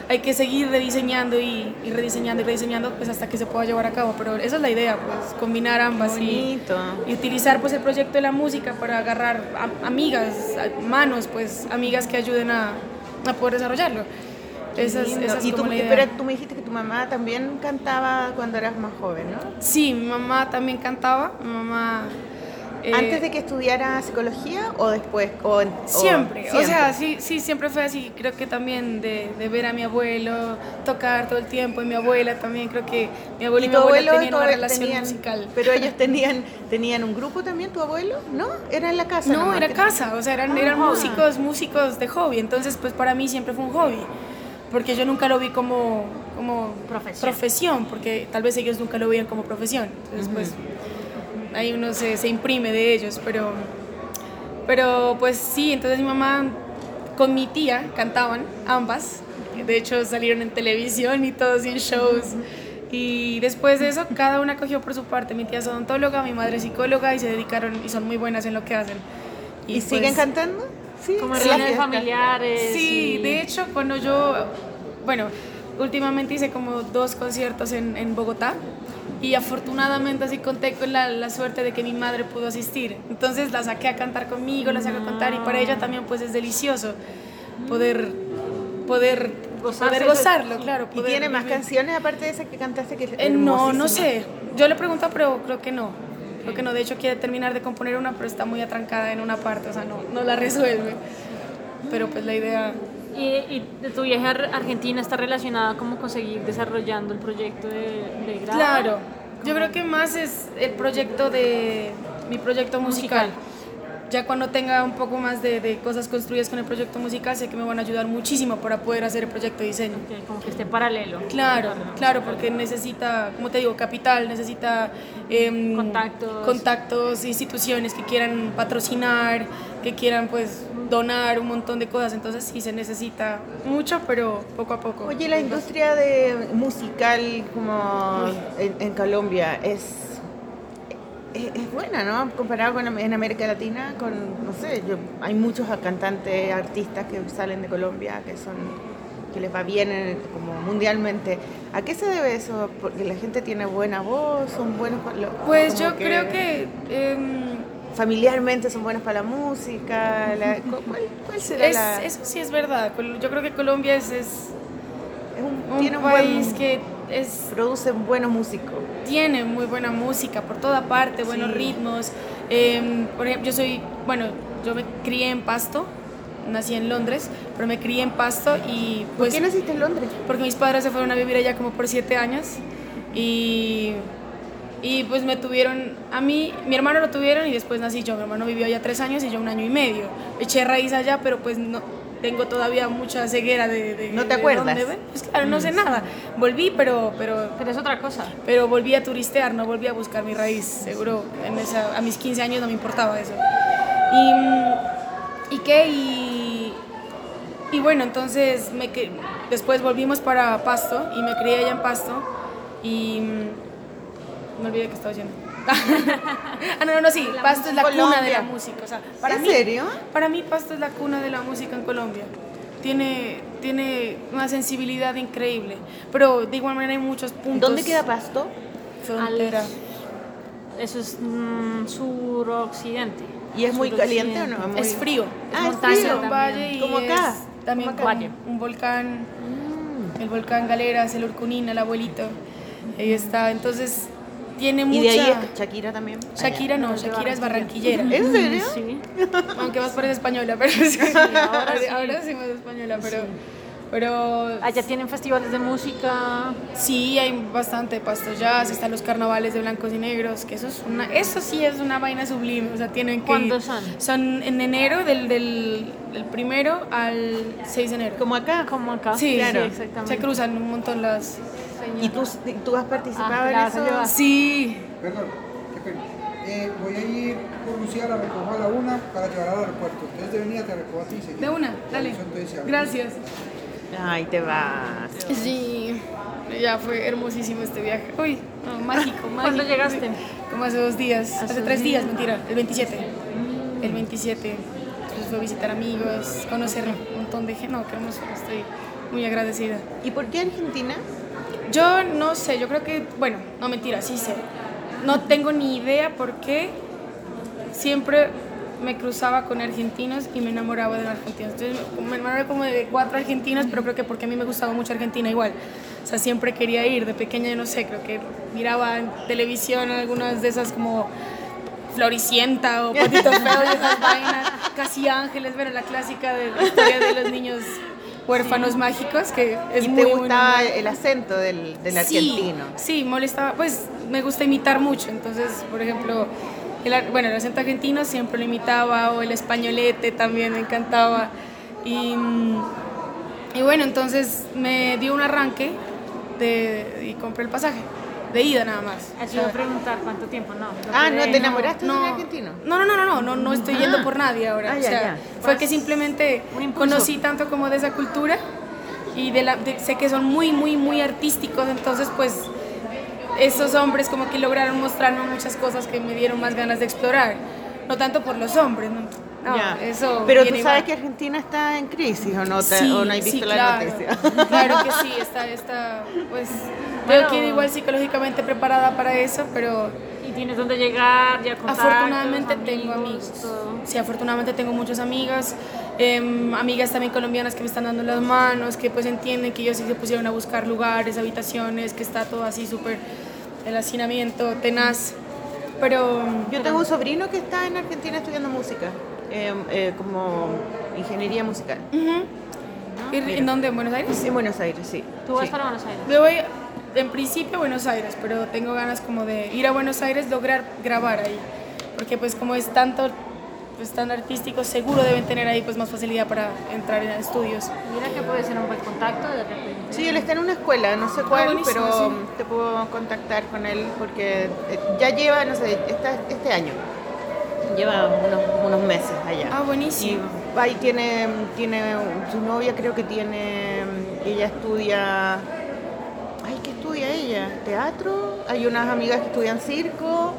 hay que seguir rediseñando y, y rediseñando y rediseñando pues hasta que se pueda llevar a cabo, pero esa es la idea, pues combinar ambas y, y utilizar pues el proyecto de la música para agarrar a- amigas, a- manos, pues amigas que ayuden a, a poder desarrollarlo. Esa es, esa es y tú, la idea. pero tú me dijiste que tu mamá también cantaba cuando eras más joven, ¿no? Sí, mi mamá también cantaba, mi mamá... eh, ¿Antes de que estudiara psicología o después? O, en- o- Siempre, o sea, sí, sí, siempre fue así. Creo que también de, de ver a mi abuelo tocar todo el tiempo y mi abuela también. Creo que mi abuelo y, ¿Y mi abuela abuelo tenían una relación tenían- musical. Pero ellos tenían, tenían un grupo también, tu abuelo, ¿no? Era en la casa. No, nomás era casa, o sea, eran, eran Ah. músicos, músicos de hobby. Entonces, pues para mí siempre fue un hobby. Porque yo nunca lo vi como, como Profesión. profesión, porque tal vez ellos nunca lo veían como profesión. Entonces, pues ahí uno se, se imprime de ellos, pero, pero pues sí, entonces mi mamá con mi tía cantaban, ambas. De hecho, salieron en televisión y todos y en shows. Y después de eso, cada una cogió por su parte. Mi tía es odontóloga, mi madre es psicóloga y se dedicaron y son muy buenas en lo que hacen. ¿Y, siguen pues, cantando? Sí. Como reuniones fiesta. familiares. Sí, y- de hecho, cuando yo, bueno, últimamente hice como dos conciertos en, en Bogotá y afortunadamente así conté con la, la suerte de que mi madre pudo asistir. Entonces la saqué a cantar conmigo, la saqué a cantar y para ella también pues es delicioso poder, poder, Gozarse poder gozarlo, claro. ¿Y tiene más vivir. canciones aparte de esa que cantaste que Eh, no, no sé. Yo le pregunto, pero creo que no. Creo que no. De hecho, quiere terminar de componer una, pero está muy atrancada en una parte, o sea, no, no la resuelve. Pero pues la idea... Y, y de tu viaje a Ar- Argentina está relacionada como con seguir desarrollando el proyecto de, de grado. Claro. Yo creo que más es el proyecto de... Mi proyecto musical. Ya cuando tenga un poco más de, de cosas construidas con el proyecto musical, sé que me van a ayudar muchísimo para poder hacer el proyecto de diseño. Que como que esté paralelo. Claro, claro, porque necesita, como te digo, capital, necesita em, Contactos. contactos, instituciones que quieran patrocinar, que quieran pues donar un montón de cosas. Entonces sí se necesita mucho, pero poco a poco. Oye, la industria de musical como en, en Colombia es, es, es buena, ¿no? Comparado con en América Latina, con, no sé, yo, hay muchos cantantes, artistas que salen de Colombia que son que les va bien en- como mundialmente. ¿A qué se debe eso? Porque la gente tiene buena voz, son buenos para lo- Pues yo creo que em, familiarmente son buenos para la música. la- ¿cuál, cuál será es- la, eso sí es verdad. Yo creo que Colombia es, es es un, un tiene un país buen, que es producen buenos músicos. Tiene muy buena música por toda parte, buenos Sí. ritmos. Em, por ejemplo, yo soy, bueno, yo me crié en Pasto, nací en Londres, pero me crié en Pasto y ¿Por pues qué naciste en Londres? porque mis padres se fueron a vivir allá como por siete años y, y pues me tuvieron, a mí, mi hermano lo tuvieron y después nací yo, mi hermano vivió allá tres años y yo un año y medio. Eché raíz allá, pero pues no, tengo todavía mucha ceguera de... de ¿No te de acuerdas? dónde ven. Pues claro, no sé nada. Volví, pero... pero Pero es otra cosa. pero volví a turistear, no volví a buscar mi raíz, seguro en esa, a mis 15 años no me importaba eso. Y, mm, ¿y qué? Y, y bueno, entonces me, después volvimos para Pasto y me crié allá en Pasto y mm, me olvidé que estaba haciendo. ah, no, no, no, sí, Pasto es la cuna de la música. O sea, para ¿En mí, serio? Para mí Pasto es la cuna de la música en Colombia. Tiene, tiene una sensibilidad increíble, pero de igual manera hay muchos puntos. ¿Dónde queda Pasto? Frontera. Eso es mm, suroccidente. ¿Y es muy caliente o no? Muy- Es frío. Ah, es frío. un valle y Como acá, es también como acá. con un volcán, el volcán Galeras, el Urcunín, el abuelito. Ahí está. Entonces tiene mucha. Y de ahí es Shakira también. Shakira no, Shakira es barranquillera. ¿En serio? Sí. Aunque vos pareces española, pero sí. ahora, sí. ahora sí más española, pero. Pero Allá tienen festivales de música. Sí, hay bastante pasto jazz, están los carnavales de blancos y negros, que eso es una, eso sí es una vaina sublime, o sea, tienen que ¿Cuándo ir. son? Son en enero, del, del, del primero al 6 de enero. Como acá. Como acá. Sí, claro. se exactamente. cruzan un montón las ¿Y tú, tú has participado Ah, en eso? llevar. Sí, Perdón, qué pena. Eh, voy a ir por Lucía, la recojo a la una para llevar al aeropuerto. Entonces de venida te recojo a ti seguido. de una, dale. Entonces. Gracias. Ay, te vas. Sí, ya fue hermosísimo este viaje. Uy, no, mágico, mágico. ¿Cuándo llegaste? Como hace dos días, Hace hace tres días, días. mentira, el 27. El 27. Entonces fue a visitar amigos, conocer un montón de gente. No, qué hermoso, estoy muy agradecida. ¿Y por qué Argentina? Yo no sé, yo creo que, bueno, no mentira, sí sé. No tengo ni idea por qué siempre me cruzaba con argentinos y me enamoraba de los argentinos. Entonces me enamoré como de cuatro argentinos, pero creo que porque a mí me gustaba mucho Argentina igual. O sea, siempre quería ir, de pequeña, yo no sé, creo que miraba en televisión algunas de esas como Floricienta o Patito Feo y esas vainas, Casi Ángeles, bueno, la clásica de la historia de los niños huérfanos mágicos, que es ¿Y muy te gustaba el acento del, del Sí, argentino? Sí, molestaba, pues me gusta imitar mucho, entonces, por ejemplo, el, bueno, el acento argentino siempre lo imitaba, o el españolete también me encantaba. Y, mm, y bueno, entonces me dio un arranque de, y compré el pasaje, de ida nada más. Eso iba a preguntar cuánto tiempo, no. Ah, ¿no te enamoraste de un No, argentino? no, no, no, no, no, no, no estoy yendo por nadie ahora. Ah, o sea, ya. fue que simplemente conocí tanto como de esa cultura y de la, de- sé que son muy, muy, muy artísticos, entonces pues esos hombres como que lograron mostrarme muchas cosas que me dieron más ganas de explorar. No tanto por los hombres, ¿no? No, Ya. eso. Pero tú sabes va. que Argentina está en crisis, ¿o no? Te- Sí, ¿O no has visto sí, la claro. noticia? Claro que sí, está, está pues, Bueno. ir igual psicológicamente preparada para eso, pero Y tienes donde llegar, ya contactos, afortunadamente tengo amigos, amigos. todo. Sí, afortunadamente tengo muchas amigas, em, amigas también colombianas que me están dando las manos, que pues entienden que ellos sí se pusieron a buscar lugares, habitaciones, que está todo así súper, el hacinamiento tenaz. Pero Yo tengo un sobrino que está en Argentina estudiando música, eh, eh, como ingeniería musical. Ujú. ¿En- ¿En dónde? ¿En Buenos Aires? En Buenos Aires, sí. Tú vas Sí. para Buenos Aires. Yo voy en principio a Buenos Aires, pero tengo ganas como de ir a Buenos Aires, lograr grabar ahí. Porque pues como es tanto pues, tan artístico, seguro deben tener ahí pues más facilidad para entrar en estudios. Mira que puede ser un buen contacto de repente. Sí, él está en una escuela, no sé cuál, buenísimo, pero sí. te puedo contactar con él porque eh, ya lleva, no sé, esta- este año. Lleva unos, unos meses allá. Ah, buenísimo. Y ahí tiene, tiene su novia, creo que tiene, ella estudia, ay, ¿qué estudia ella? ¿Teatro? Hay unas amigas que estudian circo.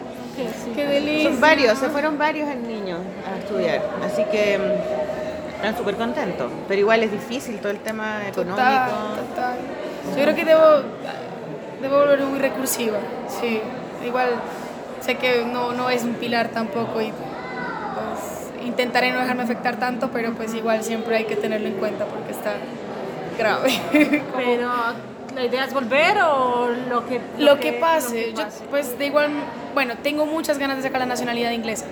Qué delicia. Son varios, se fueron varios niños a estudiar, así que mm, están súper contentos. Pero igual es difícil todo el tema económico. Total, total. Yo creo que debo, debo volver muy recursiva, sí. Igual sé que no, no es un pilar tampoco y pues intentaré no dejarme afectar tanto, pero pues igual siempre hay que tenerlo en cuenta porque está grave. Pero la idea es volver o lo que lo que pase, lo que yo pues de igual, bueno, tengo muchas ganas de sacar la nacionalidad inglesa.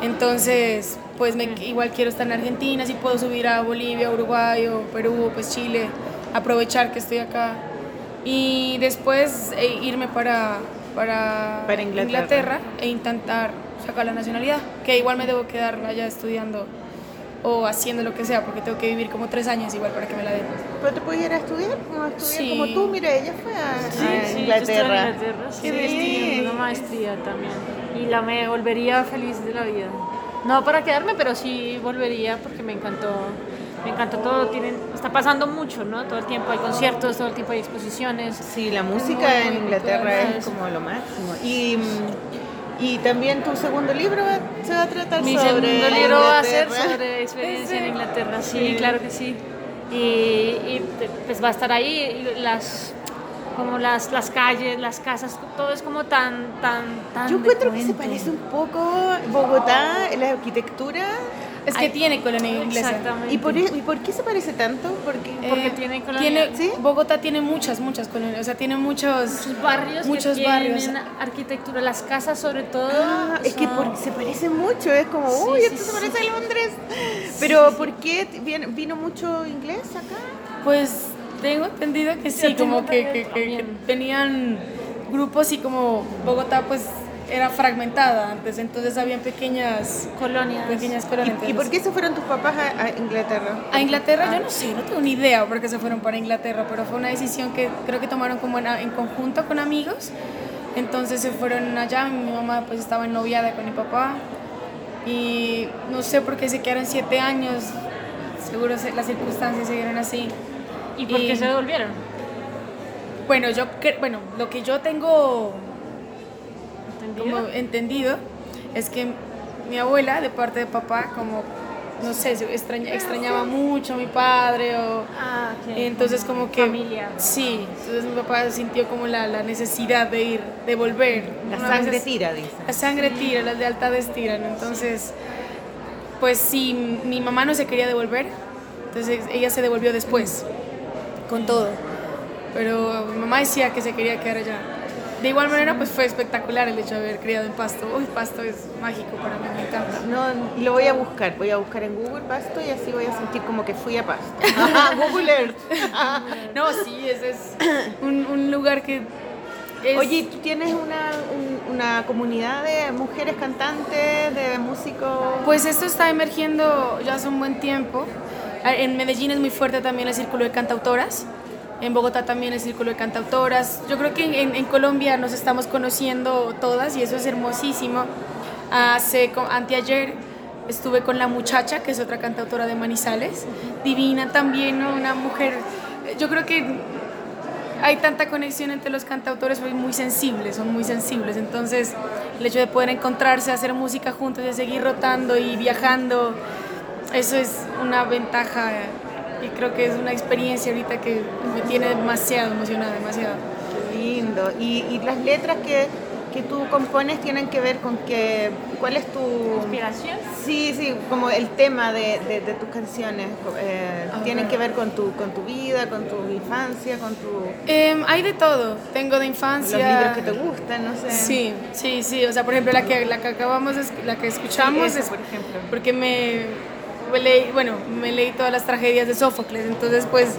Entonces, pues me, igual quiero estar en Argentina, si puedo subir a Bolivia, Uruguay o Perú, pues Chile, aprovechar que estoy acá. Y después eh, irme para, para, Para Inglaterra. e intentar sacar la nacionalidad, que igual me debo quedar allá estudiando o haciendo lo que sea, porque tengo que vivir como tres años igual para que me la den. ¿Pero te puedes ir a estudiar? Como, a estudiar Sí. como tú, mira, ella fue a, Sí, a sí, yo Inglaterra. Inglaterra, sí, bien. una maestría también. Y la me volvería feliz de la vida. No para quedarme, pero sí volvería porque me encantó. Me encantó todo, tienen, está pasando mucho, ¿no? Todo el tiempo hay conciertos, todo el tiempo hay exposiciones. Sí, la música en Inglaterra es sí. como lo máximo. Y, y también tu segundo libro se va a tratar Mi sobre segundo libro va a ser sobre experiencia en Inglaterra, sí, claro que sí. Y, y, pues va a estar ahí las como las, las calles, las casas, todo es como tan tan tan Yo encuentro que se parece un poco Bogotá, la arquitectura. Es que tiene colonia inglesa. Exactamente. ¿Y por, ¿Y por qué se parece tanto? Porque Porque Eh, tiene colonia- tiene- Bogotá tiene muchas, muchas colonias, o sea, tiene muchos, muchos barrios muchos que barrios. tienen arquitectura, las casas sobre todo. Ah, es que se parece mucho, es como, Sí, uy, sí, esto se parece sí. a Londres. Pero ¿por qué vino, vino mucho inglés acá? Pues tengo entendido que sí, como que, que- que- tenían grupos y como Bogotá pues era fragmentada antes, entonces habían pequeñas, colonias. pequeñas ¿Y, colonias. y por qué se fueron tus papás a, a Inglaterra? A Inglaterra yo no sé, no tengo ni idea por qué se fueron para Inglaterra, pero fue una decisión que creo que tomaron como en, en conjunto con amigos. Entonces se fueron allá, mi mamá pues estaba noviada con mi papá y no sé por qué se quedaron siete años, seguro se- las circunstancias se dieron así. ¿Y por qué Y- se devolvieron? Bueno, yo bueno, lo que yo tengo ¿Entendido? como entendido es que mi abuela de parte de papá como no sé, extraña- extrañaba mucho a mi padre o Ah, ok. entonces como que Familia. sí, entonces mi papá sintió como la, la necesidad de ir, de volver. La Una sangre vez- tira, dice. La sangre tira, las lealtades tiran, entonces pues sí, mi mamá no se quería devolver, entonces ella se devolvió después con todo. Pero mi mamá decía que se quería quedar allá. De igual manera, pues fue espectacular el hecho de haber criado en Pasto. Uy, Pasto es mágico para mí, me encanta. No, lo voy a buscar, voy a buscar en Google Pasto y así voy a sentir como que fui a Pasto. Google Earth. No, sí, ese es un, un lugar que es... Oye, ¿tú tienes una, un- una comunidad de mujeres cantantes, de músicos? Pues esto está emergiendo ya hace un buen tiempo. En Medellín es muy fuerte también el círculo de cantautoras. En Bogotá también el círculo de cantautoras. Yo creo que en, en Colombia nos estamos conociendo todas y eso es hermosísimo. Hace, anteayer estuve con La Muchacha, que es otra cantautora de Manizales. Divina también, ¿no? una mujer. Yo creo que hay tanta conexión entre los cantautores, son muy sensibles, son muy sensibles. Entonces, el hecho de poder encontrarse, hacer música juntos, de seguir rotando y viajando, eso es una ventaja y creo que es una experiencia ahorita que me tiene demasiado emocionada, demasiado. Qué lindo. Y, y las letras que, que tú compones tienen que ver con que, ¿cuál es tu... ¿Inspiración? Sí, sí, como el tema de, de, de tus canciones. eh, tienen que ver con tu, con tu vida, con tu infancia, con tu, Em, hay de todo, tengo de los infancia. libros que te gustan, no sé. Sí, sí, sí. O sea, por ejemplo, la que, la que acabamos, de la que escuchamos esa, es por ejemplo. porque me, me leí, bueno, me leí todas las tragedias de Sófocles. Entonces, pues,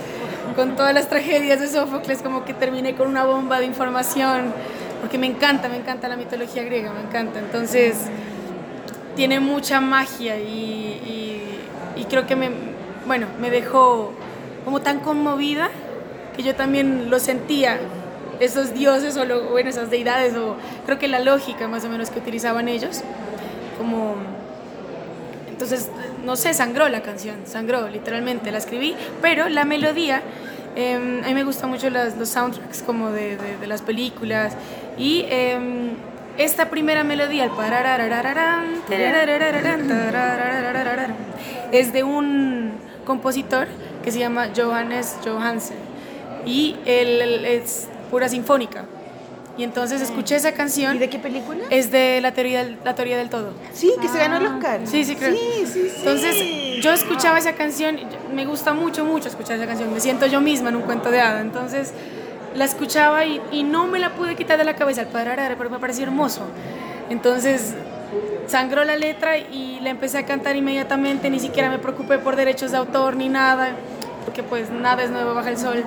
con todas las tragedias de Sófocles, como que terminé con una bomba de información, porque me encanta, me encanta la mitología griega, me encanta. Entonces, tiene mucha magia y, creo que me, bueno, me dejó como tan conmovida que yo también lo sentía, esos dioses o lo- bueno, esas deidades o creo que la lógica más o menos que utilizaban ellos, como entonces, no sé, sangró la canción, sangró, literalmente, la escribí, pero la melodía, eh, a mí me gustan mucho las- los soundtracks como de, las películas, y eh, esta primera melodía, el es de un compositor que se llama Johannes Johansen, y él es pura sinfónica. Y entonces escuché esa canción. ¿Y de qué película? Es de la teoría del, la teoría del todo. Sí, que se ganó el Oscar. Sí, sí, creo. Sí, sí, sí. Entonces, yo escuchaba esa canción, me gusta mucho, mucho escuchar esa canción, me siento yo misma en un cuento de hada, entonces la escuchaba y, y no me la pude quitar de la cabeza, el pararara, pero me pareció hermoso. Entonces, sangró la letra y la empecé a cantar inmediatamente, ni siquiera me preocupé por derechos de autor ni nada, porque pues nada es nuevo bajo el sol.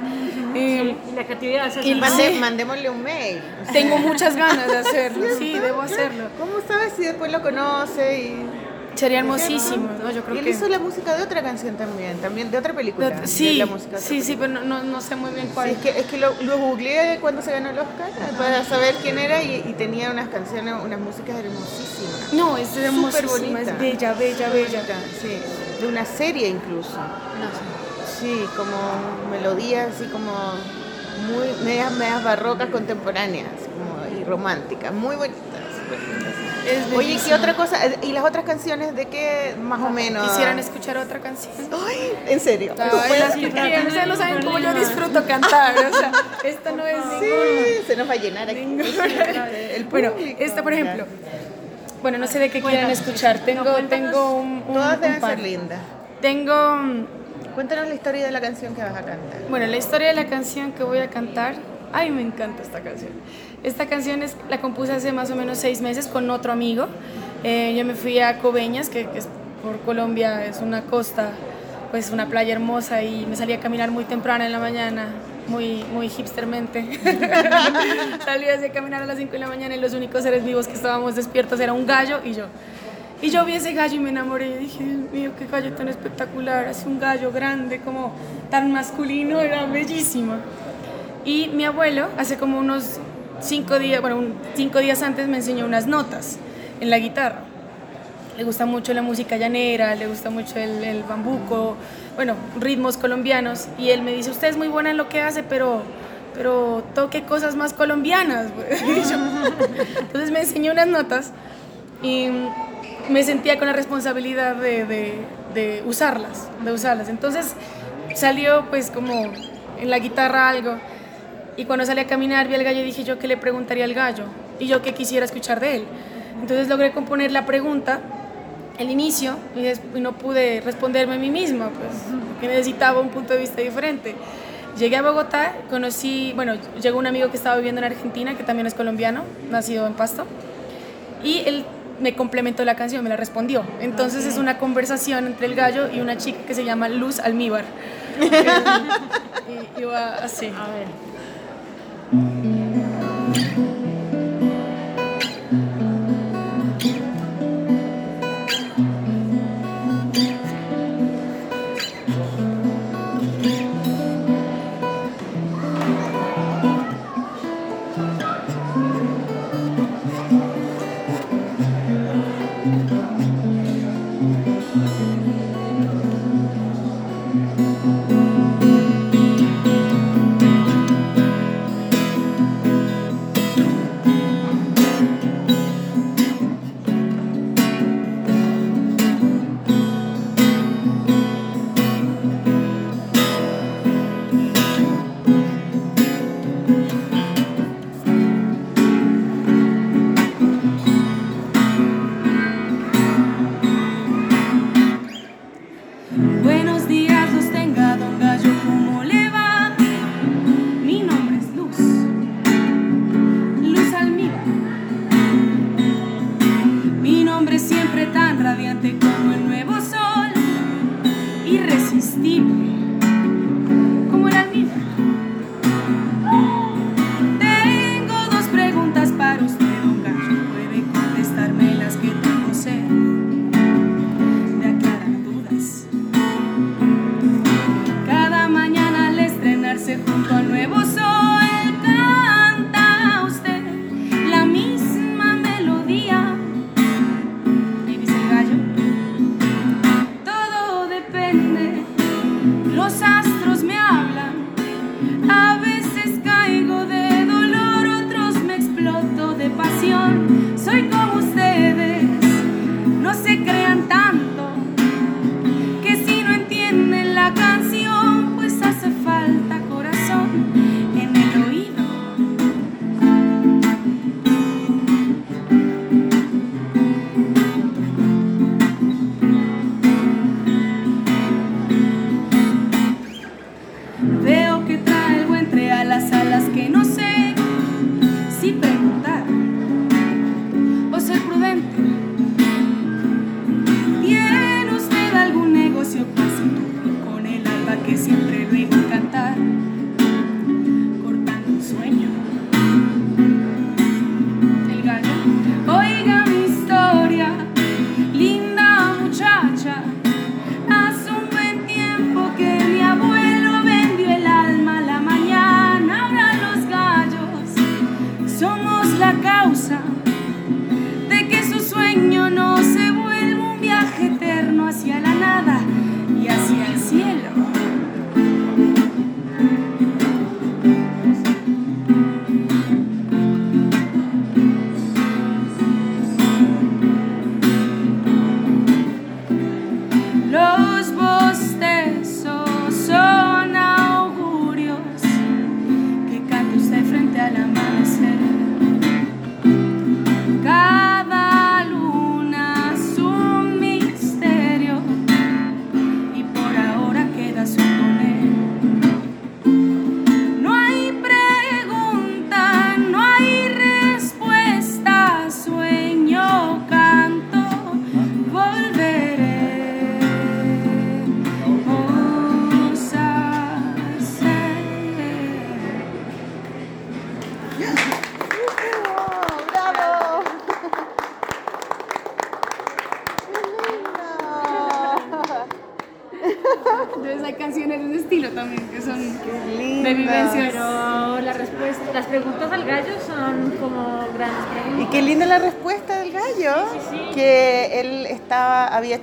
Eh, Y la Y Mande- Sí. Mandémosle un mail. tengo muchas ganas de hacerlo, sí, debo hacerlo. ¿Cómo sabes si después lo conoce? Y... Sería hermosísimo, ¿no? Yo Y creo él que... hizo la música de otra canción también, también de otra película. de Sí, la música de otra sí, sí, película. pero no, no, no sé muy bien cuál. Sí, es que, es que lo, lo googleé cuando se ganó el Oscar para saber quién era y, y tenía unas canciones, unas músicas hermosísimas. No, es hermosísima, bonita. es bella, bella, bella. Sí, de una serie incluso. Sí, como melodías así como muy medias, medias barrocas contemporáneas como, y románticas, muy bonitas. súper lindas. Es Oye, ¿qué bellísima. otra cosa? ¿Y las otras canciones de qué más o menos? ¿Quisieran escuchar otra canción? Ay, en serio. Ay, las que ustedes no saben cómo yo disfruto cantar, o sea, esta no es Sí, se nos va a llenar aquí. El Bueno, esta por ejemplo, bueno, no sé de qué quieran escuchar, tengo, tengo un, un- Todas un deben par. ser lindas. Tengo, Cuéntanos la historia de la canción que vas a cantar. bueno, la historia de la canción que voy a cantar, ay, me encanta esta canción. Esta canción es, la compuse hace más o menos seis meses con otro amigo. Eh, yo me fui a Coveñas, que, que es por Colombia, es una costa, pues una playa hermosa y me salí a caminar muy temprano en la mañana, muy, muy hipstermente. Salí a caminar a las 5 de la mañana y los únicos seres vivos que estábamos despiertos era un gallo y yo. Y yo vi ese gallo y me enamoré y dije, Dios mío, qué gallo tan espectacular, es un gallo grande, como tan masculino, era bellísimo. Y mi abuelo, hace como unos cinco días, bueno, cinco días antes me enseñó unas notas en la guitarra. Le gusta mucho la música llanera, le gusta mucho el, el bambuco, bueno, ritmos colombianos. Y él me dice, usted es muy buena en lo que hace, pero, pero toque cosas más colombianas. güey". Y yo- entonces me enseñó unas notas y me sentía con la responsabilidad de, usarlas, de usarlas. Entonces salió pues como en la guitarra algo. Y cuando salí a caminar vi al gallo y dije yo qué le preguntaría al gallo y yo qué quisiera escuchar de él. Entonces logré componer la pregunta, el inicio, y, no pude responderme a mí misma, pues, porque necesitaba un punto de vista diferente. Llegué a Bogotá, conocí, bueno, llegó un amigo que estaba viviendo en Argentina, que también es colombiano, nacido en Pasto, y él me complementó la canción, me la respondió. Entonces es una conversación entre el gallo y una chica que se llama Luz Almíbar. y, y va así. A ver.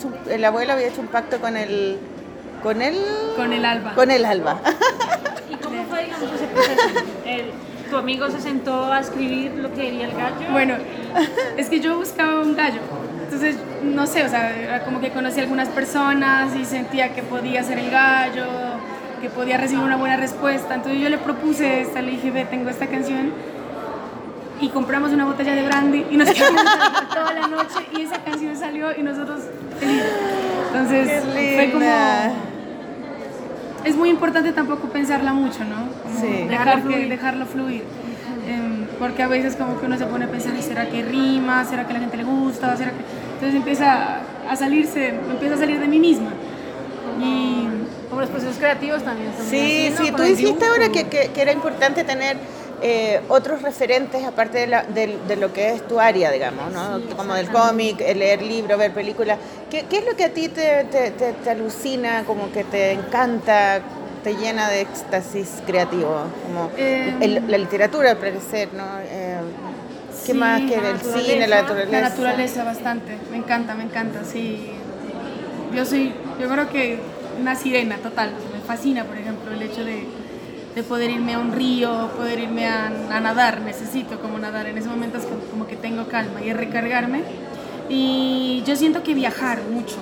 Hecho, un- el abuelo había hecho un pacto con el, con el, Con el alba. con el alba. ¿Y cómo fue, digamos, ese proceso? El- ¿Tu amigo se sentó a escribir lo que quería el gallo? Bueno, es que yo buscaba un gallo. Entonces, no sé, o sea, como que conocí a algunas personas y sentía que podía ser el gallo, que podía recibir una buena respuesta. Entonces yo le propuse esta, le dije, ve, tengo esta canción. Y compramos una botella de brandy y nos quedamos toda la noche y esa canción salió y nosotros felices. Entonces fue como... Es muy importante tampoco pensarla mucho, ¿no? Como Sí. Dejar que, fluir. dejarlo fluir. Em, porque a veces como que uno se pone a pensar, ¿será que rima? ¿Será que la gente le gusta? ¿Será que...? Entonces empieza a salirse, empieza a salir de mí misma. Y Como los procesos creativos también son Sí, así, ¿no? sí, tú dijiste ahora que, que- que era importante tener eh, otros referentes aparte de, la- del- de lo que es tu área, digamos, ¿no? Sí, como del cómic, el leer libros, ver películas. ¿Qué, qué es lo que a ti te, te- te- te alucina, como que te encanta, te llena de éxtasis creativo? Como Eh, el- la literatura, al parecer, ¿no? Eh, ¿Qué Sí, más que el cine, la naturaleza? la naturaleza bastante, me encanta, me encanta, sí. Yo soy, yo creo que una sirena total, me fascina, por ejemplo, el hecho de, de poder irme a un río, poder irme a, a nadar, necesito como nadar, en ese momento es como, que tengo calma y es recargarme. Y yo siento que viajar mucho,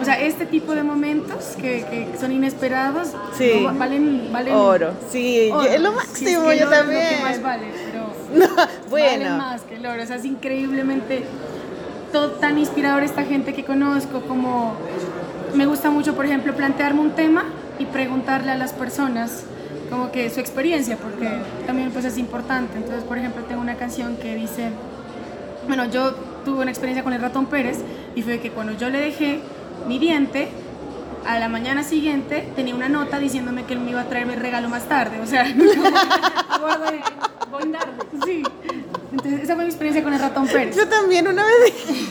o sea, este tipo de momentos que, que son inesperados, Sí. no, valen, valen Oro, sí, oro. es lo máximo, es que yo también. Es lo que más vale, pero No, vale bueno. más que el oro. O sea, es increíblemente todo tan inspirador esta gente que conozco, como me gusta mucho, por ejemplo, plantearme un tema y preguntarle a las personas como que su experiencia, porque también pues es importante. Entonces, por ejemplo, tengo una canción que dice, bueno, yo tuve una experiencia con el ratón Pérez y fue que cuando yo le dejé mi diente, a la mañana siguiente tenía una nota diciéndome que él me iba a traer mi regalo más tarde. O sea, voy. Sí. Entonces, esa fue mi experiencia con el ratón Pérez. Yo también una vez dije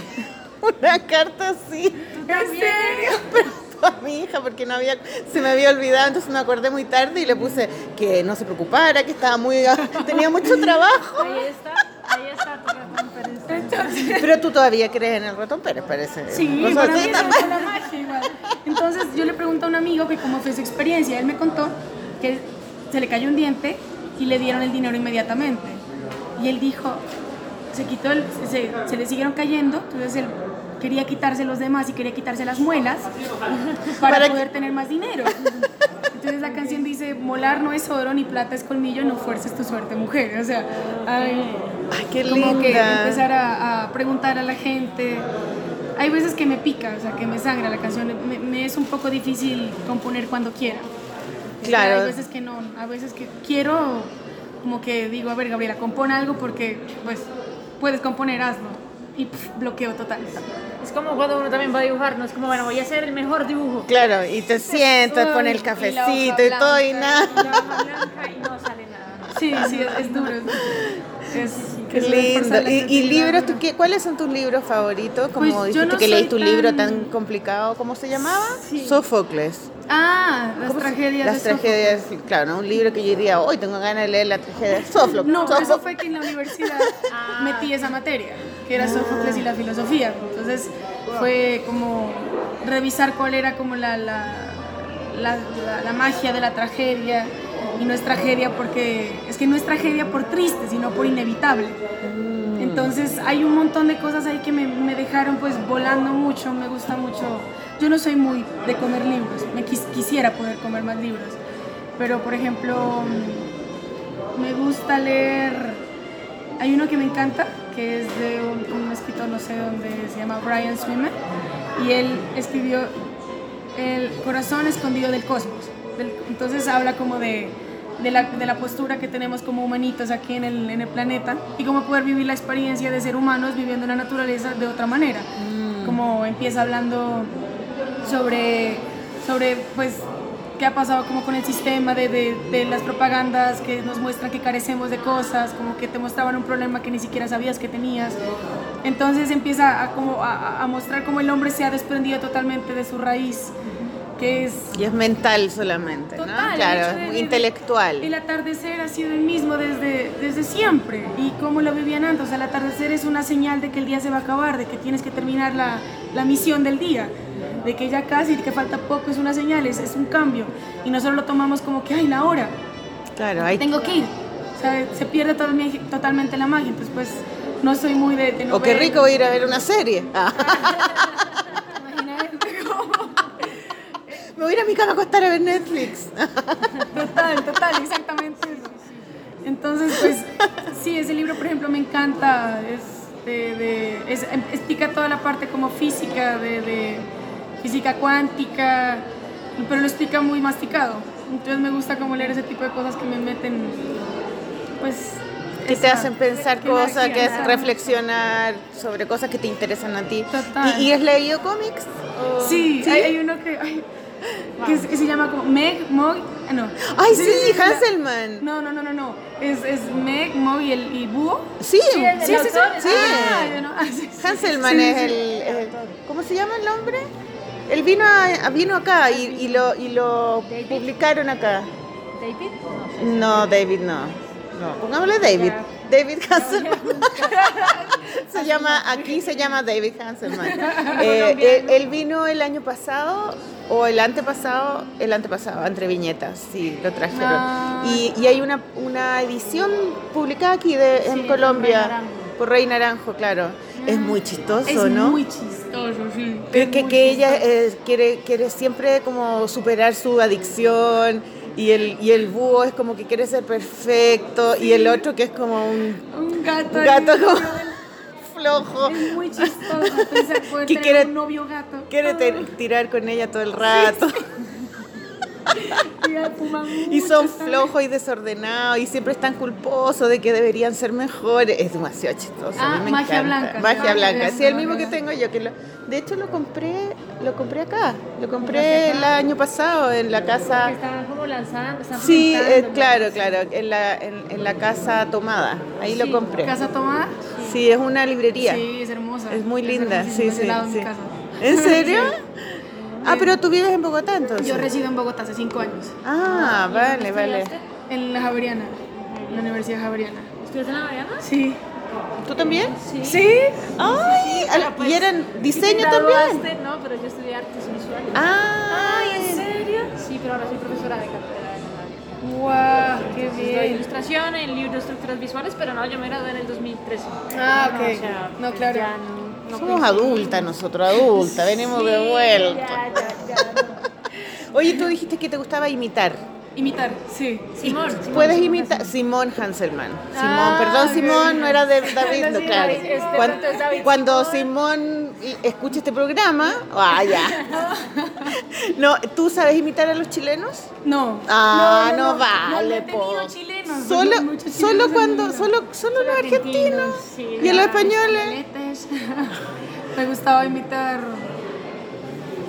una carta así. ¿En serio? A mi hija, porque no había, se me había olvidado, entonces me acordé muy tarde y le puse que no se preocupara, que estaba muy, tenía mucho trabajo. Ahí está, ahí está tu ratón Pérez. Pero tú todavía crees en el ratón Pérez, parece. Sí, Cosas para mí la magia igual. Entonces yo le pregunto a un amigo que cómo fue su experiencia. Él me contó que se le cayó un diente y le dieron el dinero inmediatamente. Y él dijo, se quitó, el- se, se le siguieron cayendo, entonces él quería quitarse los demás y quería quitarse las muelas para, Para que- poder tener más dinero. Entonces la canción dice, molar no es oro ni plata es colmillo, no fuerces tu suerte mujer. O sea, ay, Ay, qué como que linda. empezar a, a preguntar a la gente. Hay veces que me pica, o sea, que me sangra la canción. Me, me es un poco difícil componer cuando quiera. Claro. Hay veces que no, a veces que quiero, como que digo, a ver, Gabriela, compone algo porque, pues, puedes componer, hazlo. Y pf, bloqueo total. Es como cuando uno también va a dibujar, no es como, bueno, voy a hacer el mejor dibujo. Claro, y te sientas, pones el y cafecito y todo y nada. Y la hoja blanca y no sale nada. Sí, sí, es, es duro. es Qué es lindo. ¿Y, y libros? ¿tú qué- ¿Cuáles son tus libros favoritos? Como Pues, dijiste no que leíste un libro tan- complicado, ¿cómo se llamaba? Sí. Sófocles. Ah, las ¿Cómo se- tragedias Las de Sófocles. tragedias, claro, ¿no? un libro que yo diría, hoy tengo ganas de leer la tragedia de Sófocles. No, Sófocles. eso fue que en la universidad metí esa materia, que era Sófocles y la filosofía. Entonces fue como revisar cuál era como la, la, la, magia de la tragedia. Y no es tragedia porque, es que no es tragedia por triste, sino por inevitable. Entonces hay un montón de cosas ahí que me, me dejaron pues volando mucho, me gusta mucho. Yo no soy muy de comer libros, me quis- quisiera poder comer más libros. Pero por ejemplo, mm, me gusta leer, hay uno que me encanta, que es de un, un escritor, no sé dónde, se llama Brian Swimmer, y él escribió El corazón escondido del cosmos. Del- entonces habla como de, de, la, de la postura que tenemos como humanitos aquí en el, en el planeta y cómo poder vivir la experiencia de ser humanos viviendo la naturaleza de otra manera. Como empieza hablando sobre, sobre pues, qué ha pasado como con el sistema de, de, de las propagandas que nos muestran que carecemos de cosas, como que te mostraban un problema que ni siquiera sabías que tenías. Entonces empieza a, como, a, a mostrar cómo el hombre se ha desprendido totalmente de su raíz, que es Y es mental solamente, ¿no? Total, el Claro, es muy intelectual. El atardecer ha sido el mismo desde, desde siempre. Y cómo lo vivían antes. O sea, el atardecer es una señal de que el día se va a acabar, de que tienes que terminar la, la misión del día. De que ya casi, que falta poco, es una señal, es, es un cambio. Y nosotros lo tomamos como que, ay, la hora, Claro, hay tengo que ir. O sea, se pierde totalmente, totalmente la magia. Entonces, pues, no soy muy de, de O qué novelas. rico ir a ver una serie. Me voy a ir a mi cama a acostar a ver Netflix. Total, total, exactamente eso. Entonces, pues, sí, ese libro, por ejemplo, me encanta. Es de, de- es- explica toda la parte como física, de física cuántica, pero lo explica muy masticado. Entonces me gusta como leer ese tipo de cosas que me meten, pues... que te hacen pensar cosas, que es reflexionar sobre cosas que te interesan a ti. Total. ¿Y, y has leído cómics? ¿O- Sí, Hay, hay uno que, ay, que, se llama como Meg, Mog, ah, no. Ay, sí, la- Hanselman. No, no, no, no, no. Es, es Meg, Mog y el y Búho. Sí, Sí, el- Sí, sí, sí. sí. Ah, no- ah, sí, sí. Hanselman Sí, es sí. el, el- ¿Cómo se llama el nombre? Él vino, a- vino acá y, y lo, y lo publicaron acá. David. No, David no. No, pongámosle David. David Hanselman. se llama, aquí se llama David Hanselman. Eh, él, él vino el año pasado o el antepasado, el antepasado, entre viñetas, sí, lo trajeron. Ah. Y, y hay una, una edición publicada aquí de, en Sí, Colombia. Por Rey Naranjo, claro. Es muy chistoso, Es ¿no? muy chistoso, sí. Que, Es que, ella eh, quiere, quiere siempre como superar su adicción y el, y el búho es como que quiere ser perfecto y el otro que es como un Un gato. un gato como flojo, Es muy chistoso Que quiere- un novio gato. quiere Ah, tirar con ella todo el rato y son flojos y desordenados y siempre están culposos de que deberían ser mejores. Es demasiado chistoso. a mí Ah, me magia encanta. blanca. Magia Magia blanca. blanca, Sí, el mismo que tengo yo. Que lo- de hecho lo compré, lo compré acá. Lo compré el año pasado en la casa. Estaban como lanzando. Sí, eh, claro, claro, en la, en, en la casa tomada, ahí Sí, lo compré. ¿Casa tomada? Sí, es una librería. Sí, es hermosa. Es muy linda, sí, sí, sí. casa. ¿En serio? Ah, pero tú vives en Bogotá entonces. Yo resido en Bogotá hace cinco años, Ah, vale, vale. ¿Estudiaste? en la Javeriana, en la Universidad Javeriana. ¿Estudiaste en la Mariana? Sí. ¿Tú también? Sí. ¿Sí? Ay, al- pues, y eran ¿Sí diseño también. No, pero yo estudié artes visuales. Ah, ¿en serio? Sí, pero ahora soy profesora de cátedra de ¡Guau! ¡Qué Entonces, doy bien! ilustración en libros de estructuras visuales, pero no, yo me gradué en el 2013. Ah, No, ok. o sea, No, pues claro. ya no- no somos adultas nosotros, adultas, venimos de vuelta. Ya, ya, ya. Oye, tú dijiste que te gustaba imitar. Imitar, sí. Simón, Simón, Puedes imitar Simón Hanselman. Simón, Ah, perdón. Simón, no era de David, no, Sí, claro. Este, David Cuando Simón escuche este programa, ah, ya. No, ¿tú sabes imitar a los chilenos? No. Ah, no, vale, No, he tenido po. chilenos. Solo, solo cuando, solo, solo los argentinos sí, y los españoles. Me gustaba imitar.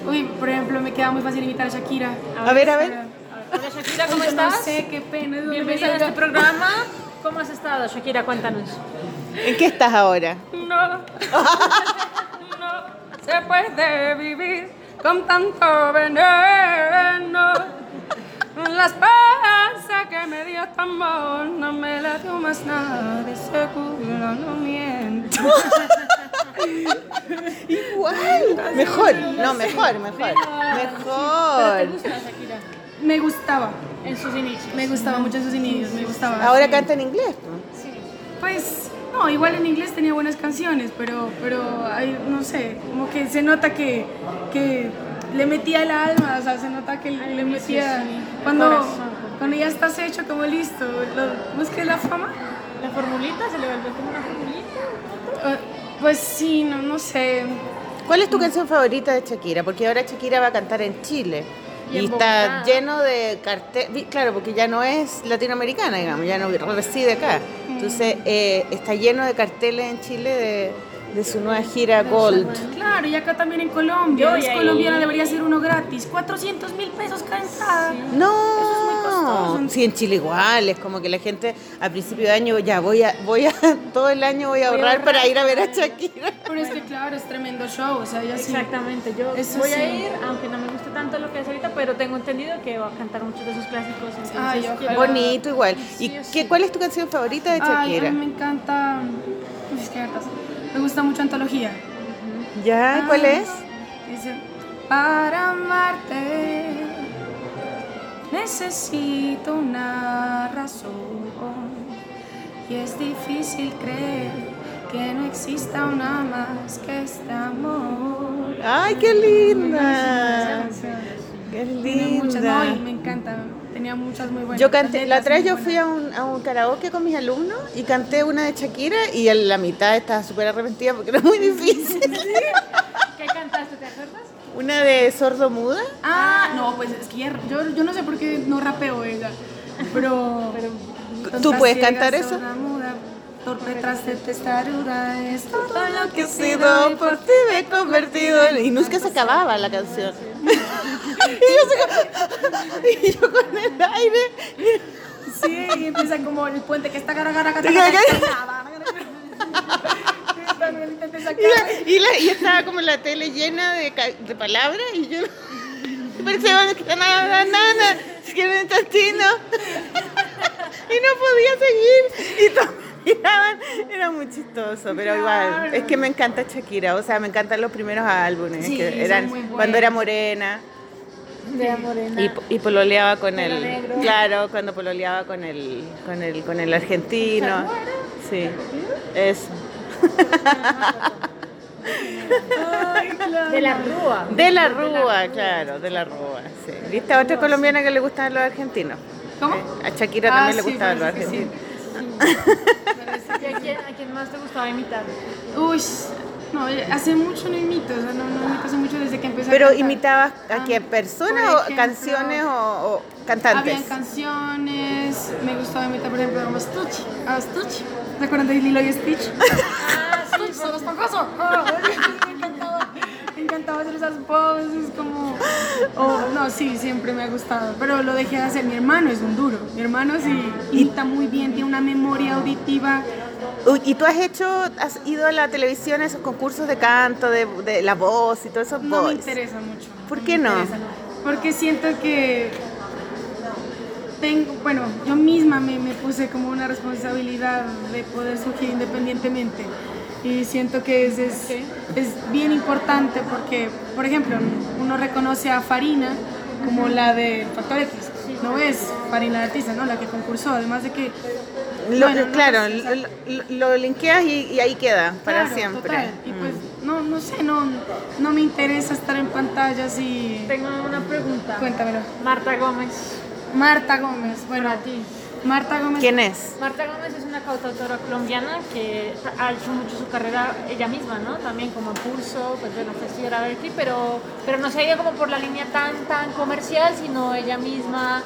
Uy, por ejemplo, me queda muy fácil imitar a Shakira. A ver, a ver. Hola Shakira, ¿cómo Yo estás? No sé, qué pena. Bienvenida a este programa. ¿Cómo has estado, Shakira? Cuéntanos. ¿En qué estás ahora? No, no se puede vivir con tanto veneno. La esperanza que me dio tu amor no me la dio más nada, de seguro no miento. Igual. Mejor. No, mejor, mejor. ¿Te Mejor. gusta Shakira? Me gustaba, En sus inicios. me gustaba mucho sus inicios, me gustaba. Ahora sí. canta en inglés. ¿no? Pues, no, igual en inglés tenía buenas canciones, pero, pero hay, no sé, como que se nota que, que le metía el alma, o sea, se nota que le metía... Cuando, cuando ya estás hecho como listo, lo, ¿cómo es que es la fama? ¿La formulita? ¿Se le volvió como una formulita? Eh, Pues sí, no, no sé. ¿Cuál es tu canción favorita de Shakira? Porque ahora Shakira va a cantar en Chile. Y está lleno de carteles. Claro, porque ya no es latinoamericana, digamos, ya no reside acá. Entonces, eh, está lleno de carteles en Chile de, de su nueva gira Gold. Claro, y acá también en Colombia. Yo es colombiana, debería ser uno gratis. 400 mil pesos cada entrada. No, Eso es muy costoso. sí, en Chile igual, es como que la gente a principio de año ya voy a, voy a, todo el año voy a Voy a ahorrar para ir a ver a para- Shakira. Pero es que claro, es tremendo show, o sea, ya sí. Exactamente, yo Eso voy sí. a ir, aunque no me guste tanto lo que hace ahorita, pero tengo entendido que va a cantar muchos de sus clásicos. Entonces, Ay, quiero- Bonito igual. ¿Y Sí qué, cuál es tu canción favorita de Ay, a Shakira? mí me encanta. Es que. Me gusta mucho Antología. ¿Ya? ¿Cuál Ah, es? Dice, para amarte necesito una razón y es difícil creer que no exista una más que este amor. Ay, qué linda. Qué Tiene muchas, no, y linda. me encanta. Tenía muchas muy buenas. Yo canté, la otra vez yo fui a un, a un karaoke con mis alumnos y canté una de Shakira y en la mitad estaba súper arrepentida porque era muy difícil. ¿Qué cantaste? ¿Te acuerdas? Una de sordo muda. Ah, no, pues es que ya- yo, yo no sé por qué no rapeo ella, pero... ¿Tú tonta, puedes cantar eso? sorda, muda, torpe tras de testaruda, es todo lo que he sido por ti me he convertido en... Y nunca se acababa la canción. y, yo se- y yo con el aire. Sí, y empieza como el puente que está sacar. Y, la- y, la- y estaba como la tele llena de, de palabras y yo pensaba que nada, nada, es que era chantino. y no podía seguir. Y todos miraban, era muy chistoso, pero igual, es que me encanta Shakira, o sea, me encantan los primeros álbumes, Sí, que son eran cuando era morena. Y, y pololeaba con Pelo el, negro. claro, cuando pololeaba con el, con el, con el argentino. Sí, eso. De la Rúa. De la Rúa, claro, de la Rúa, sí. ¿Viste a otra colombiana que le gustaban los argentinos? ¿Cómo? A Shakira Ah, también le sí, gustaban los parece que sí. ¿Y a quién, a quién más te gustaba imitar? Uy, no, hace mucho no imito, o sea, no, no imito hace mucho desde que empecé a Pero cantar. imitabas a Ah, qué personas o ejemplo, canciones o, o cantantes. Habían canciones, me gustaba imitar, por ejemplo, a Stitch. A Stitch. ¿Se acuerdan de Lilo y Stitch? Ah, Stitch, son los esponjoso. Ah, me encantaba. Me encantaba hacer esas poses como... oh, no, sí, siempre me ha gustado. Pero lo dejé de hacer. Mi hermano es un duro. Mi hermano sí imita muy bien, tiene una memoria auditiva. ¿Y tú has hecho, has ido a la televisión a esos concursos de canto, de, de la voz y todo eso? No me Voice? interesa mucho. ¿Por me qué no? interesa. Porque siento que tengo, bueno, yo misma me, me puse como una responsabilidad de poder surgir independientemente. Y siento que es, es, es bien importante porque, por ejemplo, uno reconoce a Farina como la de Factor X. No es Farina la artista, ¿no? La que concursó. Además de que... Lo- bueno, no, claro, lo, lo- lo linkeas y, y ahí queda para Claro, siempre. total. Y Mm. pues, no, no sé, no, no me interesa estar en pantallas y... Tengo una pregunta. Cuéntamelo. Marta Gómez. Marta Gómez, bueno, Para ti. Marta Gómez. ¿Quién es? Marta Gómez es una cantautora colombiana que ha hecho mucho su carrera ella misma, ¿no? También como impulso, pues bueno, fue estudiar a Berkeley, pero, pero no se ha ido como por la línea tan, tan comercial, sino ella misma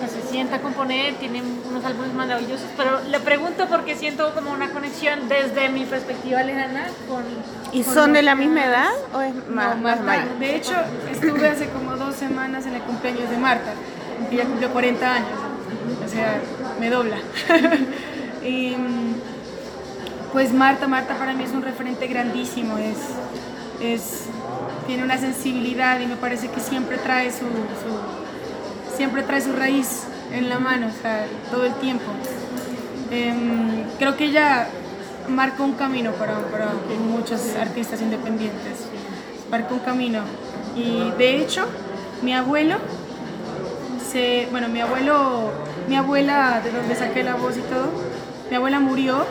que se sienta a componer, tiene unos álbumes maravillosos, pero le pregunto porque siento como una conexión desde mi perspectiva lejana con... ¿Y con son de la misma edad o es No, más, Marta. mayor? De hecho, estuve hace como dos semanas en el cumpleaños de Marta. Ella cumplió 40 años. Sea, me dobla. y mm, pues Marta, Marta para mí es un referente grandísimo, es, es, tiene una sensibilidad y me parece que siempre trae su, siempre trae su raíz en la mano, todo el tiempo. Em, creo que ella marcó un camino para, para muchos artistas independientes, marcó un camino. Y de hecho, mi abuelo, bueno, mi abuelo, mi abuela, de donde saqué la voz y todo, mi abuela murió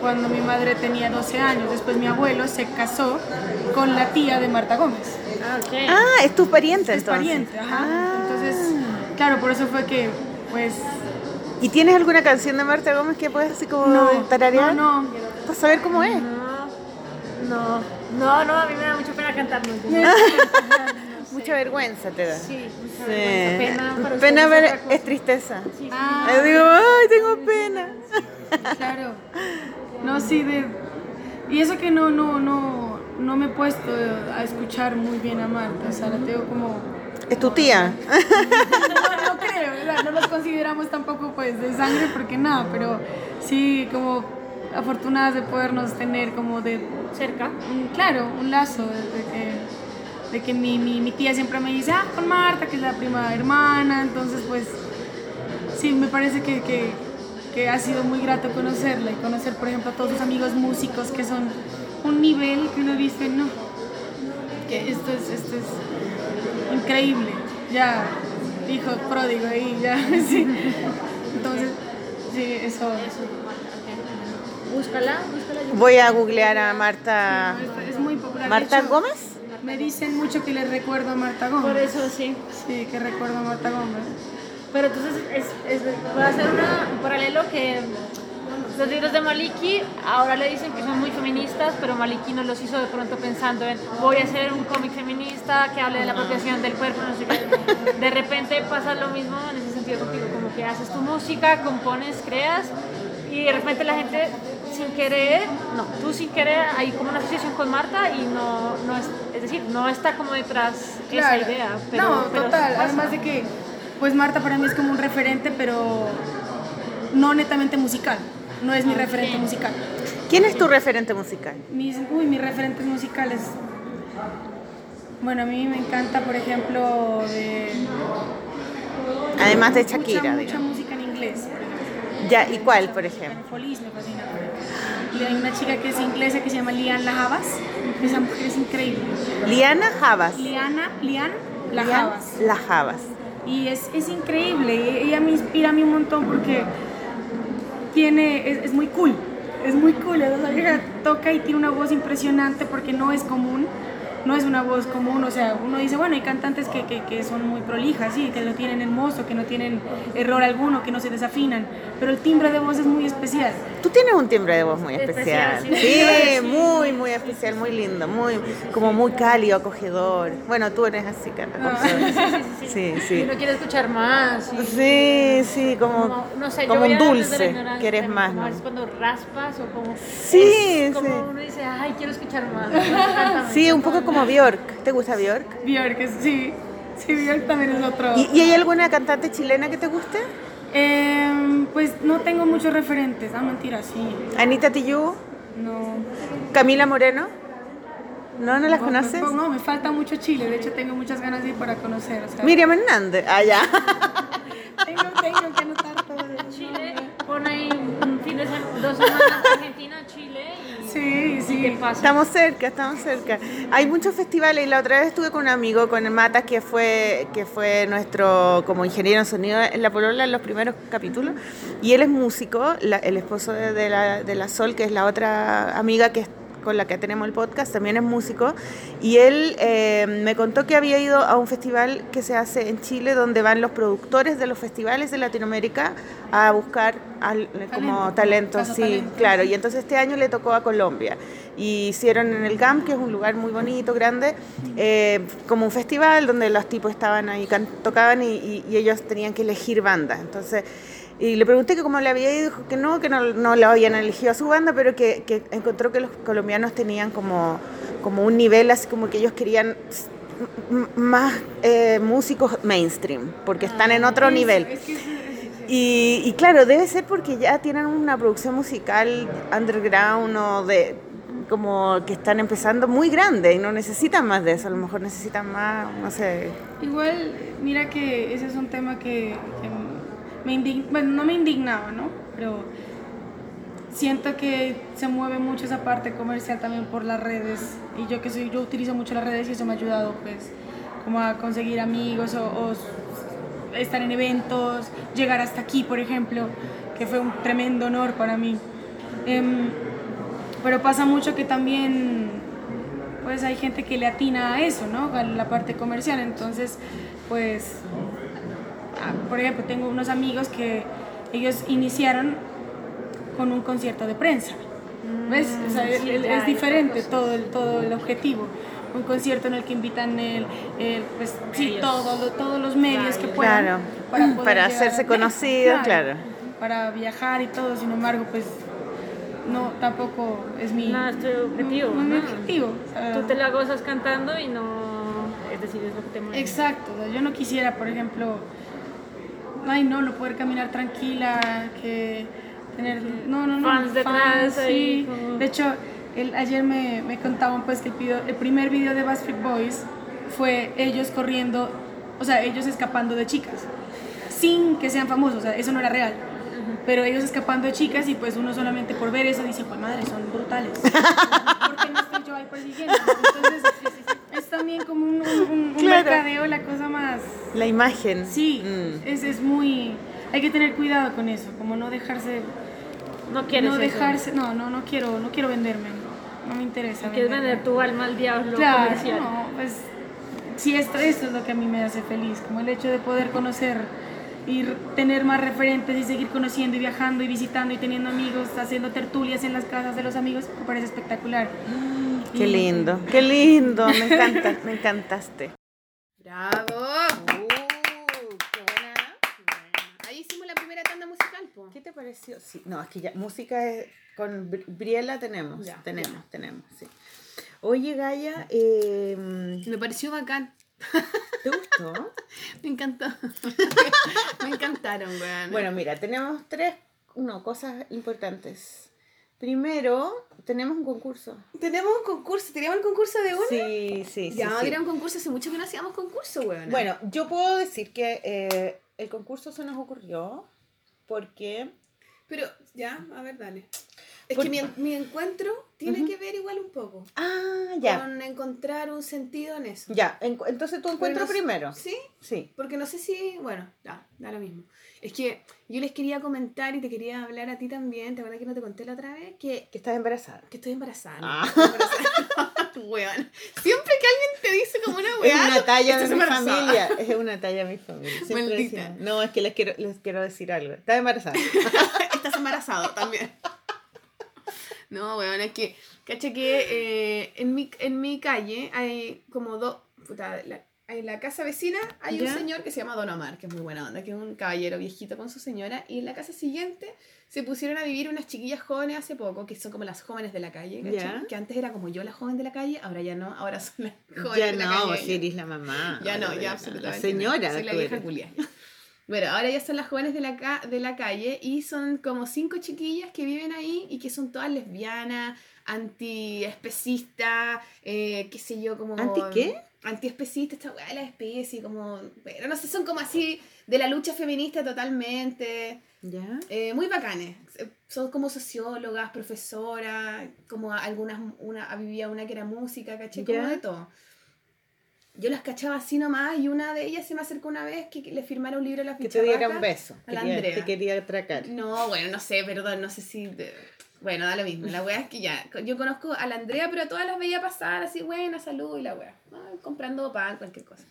cuando mi madre tenía 12 años. Después mi abuelo se casó con la tía de Marta Gómez. Ah, ok. Ah, es tu pariente Es entonces. pariente, ajá. Ah. Entonces, claro, por eso fue que, pues, ¿Y tienes alguna canción de Marta Gómez que puedas así como no, tararear? no, no. Para saber cómo es. No, no, no, a mí me da mucha pena cantar. Mucha vergüenza te da. Sí, mucha Sí. vergüenza. Pena, para Pena ustedes ver- es tristeza. Sí, sí. Ah, Yo digo, ay, tengo pena. Claro. No, sí, de... Y eso que no, no, no, no me he puesto a escuchar muy bien a Marta, o sea, la tengo como... Es tu tía. No, no creo, ¿verdad? no los consideramos tampoco pues de sangre porque nada, pero sí como afortunadas de podernos tener como de Cerca. claro, un lazo de, de que, de que mi, mi, mi tía siempre me dice, ah, con Marta, que es la prima hermana, entonces pues sí, me parece que, que, que ha sido muy grato conocerla y conocer, por ejemplo, a todos sus amigos músicos que son un nivel que uno dice, no, que esto es, esto es increíble, ya, hijo pródigo ahí, ya, sí. Entonces, sí, eso, Búscala, búscala. yo- Voy a googlear a Marta. es, es muy popular. ¿Marta hecho, Gómez? Me dicen mucho que le recuerdo a Marta Gómez. Por eso sí. Sí, que recuerdo a Marta Gómez. Pero entonces es, es, voy a hacer una- un paralelo que los libros de Maliki ahora le dicen que son muy feministas, pero Maliki no los hizo de pronto pensando en voy a hacer un cómic feminista que hable de la apropiación del cuerpo, no sé qué. De repente pasa lo mismo en ese sentido contigo, como que haces tu música, compones, creas y de repente la gente sin querer, no, tú sin querer hay como una asociación con Marta y no, no es, es decir, no está como detrás esa idea. Pero, no, pero total. Además de que, pues Marta para mí es como un referente, pero no netamente musical. No es mi referente musical. ¿Quién es tu referente musical? Mis, uy, mis referentes musicales. Bueno, a mí me encanta, por ejemplo, de. Además de mucha, Shakira, Mucha digamos. música en inglés. Ya, ¿y cuál, por ejemplo? Feliz me fascina. Y hay una chica que es inglesa que se llama Lian Lajabas. Esa mujer es increíble. Liana Javas. Liana, Lian Lian Lajabas. La Javas. Y es, es increíble, ella me inspira a mí un montón porque tiene, es, es muy cool, es muy cool, esa toca y tiene una voz impresionante porque no es común, no es una voz común, o sea, uno dice, bueno, hay cantantes que, que, que son muy prolijas, sí, que lo tienen hermoso, que no tienen error alguno, que no se desafinan, pero el timbre de voz es muy especial. Tú tienes un timbre de voz muy especial. Especial, sí. Sí, muy, muy especial, muy lindo, muy, como muy cálido, acogedor. Bueno, tú eres así, Carla. Ah. sabes. Sí, Y sí. uno quiere escuchar más. Sí, sí, como, como, no sé, como un dulce, quieres más, como ¿no? cuando raspas o como... Sí, es como sí. uno dice, ay, quiero escuchar más. Sí, un poco como Bjork. ¿Te gusta Bjork? Björk, es- sí, sí, Björk también es otro. ¿Y, y hay alguna cantante chilena que te guste? Em, pues no tengo muchos referentes, ah, mentira, sí, Anita Tijoux, no. Camila Moreno. ¿No? ¿No las No, conoces? No, me falta mucho Chile. De hecho, tengo muchas ganas de ir para conocer. O sea, Miriam Hernández. Ah, ya. tengo, tengo que anotar todo. Chile, pon ahí un fin de semana, dos semanas Argentina, Chile. Sí, ¿y sí. qué pasa? Estamos cerca, estamos cerca. Hay muchos festivales y la otra vez estuve con un amigo, con el Matas, que fue, que fue nuestro como ingeniero en sonido en la Polola en los primeros capítulos. Y él es músico, la- el esposo de, de la, de la Sol, que es la otra amiga que es con la que tenemos el podcast, también es músico, y él eh, me contó que había ido a un festival que se hace en Chile donde van los productores de los festivales de Latinoamérica a buscar al- como talento, Caso sí, talento. claro, y entonces este año le tocó a Colombia. Y hicieron en el GAM, que es un lugar muy bonito, grande, eh, como un festival donde los tipos estaban ahí, tocaban y, y- y ellos tenían que elegir bandas. Entonces, y le pregunté que cómo le había ido, dijo que no, que no, no lo habían elegido a su banda, pero que, que encontró que los colombianos tenían como, como un nivel, así como que ellos querían m- más eh, músicos mainstream, porque están en otro Eso, nivel. Y, y claro, debe ser porque ya tienen una producción musical underground o de como que están empezando muy grande y no necesitan más de eso, a lo mejor necesitan más, no sé. Igual, mira que ese es un tema que, que me bueno, no me indignaba, ¿no? Pero siento que se mueve mucho esa parte comercial también por las redes y yo que soy, yo utilizo mucho las redes y eso me ha ayudado pues como a conseguir amigos o, estar en eventos, llegar hasta aquí, por ejemplo, que fue un tremendo honor para mí. Em, pero pasa mucho que también pues hay gente que le atina a eso, ¿no? A la parte comercial, entonces pues por ejemplo, tengo unos amigos que ellos iniciaron con un concierto de prensa. ¿Ves? O sea, sí, es, ya, es diferente conozco. todo el, todo el objetivo. Un concierto en el que invitan el, el, pues, sí, todo, lo- todos los medios que puedan. Claro, poder para hacerse a- conocidos, claro. Para viajar y todo, sin embargo, pues no, tampoco es mi, No, es tu objetivo, no mi ¿no? objetivo. o sea, Tú te la gozas cantando y no, es decir, es lo que te mueve. Exacto, o sea, yo no quisiera, por ejemplo, ay no, no poder caminar tranquila, que tener, no, no, no, Fans detrás sí. como- De hecho, el, ayer me, me contaban pues que el, video- el primer video de Backstreet Boys fue ellos corriendo, o sea, ellos escapando de chicas, sin que sean famosos, o sea, eso no era real. Pero ellos escapando de chicas y pues uno solamente por ver eso dice, pues madre, son brutales. ¿Por qué no estoy yo ahí persiguiendo? Entonces, es también como un, un, un- un Claro. mercadeo, la cosa más... La imagen. Sí, Mm. es, es muy... Hay que tener cuidado con eso, como no dejarse... No quieres no eso. dejarse... No, no, no quiero, no quiero venderme, no, no me interesa. Quieres vender tu alma al diablo Claro, comercial. no, pues... Sí, esto, esto es lo que a mí me hace feliz, como el hecho de poder conocer y tener más referentes y seguir conociendo y viajando y visitando y teniendo amigos, haciendo tertulias en las casas de los amigos, me parece espectacular. Qué lindo, qué lindo, me encanta, me encantaste. ¡Bravo! Uh, qué buena. Ahí hicimos la primera tanda musical, po. ¿Qué te pareció? Sí, no, es que ya música es- con Bri- Briela tenemos, Ya, tenemos, tenemos, sí. Oye, Gaia, eh, Me pareció bacán. ¿te gustó? Me encantó. me encantaron, weón. Bueno, mira, tenemos tres no, cosas importantes. Primero, tenemos un concurso. tenemos un concurso. ¿Teníamos el concurso de uno? Sí, sí, sí. Ya, sí. era un concurso hace mucho que no hacíamos concurso, weón. Bueno, yo puedo decir que eh, el concurso se nos ocurrió porque Pero, ya, a ver, dale. Es Por- que mi, mi encuentro tiene que ver igual un poco. Ah, ya. Con encontrar un sentido en eso. Ya, en- entonces tu encuentro no primero. ¿Sí? Sí. Porque no sé si, bueno, da, da lo mismo. Es que yo les quería comentar y te quería hablar a ti también, ¿te acuerdas que no te conté la otra vez? Que, Que estás embarazada. que estoy embarazada. Ah. Estoy embarazada. Weón. Siempre que alguien te dice como una Es weá, una talla de mi embarazada. familia. Es una talla de mi familia. Siempre decimos, No, es que les quiero, les quiero decir algo. Estás embarazada. Estás embarazado también. No, weón, es que, caché que eh, en, mi, en mi calle hay como dos, puta, la- en la casa vecina hay ¿Ya? un señor que se llama Don Omar, que es muy buena onda, que es un caballero viejito con su señora, y en la casa siguiente se pusieron a vivir unas chiquillas jóvenes hace poco, que son como las jóvenes de la calle, ¿cachai? ¿Ya? Que antes era como yo la joven de la calle, ahora ya no, ahora son las jóvenes ya de la no, calle. vos sí eres la mamá. Ya no, ya absolutamente. La señora. no. Soy la vieja culia. Bueno, ahora ya son las jóvenes de la, ca- de la calle y son como cinco chiquillas que viven ahí y que son todas lesbianas, antiespecistas, eh, qué sé yo, como... ¿Anti qué? Antiespecistas, esta weá de la especie, como... Pero no sé, son como así de la lucha feminista totalmente. ¿Ya? Eh, muy bacanes. Eh, Son como sociólogas, profesoras, como algunas, una, vivía una que era música, caché, como de todo. Yo las cachaba así nomás y una de ellas se me acercó una vez que le firmara un libro a las Que te diera un beso. a la Quería- Andrea. te quería atracar. No, bueno, no sé, perdón, no sé si... de- Bueno, da lo mismo. La wea es que ya, yo conozco a la Andrea, pero a todas las veía pasar así, buena, salud y la. Ay, comprando pan, cualquier cosa.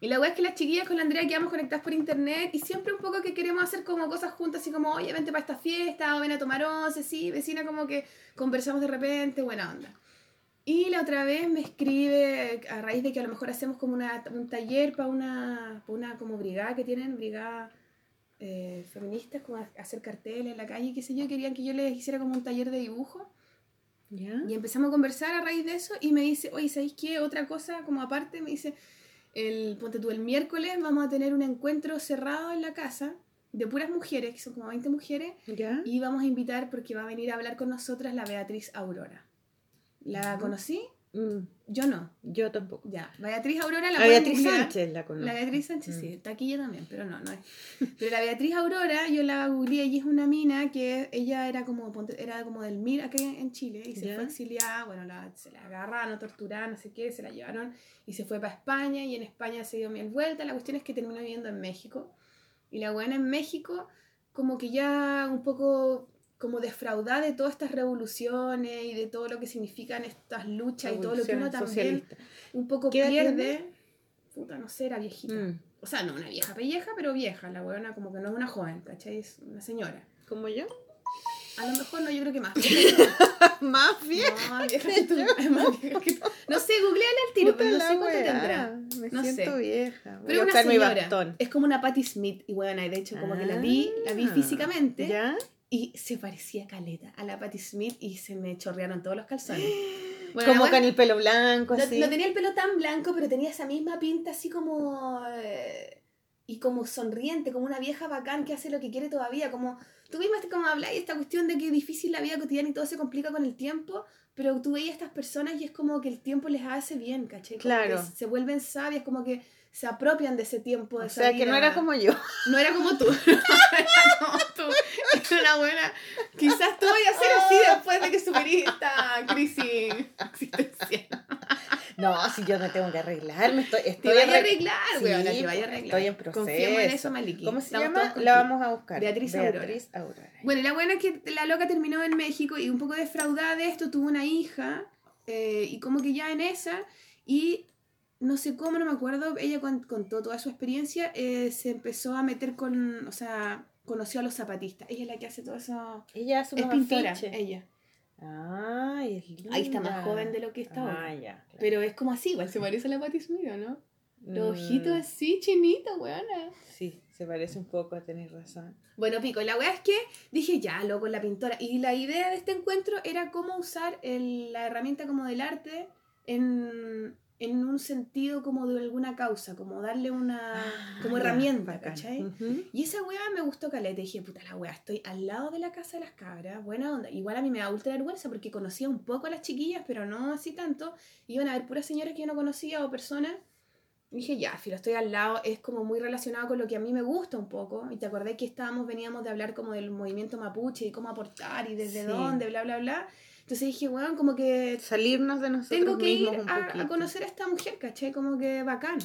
Y la wea es que las chiquillas con la Andrea quedamos conectadas por internet y siempre un poco que queremos hacer como cosas juntas, así como, oye, vente para esta fiesta, o ven a tomar once, sí, vecina, como que conversamos de repente, buena onda. Y la otra vez me escribe, a raíz de que a lo mejor hacemos como una, un taller para una, pa' una como brigada que tienen, brigada eh, feministas, como a- hacer carteles en la calle, qué sé yo, querían que yo les hiciera como un taller de dibujo. Y empezamos a conversar a raíz de eso y me dice, oye, ¿sabéis qué? Otra cosa, como aparte, me dice, el, ponte tú, el miércoles vamos a tener un encuentro cerrado en la casa de puras mujeres, que son como 20 mujeres, y vamos a invitar porque va a venir a hablar con nosotras la Beatriz Aurora. ¿La conocí? Mm, Yo no. yo tampoco. Ya, Beatriz Aurora la La Beatriz googlear. Sánchez la conozco. La Beatriz Sánchez, Mm. sí, taquilla también, pero no, no es. Pero la Beatriz Aurora, yo la googleé y es una mina que ella era como, era como del MIR acá en Chile y se fue exiliada, bueno, la, se la agarraron, torturaron, no sé qué, se la llevaron y se fue para España y en España se dio mil vueltas. La cuestión es que terminó viviendo en México y la buena en México como que ya un poco como defraudada de todas estas revoluciones y de todo lo que significan estas luchas y todo lo que uno también socialista. un poco ¿Qué edad pierde. Puta, no sé, era viejita. Mm, O sea, no una vieja pelleja, pero vieja. La weona como que no es una joven, ¿cachai? Es una señora. ¿Como yo? A lo mejor no, yo creo que más. Más bien. No, más vieja que tú. más vieja que tú. No sé, googleala al tiro, pero no sé cuánto tendrá. Me No siento sé. vieja. Voy Pero a una buscar mi señora. bastón. Es como una Patti Smith. Y bueno, de hecho, como que la vi, la vi Ah, físicamente. ¿Ya? Y se parecía caleta a la Patti Smith y se me chorrearon todos los calzones. Bueno, Como con el pelo blanco, No, así. no tenía el pelo tan blanco, pero tenía esa misma pinta así como... eh, y como sonriente, como una vieja bacán que hace lo que quiere todavía. Como tú misma como habláis esta cuestión de que es difícil la vida cotidiana y todo se complica con el tiempo, pero tú veías a estas personas y es como que el tiempo les hace bien, ¿cachai? Como Claro. que se vuelven sabias, como que se apropian de ese tiempo. De O sea, que no vida. era como yo. No era como tú. No era como tú. Era una buena. Quizás tú vayas a ser así después de que superí esta crisis existencial. No, si yo me tengo que arreglar, me estoy, Te estoy vaya a Sí, te vaya a arreglar. Estoy en proceso. Confiemos en eso, Maliki. ¿Cómo se Estamos llama? La vamos a buscar. Beatriz Aurora. Beatriz Aurora. Bueno, y la buena es que la loca terminó en México y un poco defraudada de esto, tuvo una hija eh, y como que ya en esa y no sé cómo, no me acuerdo, ella con- contó toda su experiencia, eh, se empezó a meter con, o sea, conoció a los zapatistas. Ella es la que hace todo eso. Ella Es pintora, ella. Ay, es linda. Ahí está más joven de lo que está Ah, ahora. ya. claro. Pero es como así, igual se parece a la Patti Smith, ¿o ¿no? Los Mm, ojitos así, chinitos, weona. Sí, se parece un poco, tenés razón. Bueno, pico, la weá es que dije, ya, loco, la pintora. Y la idea de este encuentro era cómo usar el- la herramienta como del arte en, en un sentido como de alguna causa, como darle una como Ah, ya, herramienta, bacán. ¿cachai? Ujú. Y esa weá me gustó caleta. Dije, puta la weá, estoy al lado de la casa de las cabras, buena onda. Igual a mí me da ultra vergüenza porque conocía un poco a las chiquillas, pero no así tanto. Iban a ver puras señoras que yo no conocía o personas. Y dije, ya, filo, estoy al lado, es como muy relacionado con lo que a mí me gusta un poco. Y te acordé que estábamos, veníamos de hablar como del movimiento mapuche y cómo aportar y desde Sí. dónde, bla, bla, bla. Entonces dije, bueno, como que Salirnos de nosotros tengo que ir mismos un a, a conocer a esta mujer, ¿cachai? Como que bacán.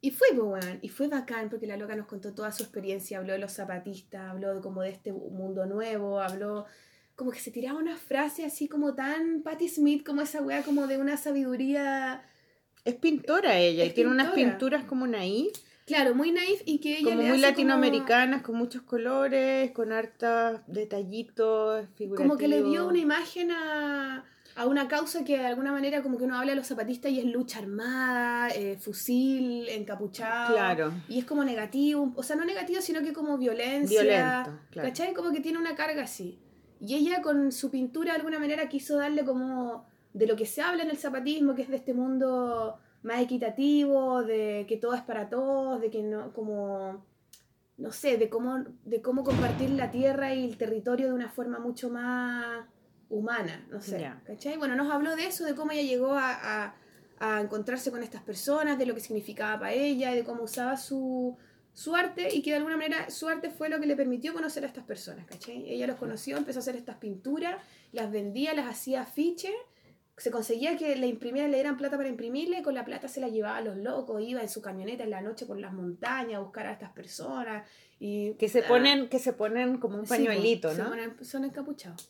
Y fue, pues, weón, y fue bacán porque la loca nos contó toda su experiencia, habló de los zapatistas, habló de como de este mundo nuevo, habló como que se tiraba una frase así como tan Patti Smith, como esa weá como de una sabiduría, Es pintora ella Es y tiene unas pintora. pinturas como naif, claro, muy naif y que ella como le muy hace latinoamericanas, con muchos colores, con hartos detallitos figurativos. como que le dio una imagen a, a una causa que de alguna manera como que uno habla de los zapatistas y es lucha armada, eh, fusil, encapuchado. Claro, Y es como negativo, o sea, no negativo, sino que como violencia. violento, claro. ¿Cachai? Como que tiene una carga así. Y ella con su pintura de alguna manera quiso darle como de lo que se habla en el zapatismo, que es de este mundo más equitativo, de que todo es para todos, de que no, como, no sé, de cómo, de cómo compartir la tierra y el territorio de una forma mucho más humana, no sé. Ya. ¿Cachai? Bueno, nos habló de eso, de cómo ella llegó a, a- a encontrarse con estas personas, de lo que significaba para ella, y de cómo usaba su, su arte y que de alguna manera su arte fue lo que le permitió conocer a estas personas, ¿cachai? Ella los conoció, empezó a hacer estas pinturas, las vendía, las hacía afiches, se conseguía que le imprimieran, le dieran plata para imprimirle, y con la plata se la llevaba a los locos, iba en su camioneta en la noche por las montañas a buscar a estas personas y Que se ah, ponen, que se ponen como un pañuelito, ¿no? ponen- son encapuchados.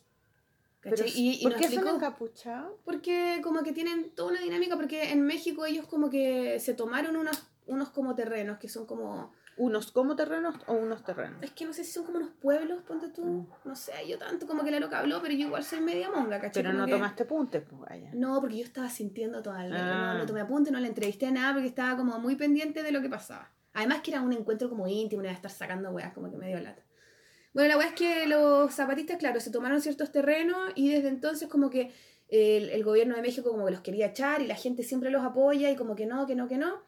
Pero, y, y ¿Por qué son encapuchados? porque como que tienen toda una dinámica, porque en México ellos como que se tomaron unos, unos como terrenos que son como ¿Unos como terrenos o unos terrenos? Es que no sé si son como unos pueblos, ponte tú. Mm. No sé, yo tanto como que la loca habló, pero yo igual soy media monga, ¿cachai? Pero no que- tomaste puntes, pues vaya. No, porque yo estaba sintiendo toda la... Ah. No, no tomé apunte, no le entrevisté nada porque estaba como muy pendiente de lo que pasaba. Además que era un encuentro como íntimo, no iba a estar sacando weas, como que medio lata. Bueno, la wea es que los zapatistas, claro, se tomaron ciertos terrenos y desde entonces como que el, el gobierno de México como que los quería echar y la gente siempre los apoya y como que no, que no, que no.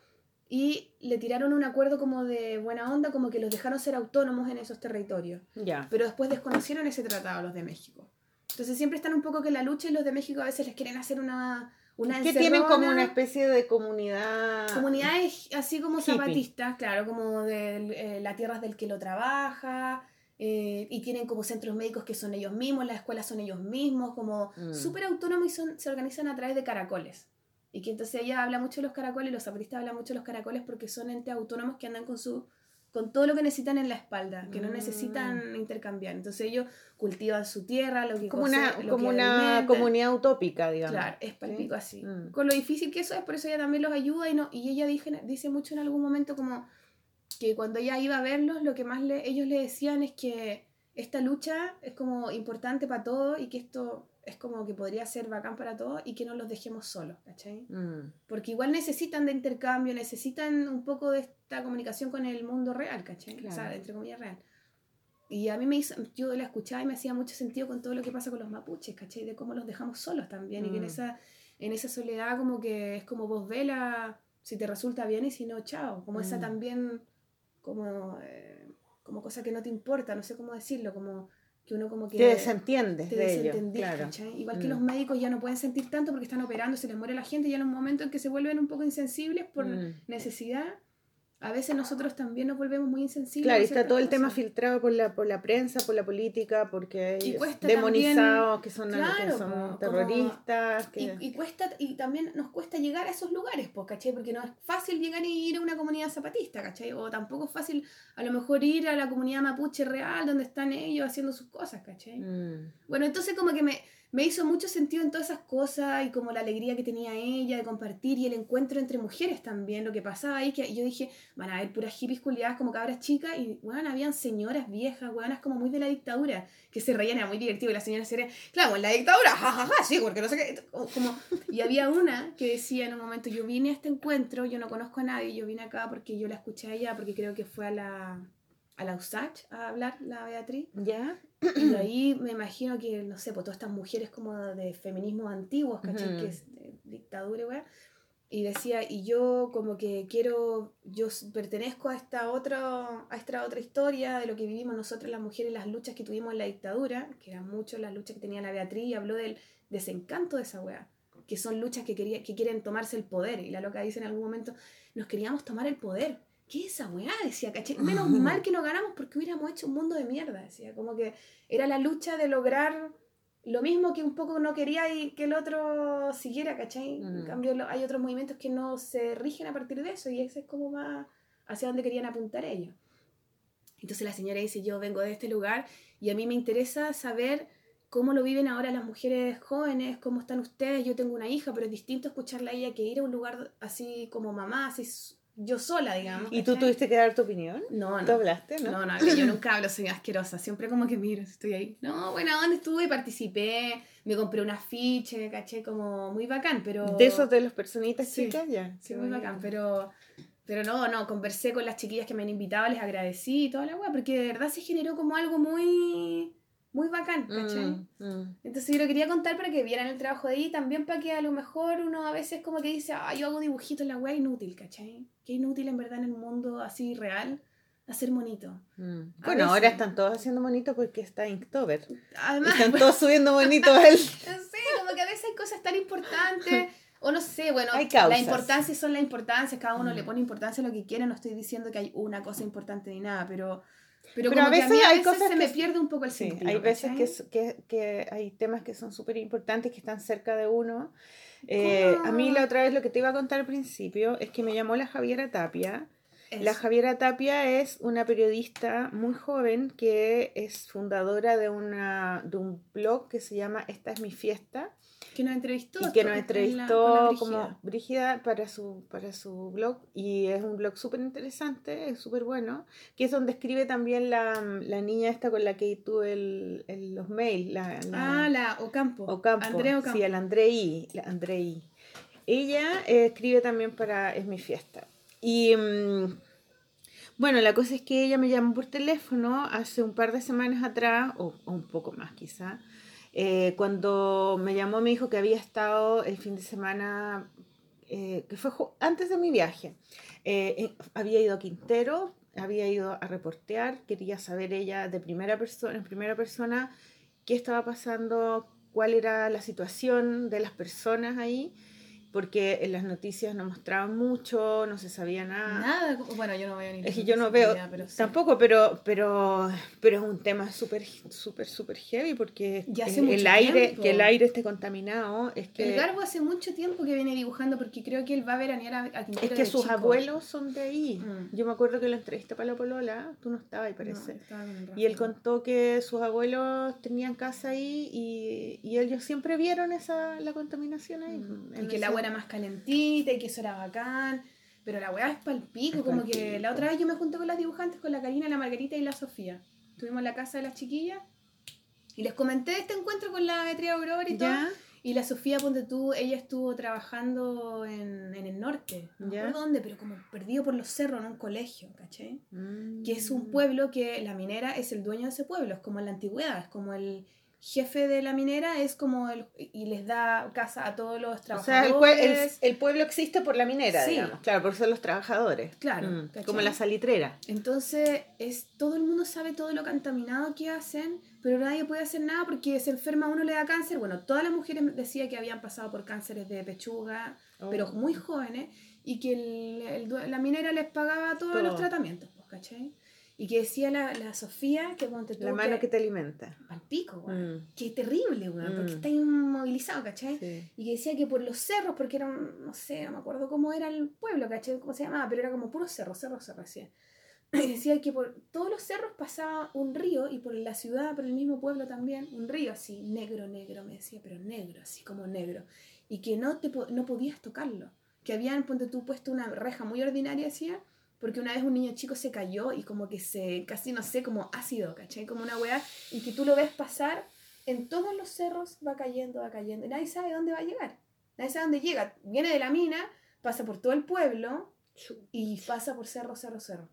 Y le tiraron un acuerdo como de buena onda, como que los dejaron ser autónomos en esos territorios. Ya. Pero después desconocieron ese tratado los de México. Entonces siempre están un poco que en la lucha y los de México a veces les quieren hacer una, una Que tienen como una especie de comunidad. Comunidades así como Hippie. zapatistas, claro, como de eh, la tierra es del que lo trabaja, eh, y tienen como centros médicos que son ellos mismos, las escuelas son ellos mismos, como Mm. súper autónomos y son, se organizan a través de caracoles. Y que entonces ella habla mucho de los caracoles, los zapatistas hablan mucho de los caracoles porque son entes autónomos que andan con su con todo lo que necesitan en la espalda, que no Mm. necesitan intercambiar. Entonces ellos cultivan su tierra, lo que como cose- una, lo como que una alimentan. comunidad utópica, digamos. Claro, es ¿Sí? palpico así. Mm. Con lo difícil que eso es, por eso ella también los ayuda y no y ella dije, dice mucho en algún momento como que cuando ella iba a verlos, lo que más le, ellos le decían es que esta lucha es como importante para todos y que esto es como que podría ser bacán para todos y que no los dejemos solos, ¿cachai? Mm. Porque igual necesitan de intercambio, necesitan un poco de esta comunicación con el mundo real, ¿cachai? O sea, Claro. entre comillas real. Y a mí me hizo, yo la escuchaba y me hacía mucho sentido con todo lo que pasa con los mapuches, ¿cachai? De cómo los dejamos solos también y que en Mm. esa, en esa soledad como que es como vos vela, si te resulta bien y si no, chao. Como esa Mm. también, como, eh, como cosa que no te importa, no sé cómo decirlo, como que uno como que... Te desentiendes te de Claro. Igual que Mm. los médicos ya no pueden sentir tanto porque están operando, se les muere la gente, y ya en un momento en que se vuelven un poco insensibles por Mm. necesidad, a veces nosotros también nos volvemos muy insensibles. Claro, y está todo el tema filtrado por la, por la prensa, por la política, porque hay demonizados que son, Claro, que son como- terroristas. Y, Que... y cuesta, y también nos cuesta llegar a esos lugares, pues, ¿cachai? Porque no es fácil llegar y ir a una comunidad zapatista, ¿cachai? O tampoco es fácil a lo mejor ir a la comunidad mapuche real, donde están ellos haciendo sus cosas, ¿cachai? Mm. Bueno, entonces como que me, me hizo mucho sentido en todas esas cosas y como la alegría que tenía ella de compartir y el encuentro entre mujeres también, lo que pasaba ahí, que yo dije, van a haber puras hippies culiadas como cabras chicas y, bueno, habían señoras viejas, weonas como muy de la dictadura, que se reían, era muy divertido y la señora se reía, claro, en la dictadura, jajaja, sí, porque no sé qué, como, y había una que decía en un momento, yo vine a este encuentro, yo no conozco a nadie, yo vine acá porque yo la escuché a ella, porque creo que fue a la... A la USACH a hablar, la Beatriz. ¿Ya? Y ahí me imagino que, no sé, pues todas estas mujeres como de feminismos antiguos, ¿cachai? Ujú. Que es de dictadura, weá. Y decía, y yo como que quiero, yo pertenezco a esta otra, a esta otra historia de lo que vivimos nosotras las mujeres, las luchas que tuvimos en la dictadura, que eran mucho las luchas que tenía la Beatriz, y habló del desencanto de esa weá, que son luchas que, quería, que quieren tomarse el poder. Y la loca dice en algún momento, nos queríamos tomar el poder. ¿Qué es esa weá? Decía, ¿cachai? Menos mal que no ganamos porque hubiéramos hecho un mundo de mierda, decía. Como que era la lucha de lograr lo mismo que un poco no quería y que el otro siguiera, ¿cachai? En cambio, hay otros movimientos que no se rigen a partir de eso y ese es como más hacia donde querían apuntar ellos. Entonces la señora dice, yo vengo de este lugar y a mí me interesa saber cómo lo viven ahora las mujeres jóvenes, cómo están ustedes, yo tengo una hija, pero es distinto escucharla a ella que ir a un lugar así como mamá, así yo sola, digamos. ¿Y tú tuviste que dar tu opinión? No, ¿Tú no. hablaste, no? No, no, yo nunca hablo, soy asquerosa. Siempre como que miro, estoy ahí. No, bueno, ¿dónde estuve? Participé, me compré un afiche, caché, como muy bacán, pero... De esos de los personitas Sí, chicas, ya. Sí, muy bacán, pero... Pero no, no, conversé con las chiquillas que me han invitado, les agradecí y toda la weá, porque de verdad se generó como algo muy... Muy bacán, ¿cachai? Mm, mm. Entonces yo lo quería contar para que vieran el trabajo de ahí, también para que a lo mejor uno a veces como que dice, ah, yo hago dibujitos en la weá inútil, ¿cachai? Qué inútil en verdad en el mundo así real hacer monito. Mm. Bueno, ahora veces. están todos haciendo bonito porque está Inktober. Además, Están todos subiendo bonito a él. Sí, como que a veces hay cosas tan importantes. O no sé, bueno, Hay la importancia son las importancias, cada uno Mm. le pone importancia a lo que quiere, no estoy diciendo que hay una cosa importante ni nada, pero, pero, Pero a que a veces mí a hay veces cosas se me que- pierde un poco el Sí, sentido. hay veces que, que, que hay temas que son súper importantes, que están cerca de uno. Eh, a mí la otra vez lo que te iba a contar al principio es que me llamó la Javiera Tapia. La Eso. Javiera Tapia es una periodista muy joven que es fundadora de, una, de un blog que se llama Esta es mi fiesta que nos entrevistó. y que nos la- entrevistó la Brígida. como Brígida para su, para su blog y es un blog súper interesante, es súper bueno, que es donde escribe también la, la niña esta con la que tuve el, el- los mails, la, la- Ah, la Ocampo. Ocampo, Ocampo. sí, el Andrei, la Andrei. Ella eh, escribe también para Es mi fiesta. Y mm, bueno, la cosa es que ella me llamó por teléfono hace un par de semanas atrás, o, un poco más quizá, eh, cuando me llamó me dijo que había estado el fin de semana eh, que fue antes de mi viaje. Eh, había ido a Quintero, había ido a reportear, quería saber ella de primera persona, en primera persona qué estaba pasando, cuál era la situación de las personas ahí, porque en las noticias no mostraban mucho, no se sabía nada. Nada, bueno, yo no veo ni Es que yo no veo sí. tampoco, pero, pero, pero es un tema súper, súper, súper heavy porque Ya hace el, mucho aire, tiempo. que el aire esté contaminado, es que, El Garbo hace mucho tiempo que viene dibujando porque creo que él va a veranear a, a Quintero es que de sus chico. abuelos son de ahí. Mm. Yo me acuerdo que lo entrevisté para la polola, tú no estabas ahí parece. Y él contó que sus abuelos tenían casa ahí y, y ellos siempre vieron esa, la contaminación ahí. Mm. en Y que el agua era más calentita y que eso era bacán. Pero la weá es palpico, Es como que la otra vez yo me junté con las dibujantes, con la Karina, la Margarita y la Sofía. Estuvimos en la casa de las chiquillas y les comenté este encuentro con la Beatriz Aurora y todo. ¿Ya? Y la Sofía, ponte tú, ella estuvo trabajando en, en el norte. No acuerdo dónde, pero como perdido por los cerros en un colegio, ¿cachai? Mm. que es un pueblo que la minera es el dueño de ese pueblo, es como en la antigüedad, es como el jefe de la minera, es como el, y les da casa a todos los O sea, el, trabajadores. pue- el- el pueblo existe por la minera, Sí. digamos. Claro, por ser los trabajadores. Claro, Mm, como la salitrera. Entonces, es, todo el mundo sabe todo lo contaminado que hacen, pero nadie puede hacer nada porque se enferma uno, le da cáncer. Bueno, todas las mujeres decían que habían pasado por cánceres de pechuga, Oh. pero muy jóvenes, y que el, la minera les pagaba todos los tratamientos, ¿cachai? Y que decía la, la Sofía que ponte tú La mano que te alimenta. Pal pico, weón. Mm. Qué terrible, weón, porque Mm. está inmovilizado, ¿cachai? Sí. Y que decía que por los cerros, porque era, un- no sé, no me acuerdo cómo era el pueblo, ¿cachai? ¿Cómo se llamaba? Pero era como puro cerro, cerro, cerro, decía. Y decía que por todos los cerros pasaba un río y por la ciudad, por el mismo pueblo también, un río así, negro, negro, me decía, pero negro, así como negro. Y que no, te, no podías tocarlo. Que habían, ponte tú, puesto una reja muy ordinaria, decía, porque una vez un niño chico se cayó y como que se, casi no sé, como ácido, ¿cachai? Como una weá, y que tú lo ves pasar en todos los cerros, va cayendo, va cayendo, y nadie sabe dónde va a llegar. Nadie sabe dónde llega. Viene de la mina, pasa por todo el pueblo y pasa por cerro, cerro, cerro.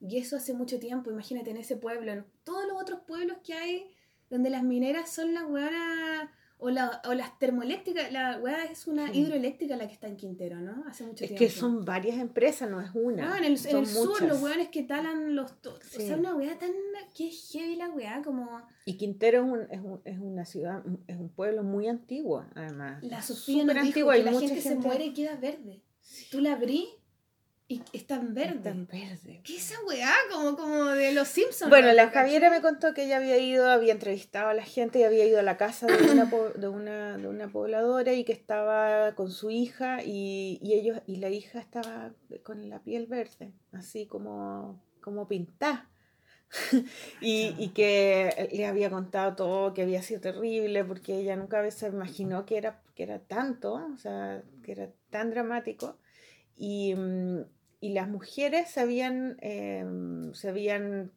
Y eso hace mucho tiempo, imagínate en ese pueblo, en todos los otros pueblos que hay donde las mineras son las weonas o, la- o las termoeléctricas, la weá es una Sí. hidroeléctrica la que está en Quintero, ¿no? Hace mucho Es tiempo. que son varias empresas, no es una. Ah, en el, en son el sur, los weones que talan los... to- O Sí. sea, una weá tan... que es heavy la weá, como... Y Quintero es, un, es, un- es una ciudad, es un pueblo muy antiguo, además. La Es Sofía nos dijo antiguo, que la mucha gente, se muere y queda verde. Tú la abrís y está en verde. En verde. ¿Qué es esa weá? Como, como de los Simpsons. Bueno, ¿no? la. Javiera me contó que ella había ido, había entrevistado a la gente y había ido a la casa de una, de una, de una pobladora y que estaba con su hija y, y ellos y la hija estaba con la piel verde, así como, como pintada. y, y que le había contado todo, que había sido terrible, porque ella nunca se imaginó que era, que era tanto, o sea, que era tan dramático. Y, mm, y las mujeres se habían, em, se habían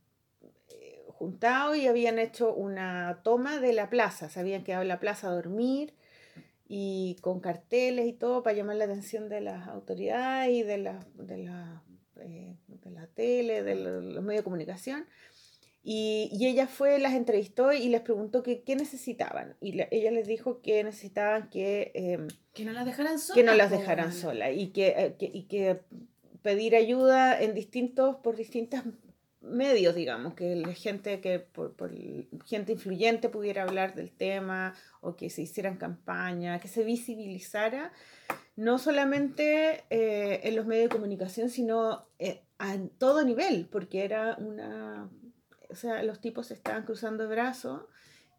eh, juntado y habían hecho una toma de la plaza, se habían quedado en la plaza a dormir y con carteles y todo para llamar la atención de las autoridades y de la, de la, eh, de la tele, de lo- los medios de comunicación. Y, y ella fue, las entrevistó y les preguntó que, qué necesitaban. Y la- ella les dijo que necesitaban que, em, Que no las dejaran solas. que no las dejaran weón. solas y que, eh, que- y que pedir ayuda en distintos por distintos medios digamos que la gente que por, gente influyente pudiera hablar del tema o que se hicieran campañas que se visibilizara no solamente eh, en los medios de comunicación sino eh, a todo nivel porque era una o sea los tipos se estaban cruzando brazos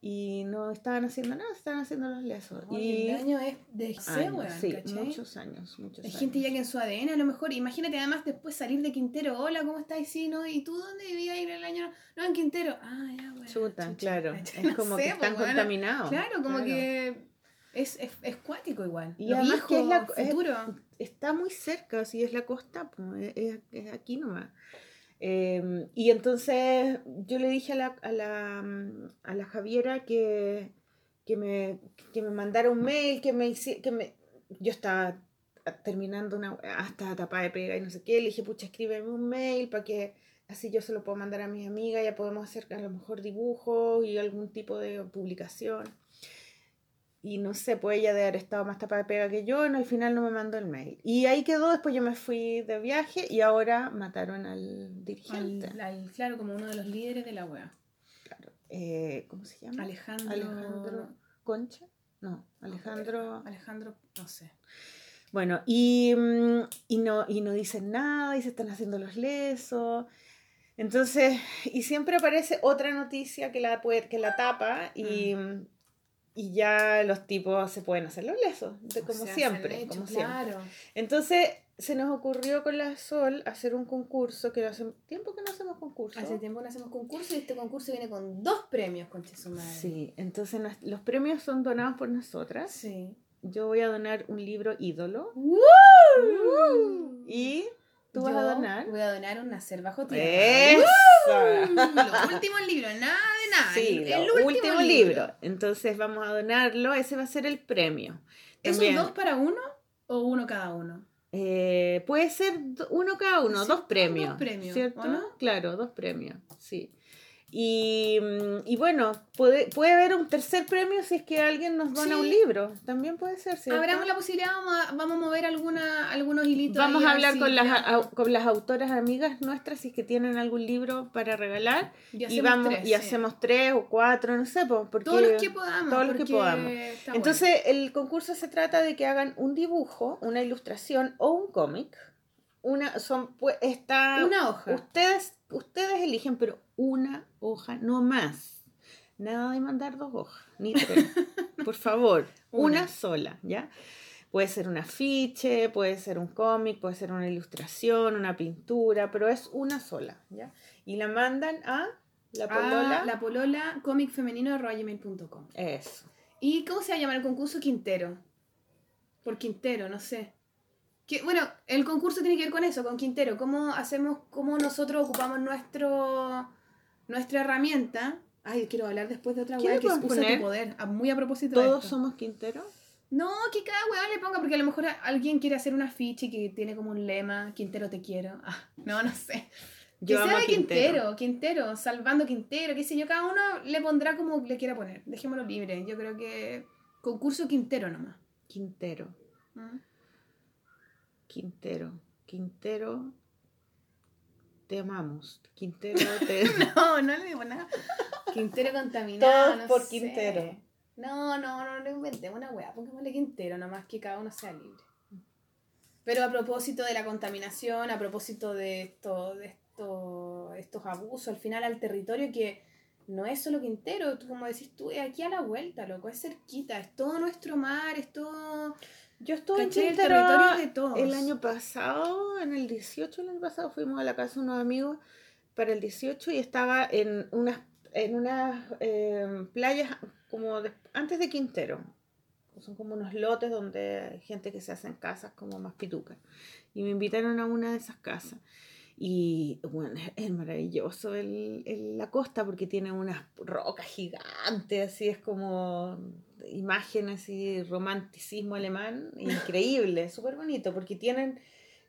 y no estaban haciendo nada estaban haciendo los Oye, y el daño es de ese, años, sí, muchos años, muchos Hay años. gente ya que en su ADN a lo mejor, imagínate además después salir de Quintero, hola, ¿cómo estás? Sí, ¿no? ¿Y tú dónde vivías en el año? No, en Quintero. Ah, ya, bueno. Chuta, chucha, claro. Es No como sé, que pues, están bueno, contaminados. Claro, como claro. que es, es, es cuático igual. Y Los además que es la- es- futuro. Está muy cerca, si es la costa, pues, es, es aquí nomás. Eh, y entonces yo le dije a la, a la, mm, a la Javiera que, que, me, que me mandara un mail, que me que me yo estaba terminando una hasta tapada de pega y no sé qué, le dije, pucha, escríbeme un mail para que así yo se lo puedo mandar a mis amigas, ya podemos hacer a lo mejor dibujos y algún tipo de publicación. Y no sé, pues ella de haber estado más tapada de pega que yo, no, al final no me mandó el mail. Y ahí quedó, después yo me fui de viaje y ahora mataron al dirigente. Al- al- claro, como uno de los líderes de la wea. Eh, ¿Cómo se llama? Alejandro. Alejandro Concha. No, Alejandro. Alejandro, no sé. Bueno, y, mm, y, no, y no dicen nada y se están haciendo los lesos. Entonces, y siempre aparece otra noticia que la, puede- que la tapa y, Mm. Y ya los tipos se pueden hacer los lesos, de- como sea, siempre, se han hecho, como siempre. claro. Entonces, se nos ocurrió con la Sol hacer un concurso, que hace tiempo que no hacemos concurso. Hace tiempo no hacemos concurso y este concurso viene con dos premios, concha su madre. Sí, entonces nos- los premios son donados por nosotras. Sí. Yo voy a donar un libro ídolo. Y tú vas a donar. Voy a donar un nacer bajo tierra. ¡Esa! Los últimos libros, nada nada. Sí, el, último, libro. Entonces vamos a donarlo. Ese va a ser el premio. ¿Esos También, dos para uno o uno cada uno? eh, puede ser uno cada uno, Sí, dos premios. dos premios, ¿Cierto? ¿o no? Claro, dos premios, sí. Y, mm, y bueno, puede, puede haber un tercer premio si es que alguien nos dona Sí. un libro. También puede ser, ¿cierto? Abramos la posibilidad, vamos a, vamos a mover alguna, algunos hilitos. Vamos ahí a hablar si con las, con las autoras amigas nuestras si es que tienen algún libro para regalar. Y Y, hacemos vamos tres, y sí. hacemos tres o cuatro, no sé, porque Todos los que podamos. todos los que podamos. Entonces, el concurso se trata de que hagan un dibujo, una ilustración o un cómic. Una son pues, está una hoja. ustedes ustedes eligen, pero una hoja no más. Nada de mandar dos hojas, ni tres. Por favor, una. Una. sola, ¿ya? Puede ser un afiche, puede ser un cómic, puede ser una ilustración, una pintura, pero es una sola, ¿ya? Y la mandan a la polola. La polola comic femenino. Eso. ¿Y cómo se va a llamar el concurso? Quintero. Por Quintero, no sé. Que, bueno, el concurso tiene que ver con eso, con Quintero. ¿Cómo hacemos, cómo nosotros ocupamos nuestro, nuestra herramienta? Ay, quiero hablar después de otra ¿Qué weá que podemos usa poner? tu poder. Ah, Muy a propósito de Todos esto. somos Quintero. No, que cada weá le ponga, porque a lo mejor alguien quiere hacer una ficha que tiene como un lema, Quintero te quiero. Ah, no, no sé. Que Yo sea amo de Quintero. Quintero, Quintero, salvando Quintero, qué sé yo, cada uno le pondrá como le quiera poner. Dejémoslo libre. Yo creo que concurso Quintero nomás. Quintero. ¿Mm? Quintero. Quintero. Te amamos. Quintero te. No, no le digo nada. Quintero contaminado. Todos no por sé. Quintero. No, no, no, no inventemos una weá. Pongámosle Quintero nomás que cada uno sea libre. Pero a propósito de la contaminación, a propósito de esto, de esto, estos abusos al final al territorio que no es solo Quintero, tú, como decís tú, es aquí a la vuelta, loco, es cerquita, es todo nuestro mar, es todo... Yo estuve en. El territorio de todos. el año pasado, en el 18 el año pasado, fuimos a la casa de unos amigos para el 18 y estaba en unas, en unas eh, playas como de- antes de Quintero. Son como unos lotes donde hay gente que se hace en casas como más pitucas. Y me invitaron a una de esas casas. Y bueno, es- es maravilloso el, el- la costa porque tiene unas rocas gigantes, así es como imágenes y romanticismo alemán, increíble, súper bonito, porque tienen,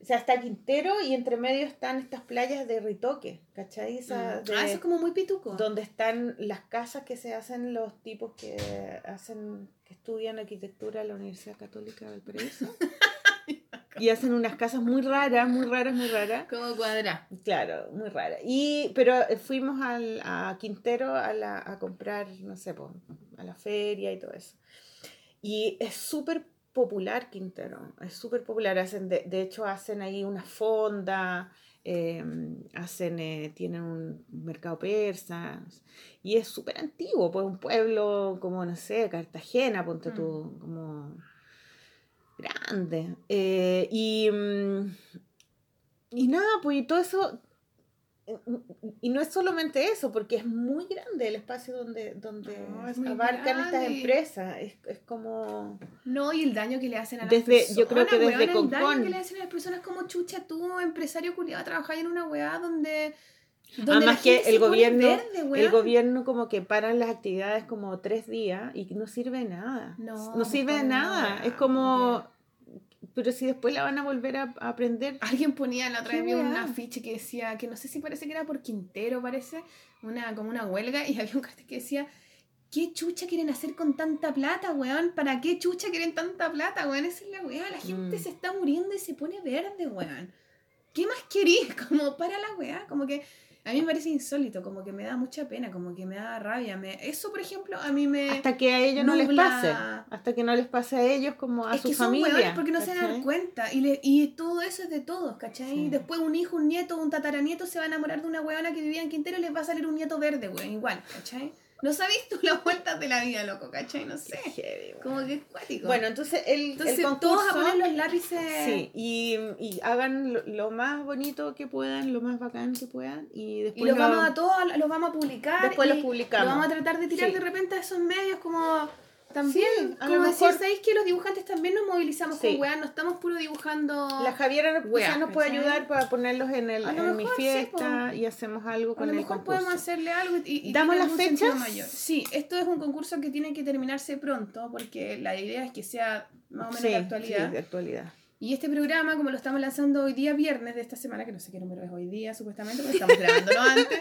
o sea, está Quintero y entre medio están estas playas de Ritoque, ¿cachai? Esa de- Ah, eso es como muy pituco. donde están las casas que se hacen los tipos que hacen que estudian arquitectura en la Universidad Católica de Valparaíso y hacen unas casas muy raras muy raras muy raras Como cuadra. claro muy raras y pero fuimos al, a Quintero a, la, a comprar no sé po, a la feria y todo eso. Y es súper popular Quintero es súper popular. Hacen de, de hecho hacen ahí una fonda eh, hacen, eh, tienen un mercado persa y es súper antiguo, pues un pueblo como, no sé, Cartagena, ponte tú, como grande. Eh, y, mm, y nada, pues y todo eso, y no es solamente eso, porque es muy grande el espacio donde, donde No, es muy abarcan estas empresas, es, es como... No, y el daño que le hacen a las Desde- personas. yo creo que desde weona, El daño que le hacen a las personas como chucha, tú, empresario culiado, trabajar en una weá donde. donde Además que el gobierno, verde, el weón. gobierno como que paran las actividades como tres días y no sirve de nada. No, No sirve de nada. Es como, pero si después la van a volver a, a aprender. Alguien ponía la otra ¿Qué vez un afiche que decía, que no sé si parece que era por Quintero, parece, una, como una huelga, y había un cartel que decía ¿qué chucha quieren hacer con tanta plata, weón? ¿Para qué chucha quieren tanta plata, weón? Esa es la weá. La gente Mm. se está muriendo y se pone verde, weón. ¿Qué más querís? Como para la weá. Como que a mí me parece insólito, como que me da mucha pena, como que me da rabia. Me... Eso, por ejemplo, a mí me... Hasta que a ellos no les pase. Hasta que no les pase a ellos como a es su que familia. porque no se dan cuenta. Y, le- y todo eso es de todos, ¿cachai? Sí. Después un hijo, un nieto, un tataranieto se va a enamorar de una hueona que vivía en Quintero y les va a salir un nieto verde, weón, igual, ¿cachai? No sabes tú las vueltas de la vida, loco, ¿cachai? No sé. Heavy. Como que es cuático. Bueno, entonces el, entonces el concurso... todos a poner los lápices. Sí, y, y hagan lo, lo más bonito que puedan, lo más bacán que puedan y Y después los lo- vamos a todos, los vamos a publicar. Después y los publicamos. Lo vamos a tratar de tirar Sí. de repente a esos medios como también. Sí, a como lo decir, mejor- ¿sabéis que los dibujantes también nos movilizamos Sí. con weá? No estamos puro dibujando. La Javiera Weas, quizás nos puede ayudar para ponerlos en, el, A lo en mi mejor sí, fiesta y hacemos algo A con lo el mejor concurso. podemos hacerle algo y, y ¿Damos las fechas? mayor. Sí, esto es un concurso que tiene que terminarse pronto porque la idea es que sea más o menos de actualidad. sí, de actualidad. Y este programa, como lo estamos lanzando hoy día, viernes de esta semana, que no sé qué número es hoy día, supuestamente, porque estamos grabándolo antes,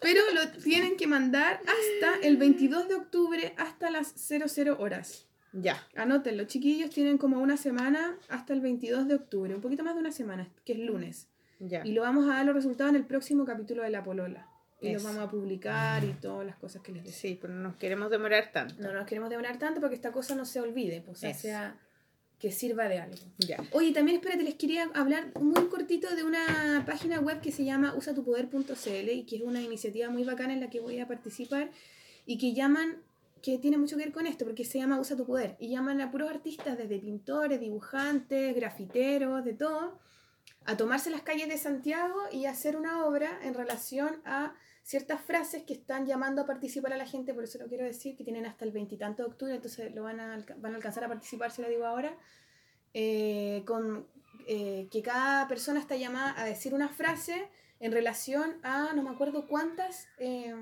pero lo tienen que mandar hasta el 22 de octubre, hasta las 00 horas. Ya, Anótenlo, chiquillos, tienen como una semana hasta el 22 de octubre, un poquito más de una semana, que es lunes. ya. Y lo vamos a dar los resultados en el próximo capítulo de La Polola. Y los Eso. vamos a publicar y todas las cosas que les decía. Sí, pero no nos queremos demorar tanto. No nos queremos demorar tanto porque esta cosa no se olvide, pues, o sea, sea que sirva de algo. Oye, también espérate, les quería hablar muy cortito de una página web que se llama usatupoder.cl y que es una iniciativa muy bacana en la que voy a participar y que llaman, que tiene mucho que ver con esto, porque se llama Usa tu Poder y llaman a puros artistas, desde pintores, dibujantes, grafiteros, de todo, a tomarse las calles de Santiago y hacer una obra en relación a ciertas frases que están llamando a participar a la gente, por eso lo quiero decir, que tienen hasta el veintitanto de octubre, entonces lo van a, van a alcanzar a participar, se lo digo ahora, eh, con eh, que cada persona está llamada a decir una frase en relación a, no me acuerdo cuántas, eh,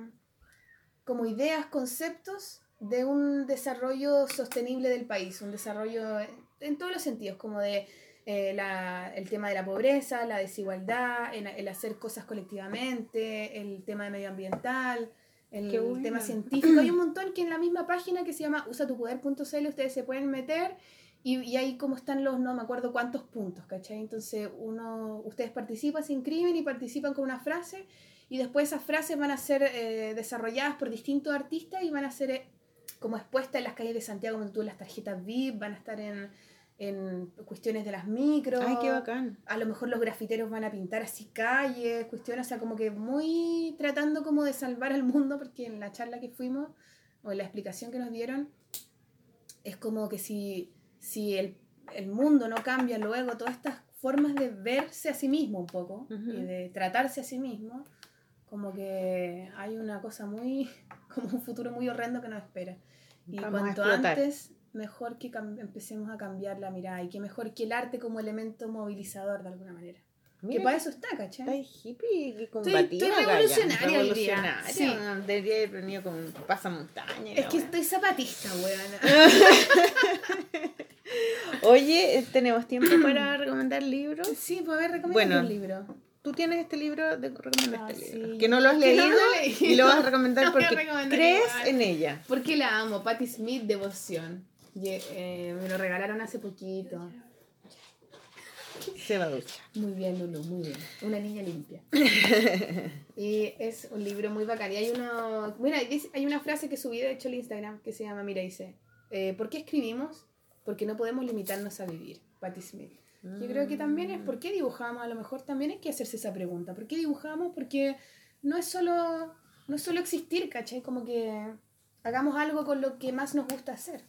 como ideas, conceptos de un desarrollo sostenible del país, un desarrollo en todos los sentidos, como de eh, la- el tema de la pobreza, la desigualdad, en- el hacer cosas colectivamente, el tema de medioambiental, el bueno. tema científico. Hay un montón que en la misma página que se llama usatupoder.cl ustedes se pueden meter y, y ahí como están los, no me acuerdo cuántos puntos, ¿cachai? Entonces uno, ustedes participan, se inscriben y participan con una frase y después esas frases van a ser eh, desarrolladas por distintos artistas y van a ser eh, como expuestas en las calles de Santiago, como tú las tarjetas VIP, van a estar en, en cuestiones de las micros. Ay, qué bacán. A lo mejor los grafiteros van a pintar así calles, cuestiones, o sea, como que muy tratando como de salvar al mundo, porque en la charla que fuimos, o en la explicación que nos dieron, es como que si, si el, el mundo no cambia luego todas estas formas de verse a sí mismo un poco Ujú. y de tratarse a sí mismo, como que hay una cosa muy, como un futuro muy horrendo que nos espera. Y Vamos cuanto antes, mejor que empecemos a cambiar la mirada y que mejor que el arte como elemento movilizador de alguna manera. que para eso está, ¿cachai? Está hippie y combativa. estoy Gaya. revolucionaria hoy día. Revolucionaria. Sí. Debería haber venido con pasamontaña. y Es que estoy zapatista, weona. Oye, eh, ¿tenemos tiempo para recomendar libros? Sí, pues a ver, recomienda Bueno, un libro. Tú tienes este libro, de, recomienda Ah, este libro. Que no lo has no leído lo he leído. y lo vas a recomendar a porque recomendar crees igual. en ella. Porque la amo, Patti Smith, Devoción. Eh, me lo regalaron hace poquito. Se va a duchar. Muy bien, Lulu, muy bien. Una niña limpia. y es un libro muy bacán. Y hay uno. Mira, hay una frase que subí de hecho al Instagram que se llama: Mira, dice: eh, ¿Por qué escribimos? Porque no podemos limitarnos a vivir. Patti Smith. Yo creo que también es por qué dibujamos. A lo mejor también hay que hacerse esa pregunta. ¿Por qué dibujamos? Porque no es solo, no es solo existir, ¿cachai? Como que hagamos algo con lo que más nos gusta hacer.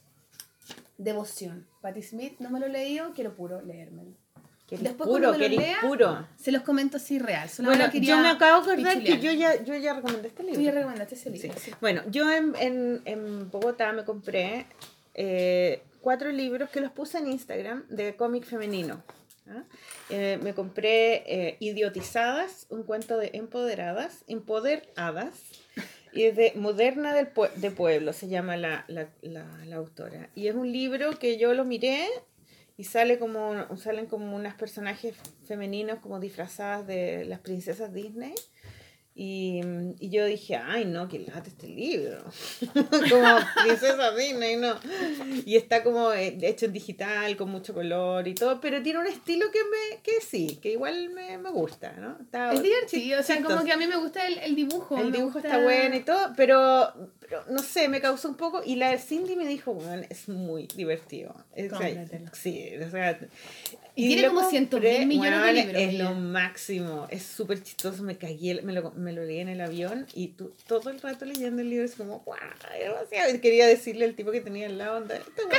Devoción. Patti Smith, no me lo he leído, quiero puro leérmelo. Después puro, cuando me lo querís lea, puro. Se los comento así real. solo Bueno, yo me acabo de acordar que yo ya, yo ya recomendé este libro. Tú ya recomendaste ese Sí. libro. sí. Bueno, yo en, en, en Bogotá me compré eh, cuatro libros que los puse en Instagram de cómic femenino. ¿ah? Eh, me compré eh, Idiotizadas, un cuento de empoderadas, empoderadas, y es de Moderna del de Pueblo, se llama la, la, la, la autora. Y es un libro que yo lo miré y sale como, salen como unos personajes femeninos como disfrazadas de las princesas Disney. Y, y yo dije, ay, no, que lata este libro. como Princesa Disney, no. Y está como eh, hecho en digital, con mucho color y todo, pero tiene un estilo que me que sí, que igual me, me gusta, ¿no? Está Es divertido, o sea, como que a mí me gusta el, el dibujo. El dibujo gusta- está bueno y todo, pero no sé, me causó un poco. Y la de Cindy me dijo, bueno, es muy divertido. Es- sí, o sea. Y tiene lo como 100.000 millones de libros, Es lo máximo, es súper chistoso. Me cagué, me lo, me lo leí en el avión y tú, todo el rato leyendo el libro es como, ¡guau! demasiado. Y quería decirle al tipo que tenía al lado, "Anda, ¡Qué bueno,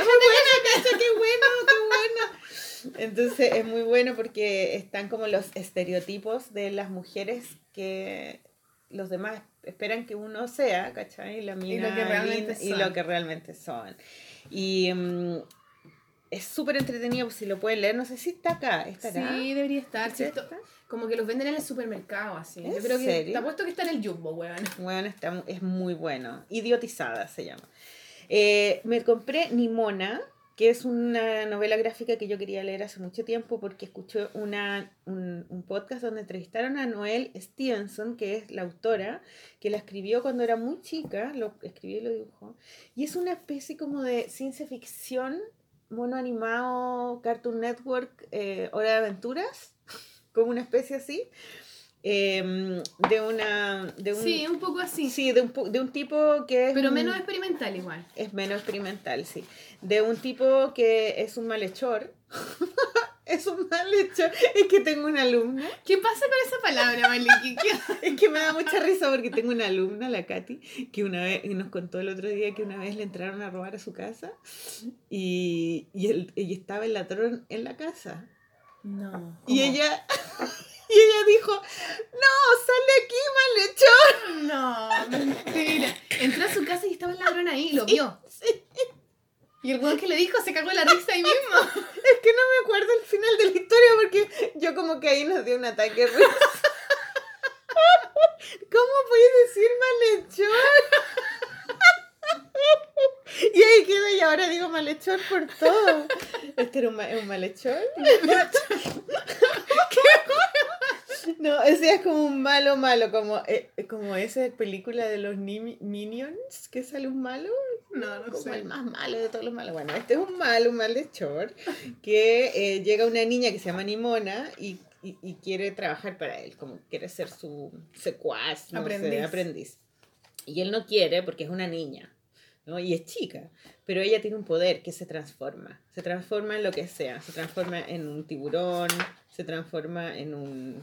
cacha, qué bueno, qué bueno! Entonces es muy bueno porque están como los estereotipos de las mujeres que los demás esperan que uno sea, ¿cachai? Y, la mina que realmente linda- y son. lo que realmente son. Y mm, es súper entretenido, pues, si lo pueden leer, no sé si está acá, estará. Sí, debería estar. ¿Sí. Como que los venden en el supermercado, así. ¿En Yo creo que te apuesto que está en el Jumbo, weón. Bueno, está, es muy bueno. Idiotizada se llama. Eh, me compré Nimona, que es una novela gráfica que yo quería leer hace mucho tiempo porque escuché una, un, un podcast donde entrevistaron a Noel Stevenson, que es la autora, que la escribió cuando era muy chica, lo escribió y lo dibujó. Y es una especie como de ciencia ficción, mono animado, Cartoon Network, eh, Hora de Aventuras, como una especie así. em, de una de un, Sí, un poco así. Sí, de un, de un tipo que es. Pero menos experimental igual. Es menos experimental, sí. De un tipo que es un malhechor. es un malhechor. Es que tengo una alumna. ¿Qué pasa con esa palabra, Maliki? ¿Qué- Es que me da mucha risa porque tengo una alumna, la Katy, que una vez y nos contó el otro día que una vez le entraron a robar a su casa y, y, él- y estaba el ladrón en la casa. No. Y ella. Y ella dijo, no, sale aquí, malhechor. No, mentira. Entró a su casa y estaba el ladrón ahí y lo vio. Y el weón que le dijo se cagó la risa ahí mismo. Es que no me acuerdo el final de la historia porque yo como que ahí nos dio un ataque risa. ¿Cómo puedes decir malhechor? Y ahí quedo y ahora digo malhechor por todo. ¿Este era un, ma- un malhechor? No, ese es como un malo malo, como, eh, como esa película de los Minions, que sale un malo. No, no como sé. el más malo de todos los malos. Bueno, este es un malo, un malhechor, que eh, llega una niña que se llama Nimona y, y, y quiere trabajar para él, como quiere ser su secuaz, no Aprendiz. sé, aprendiz. Y él no quiere porque es una niña, ¿no? Y es chica, pero ella tiene un poder que se transforma, se transforma en lo que sea, se transforma en un tiburón, se transforma en un...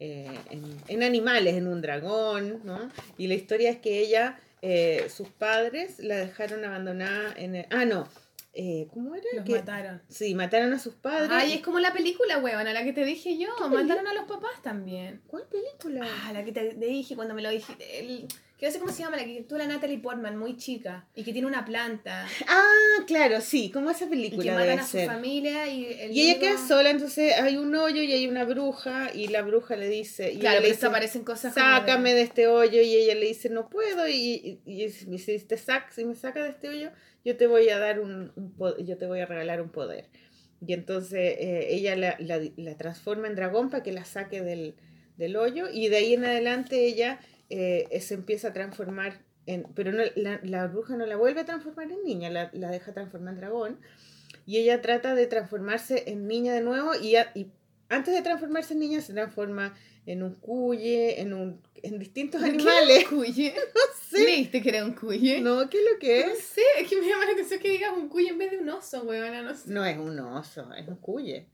eh, en, en animales, en un dragón, ¿no? Y la historia es que ella, eh, sus padres la dejaron abandonada en el... Ah, no. eh, ¿Cómo era? Los Que- mataron. Sí, mataron a sus padres. Ay, es como la película, weón, a la que te dije yo. Mataron a los papás también. ¿Cuál película? Ah, la que te, te dije cuando me lo dijiste. El, que no sé cómo se llama, la que actúa la Natalie Portman, muy chica. Y que tiene una planta. Ah, claro, sí, como esa Y película que debe matan a su ser. familia y el Y ella libro- queda sola, entonces hay un hoyo y hay una bruja y la bruja le dice, y Claro, le dice, aparecen cosas sácame de... este hoyo y ella le dice, no puedo y, y, y si, si te sac, si me saca de este hoyo, yo te voy a dar un, un yo te voy a regalar un poder. Y entonces eh, ella la, la, la transforma en dragón para que la saque del, del hoyo y de ahí en adelante ella eh, se empieza a transformar en, pero no, la, la bruja no la vuelve a transformar en niña, la, la deja transformar en dragón y ella trata de transformarse en niña de nuevo y, a- y antes de transformarse en niña se transforma en un cuye, en, un, en distintos ¿Pero qué animales. era un cuye? sé. ¿Leíste que era un cuye? No, ¿qué es lo que No es? sé, es que me llama la atención que digas un cuye en vez de un oso, weón, no sé. No es un oso, es un cuye.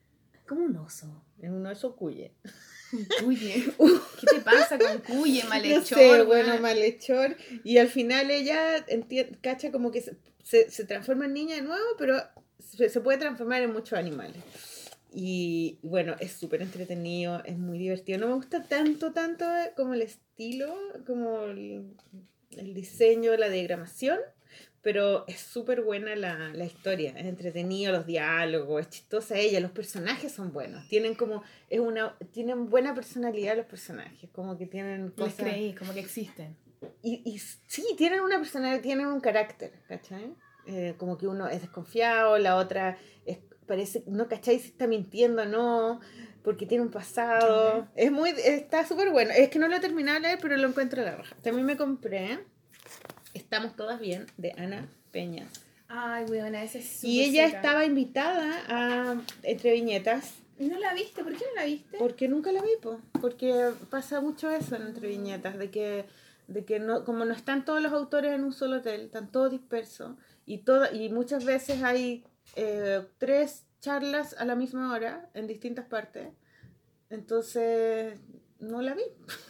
¿Cómo un oso? Es un oso cuye. Cuye. ¿Qué te pasa con cuye, malhechor? no sé, bueno, malhechor. Y al final ella cacha como que se, se, se transforma en niña de nuevo, pero se, se puede transformar en muchos animales. Y bueno, es súper entretenido, es muy divertido. No me gusta tanto, tanto como el estilo, como el, el diseño, la diagramación, pero es súper buena la, la historia. Es entretenido, los diálogos, es chistosa ella, los personajes son buenos. Tienen como, es una, tienen buena personalidad los personajes, como que tienen Les cosas... creí, como que existen. Y, y sí, tienen una personalidad, tienen un carácter, ¿cachai? Eh, como que uno es desconfiado, la otra es, parece, no, ¿cachai? Si está mintiendo o no. porque tiene un pasado. Es muy, está súper bueno. Es que no lo he terminado de leer, pero lo encuentro a la raja. También me compré Estamos todas bien, de Ana Peña. Ay, weona, esa es Y ella seca. estaba invitada a Entre Viñetas, ¿Y ¿No la viste? ¿Por qué no la viste? porque nunca la vi, po, porque pasa mucho eso en Entre Viñetas, de que, de que no, como no están todos los autores en un solo hotel, están todos dispersos, y, toda, y muchas veces hay eh, tres charlas a la misma hora en distintas partes, entonces no la vi,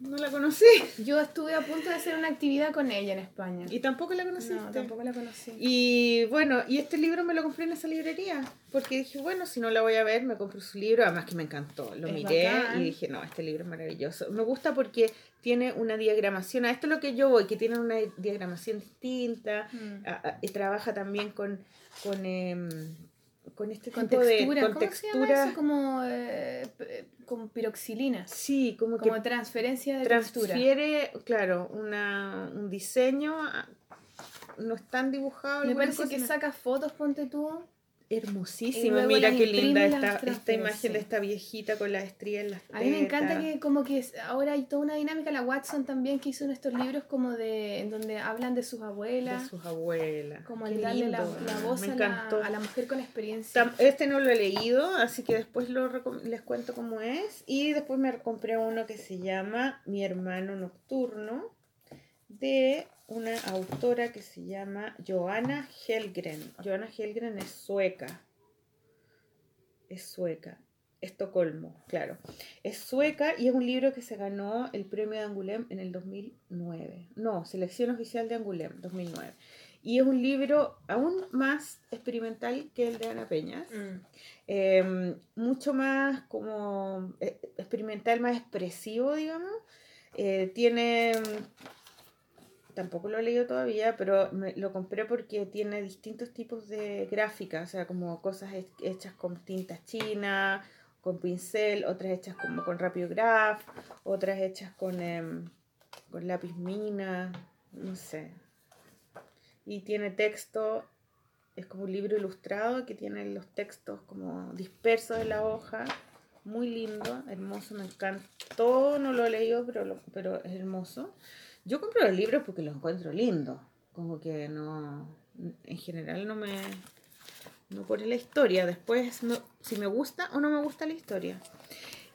no la conocí, Yo estuve a punto de hacer una actividad con ella en España. y tampoco la conociste. no, tampoco la conocí. Y bueno, y este libro me lo compré en esa librería, porque dije, bueno, si no la voy a ver, me compro su libro, además que me encantó, lo Es miré bacán. y dije, no, este libro es maravilloso. Me gusta porque tiene una diagramación, a esto es lo que yo voy, que tiene una diagramación distinta, Mm. a- a- y trabaja también con, con, em, con este Con tipo de textura. con ¿Cómo se llama textura. eso? Como, eh, con piroxilina. Sí, como, Como que transferencia de textura. transfiere, claro, una, un diseño, a- no están dibujados. Me parece que cosas, saca fotos, ponte tú. Hermosísima, luego mira qué linda esta, esta imagen de esta viejita con la estría en las A mí me encanta tetas. que como que ahora hay toda una dinámica, la Watson también que hizo en estos libros como de, en donde hablan de sus abuelas, de sus abuelas. como el darle la, la voz a la, a la mujer con experiencia. Tam- Este no lo he leído, así que después lo les cuento cómo es. Y después me compré uno que se llama Mi hermano nocturno, de una autora que se llama Johanna Helgren. Johanna Helgren es sueca. Es sueca. Estocolmo, claro. Es sueca y es un libro que se ganó el premio de Angoulême en el 2009. No, selección oficial de Angoulême, 2009. Y es un libro aún más experimental que el de Ana Peñas. Mm. Eh, mucho más como eh, experimental, más expresivo, digamos. Eh, tiene, tampoco lo he leído todavía, pero me- lo compré porque tiene distintos tipos de gráficas, o sea, como cosas he- hechas con tinta china, con pincel, otras hechas como con Rapiograph, otras hechas con, em, con lápiz mina, no sé. Y tiene texto, es como un libro ilustrado que tiene los textos como dispersos en la hoja. Muy lindo, hermoso, me encantó. No lo he leído, pero, pero es hermoso. Yo compro los libros porque los encuentro lindos. Como que no. En general no me. No por la historia. Después, si me gusta o no me gusta la historia.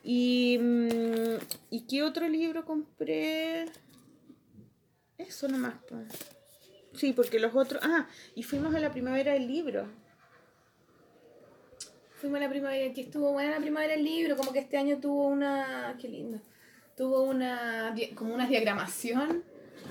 Y. mm, ¿Y qué otro libro compré? Eso nomás, pues. Sí, porque los otros. Ah, y fuimos a la primavera del libro. Fuimos a la primavera, que estuvo buena la primavera del libro, como que este año tuvo una, qué lindo, tuvo una, como una diagramación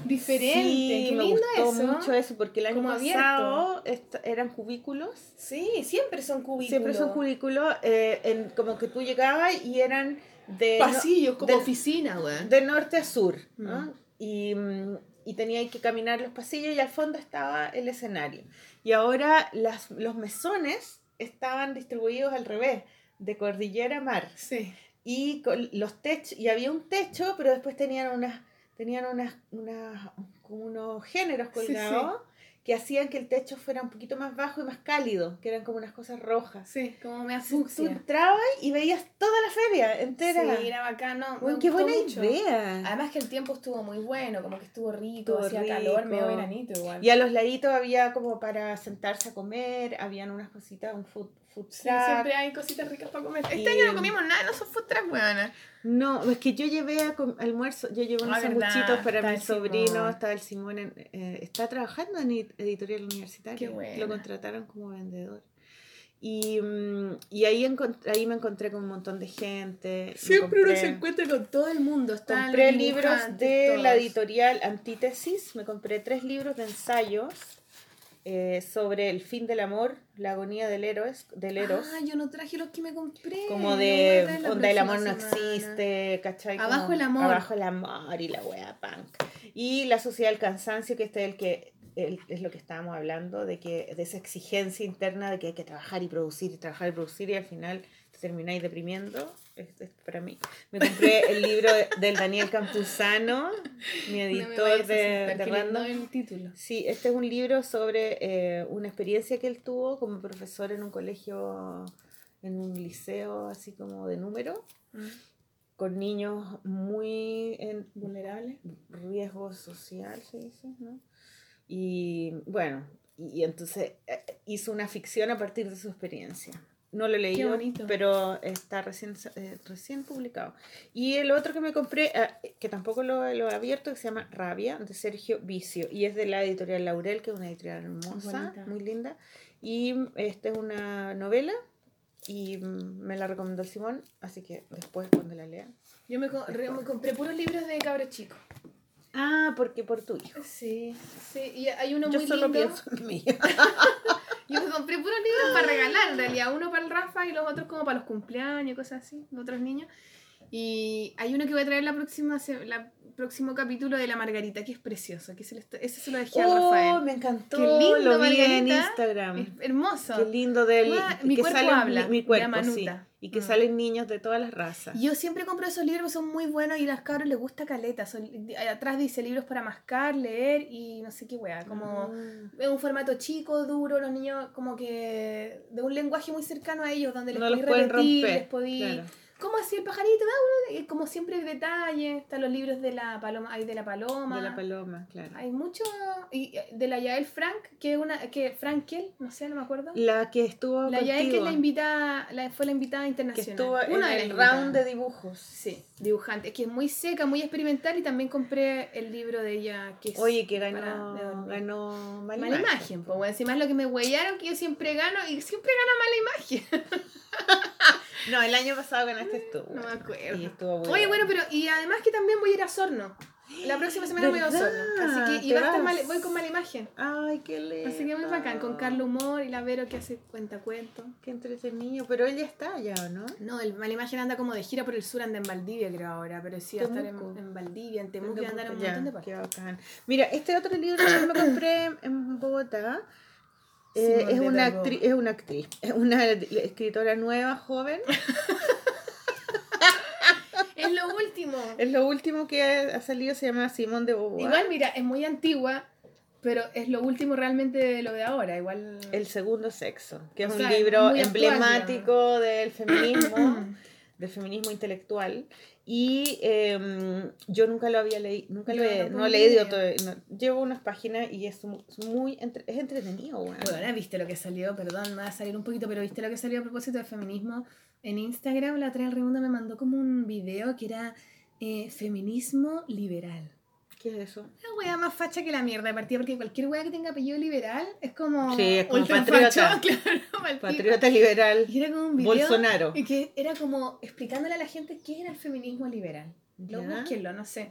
diferente, Sí, qué me lindo gustó eso. mucho eso, porque el año Como pasado est- eran cubículos. Sí, siempre son cubículos. Siempre son cubículos, eh, en, como que tú llegabas y eran de, no- Pasillos, como de- oficina, weón. de norte a sur. ¿no? Mm. Y, mm, y tenía que caminar los pasillos y al fondo estaba el escenario. Y ahora las, los mesones estaban distribuidos al revés, de cordillera a mar. Sí. Y con los techos y había un techo pero después tenían unas tenían unas, unas como unos géneros Sí, colgados que hacían que el techo fuera un poquito más bajo y más cálido que eran como unas cosas rojas Sí, como me tú fucsia. entrabas y veías toda la feria entera Sí, era bacano. Bueno, qué buena mucho. idea Además que el tiempo estuvo muy bueno, como que estuvo rico, Estuvo hacía rico. calor, medio veranito igual. y a los laditos había como para sentarse a comer habían unas cositas un food, food Sí, truck. siempre hay cositas ricas para comer. Este año no comimos nada, no son food truck, weona. No, es que yo llevé a almuerzo, yo llevé unos Ah, sanguchitos para mi sobrino, estaba el Simón, en- eh, está trabajando en ed- editorial universitaria, Qué lo contrataron como vendedor. Y, mm, y ahí, ahí me encontré con un montón de gente. Siempre uno se encuentra con todo el mundo. Están Compré libros de la editorial Antítesis, me compré tres libros de ensayos eh, sobre el fin del amor, la agonía del héroes, del Eros. Ah, yo no traje los que me compré. como de la onda el amor no semana. existe, ¿cachai? Como Abajo el amor. Abajo el amor y la wea punk. Y la sociedad del cansancio, que este es el que el- es lo que estábamos hablando, de que de esa exigencia interna de que hay que trabajar y producir y trabajar y producir y al final te termináis deprimiendo. Es, es para mí. Me compré el libro de- del Daniel Campuzano, mi No editor a de, de Random. el título. Sí, este es un libro sobre eh, una experiencia que él tuvo como profesor en un colegio en un liceo así como de número, Mm. con niños muy en Vulnerable. riesgo social, se dice, ¿no? Y bueno, y, y entonces eh, hizo una ficción a partir de su experiencia. No lo leí, bonito. pero está recién, eh, recién publicado. Y el otro que me compré, eh, que tampoco lo, lo he abierto, que se llama Rabia, de Sergio Vicio, y es de la editorial Laurel, que es una editorial hermosa, Bonita. muy linda. Y mm, esta es una novela, y mm, me la recomendó Simón, así que después cuando la lea. Yo me, co- re- me compré puros libros de cabros chicos. Ah, porque por tu hijo. Sí, sí. Y hay uno Yo muy solo lindo. pienso en mí. Yo me compré puros libros para regalar, en realidad. Uno para el Rafa y los otros como para los cumpleaños y cosas así, de otros niños. Y hay uno que voy a traer la próxima la próximo capítulo de La Margarita, que es precioso. Que se está- ese se lo dejé a Rafael. me encantó. Qué lindo, lo vi en. Instagram. Es hermoso. Qué lindo del Ah, mi que cuerpo salen- habla, mi cuerpo, sí. Y que Mm. salen niños de todas las razas. Yo siempre compro esos libros, son muy buenos y a las cabros les gusta caleta. Son, atrás dice libros para mascar, leer y no sé qué wea. Como Ah. es un formato chico, duro, los niños como que de un lenguaje muy cercano a ellos, donde les no podéis pueden repetir, romper. les podéis... claro. ¿Cómo hacía el pajarito? Da uno, eh, como siempre detalles, están los libros de la paloma, hay de la paloma. De la paloma, claro. Hay mucho y eh, de la Yael Frank, que es una que Frankel, no sé, no me acuerdo. La que estuvo La Yael que es contigo, la invitada, la, fue la invitada que internacional. estuvo en Una las el round de dibujos. Sí, dibujante, que es muy seca, muy experimental y también compré el libro de ella que es Oye, que ganó, ganó mala, Mala imagen. imagen, pues bueno, encima es lo que me huellaron que yo siempre gano y siempre gana mala imagen. No, el año pasado ganaste tú. No me acuerdo. Y estuvo muy Oye, bueno, pero y además que también voy a ir a Sorno. La próxima semana voy a. Osorno. Así que y ¿Te va a estar mal, voy con mala imagen. Ay, qué lindo. Así que muy bacán, con Carlos Humor y la Vero que hace cuentacuentos. Qué entretenido. Pero está ya, ¿o no? No, el mala imagen anda como de gira por el sur, anda en Valdivia creo ahora, pero sí va a estar en, en Valdivia, en Temuco andar en un montón de partes. qué bacán. Mira, este otro libro que yo me compré en Bogotá eh, es, una actriz, es una actriz, es una escritora nueva, joven. Es lo último. Es lo último que ha salido, se llama Simón de Beauvoir. Igual, mira, es muy antigua, pero es lo último realmente de lo de ahora. Igual. El segundo sexo, que es O un sea, libro actual, emblemático del feminismo, del feminismo intelectual. Y em, yo nunca lo había leído, nunca Yo lo he, tampoco no he leído leí. todo. no- llevo unas páginas y es mu- es muy entre- es entretenido, bueno. Bueno, viste lo que salió, perdón, me va a salir un poquito, pero viste lo que salió a propósito de feminismo. En Instagram, la otra Raimundo me mandó como un video que era eh, feminismo liberal. ¿Qué es eso? Una wea más facha que la mierda de partida, porque cualquier wea que tenga apellido liberal es como. Sí, es como patriota. facho, claro. Patriota liberal. Y era como un video. Bolsonaro. Y que era como explicándole a la gente qué era el feminismo liberal. Lo búsquenlo, no sé.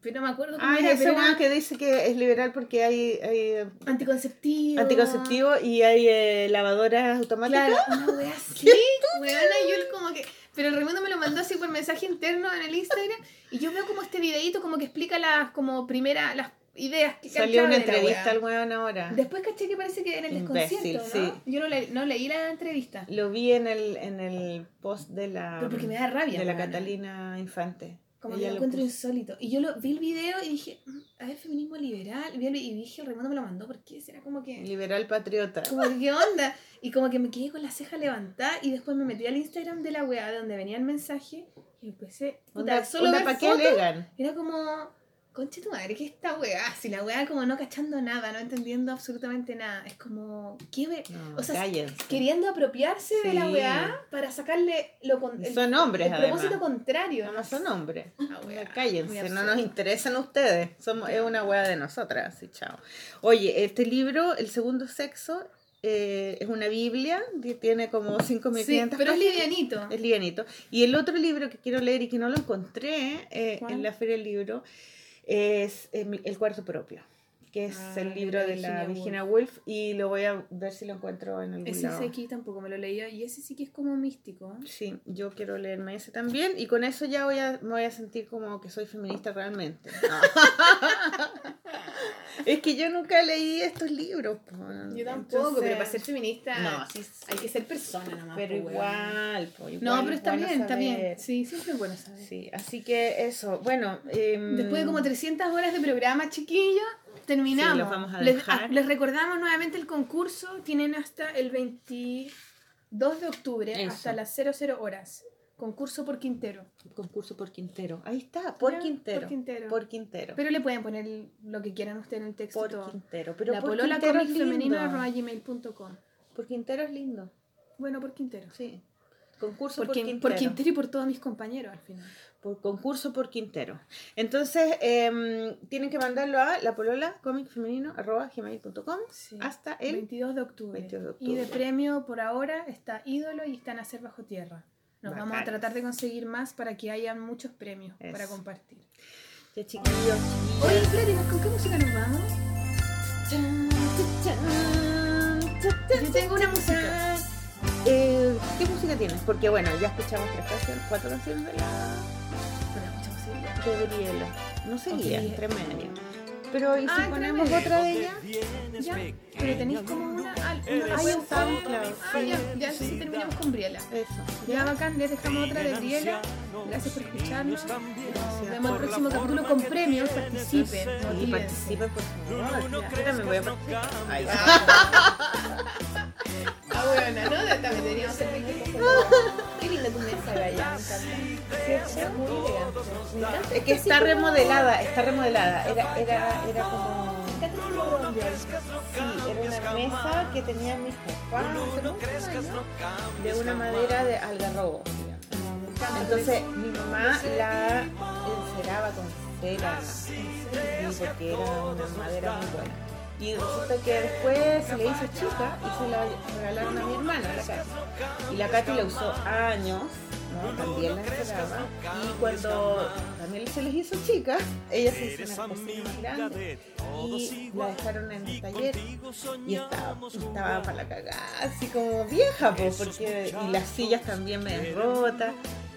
Pero no me acuerdo cómo Ah, era, weón era que dice que es liberal porque hay, hay eh, anticonceptivo. anticonceptivo y hay eh, lavadoras automáticas. Claro, una wea así, weona, y yo como que... Pero el Raimundo me lo mandó así por mensaje interno en el Instagram y yo veo como este videito como que explica las como primera, las ideas que Salió una entrevista al weón ahora. Después caché que parece que en el Imbécil, desconcierto, ¿no? sí. Yo no, le- no leí la entrevista. Lo vi en el, en el post de la, Pero porque me da rabia, de la. Catalina Infante. Como Ella que lo encuentro puso. insólito. Y yo lo, vi el video y dije, "Mm, a ver, feminismo liberal. Y, dije, el Raimundo me lo mandó, ¿por qué? Será como que... Liberal patriota. Como ¿qué onda? Y como que me quedé con la ceja levantada y después me metí al Instagram de la weá de donde venía el mensaje y empecé, puta, Onda, solo onda, ver era como, conche tu madre, ¿qué es esta weá? Si la weá como no cachando nada, no entendiendo absolutamente nada, es como, ¿qué ve? No, o sea, cállense. queriendo apropiarse de la Sí. weá para sacarle lo con, el, Son hombres, el propósito además. contrario. No, no son hombres. Ah, weá, Cállense, no nos interesan ustedes. Somos, es una hueá de nosotras, así chao. Oye, este libro, El segundo sexo, eh, es una Biblia, que tiene como 5.500 Sí, pero es livianito. Es livianito. Y el otro libro que quiero leer y que no lo encontré eh, en la Feria del Libro es eh, El cuarto propio, que es Ah, el libro la de la Virginia Virginia Woolf y lo voy a ver si lo encuentro en algún Ese lado. sí aquí tampoco me lo leía y ese sí que es como místico. ¿eh? Sí, yo quiero leerme ese también y con eso ya voy a, me voy a sentir como que soy feminista realmente. No. es que yo nunca leí estos libros. po. Yo tampoco, Entonces- pero para ser feminista No, sí, hay que ser persona nomás. Pero po, igual, po, igual No, pero es está bueno bien, está bien. Sí, siempre es bueno saber. Sí, así que eso, bueno. em, Después de como 300 horas de programa, chiquillos, terminamos. Sí, los vamos a les, dejar. ah, les recordamos nuevamente el concurso. Tienen hasta el 20 2 de octubre Eso. hasta las 00 horas. Concurso por Quintero. Concurso por Quintero. Ahí está, por Quintero. por Quintero. Por Quintero. Pero le pueden poner lo que quieran ustedes en el texto. por todo. Quintero. Pero la por polola Quintero es femenino gmail.com. Por Quintero es lindo. Bueno, por Quintero. Sí. Concurso Por, por, Quin- Quintero. por Quintero y por todos mis compañeros al final. Por concurso por Quintero. Entonces, em, tienen que mandarlo a la polola comic femenino arroba gmail.com Sí. hasta el 22 de octubre. 22 de Y de octubre. premio por ahora está Ídolo y está Nacer Bajo Tierra. Nos vamos a tratar de conseguir más para que haya muchos premios para compartir. Ya, chiquillos, Oye, chiquillas. Freddy, ¿con qué música nos vamos? Yo tengo una música. Eh, ¿Qué música tienes? Porque bueno, ya escuchamos tres canciones, cuatro canciones de la Pero escuchamos Gabriela. No seguía, Ok. entre medio. Pero ¿y si Ah, ponemos otra de ella? Ya, pero tenéis como una. ah, una Hay un SoundCloud. Ah, ya, ya sí terminamos con Briela. Eso. Ya bacán, les dejamos otra de Briela. Gracias por escucharnos. Nos vemos el próximo capítulo con premios. Participen. Y motívense. participen, por favor. Yo también voy a participar. Ay, Ah, bueno, ¿no? También teníamos el 20 Linda tu mesa, Gaya, encanta. ¿Cierto? Muy elegante. Es que está remodelada, está remodelada. Era, era, era como. Sí, era una mesa que tenía mis papás de una madera de algarrobo. Entonces mi mamá la enceraba con cera, sí, porque era una madera muy buena. Y resulta que después se le hizo chica y se la regalaron a mi hermana, la Katy. Y la Katy la usó años, ¿no? también la encerraba. Y cuando también se les hizo chica, ella se hizo una cocina más grande y la dejaron en el taller y estaba, estaba para la cagada, así como vieja, pues, porque, y las sillas también me rotas.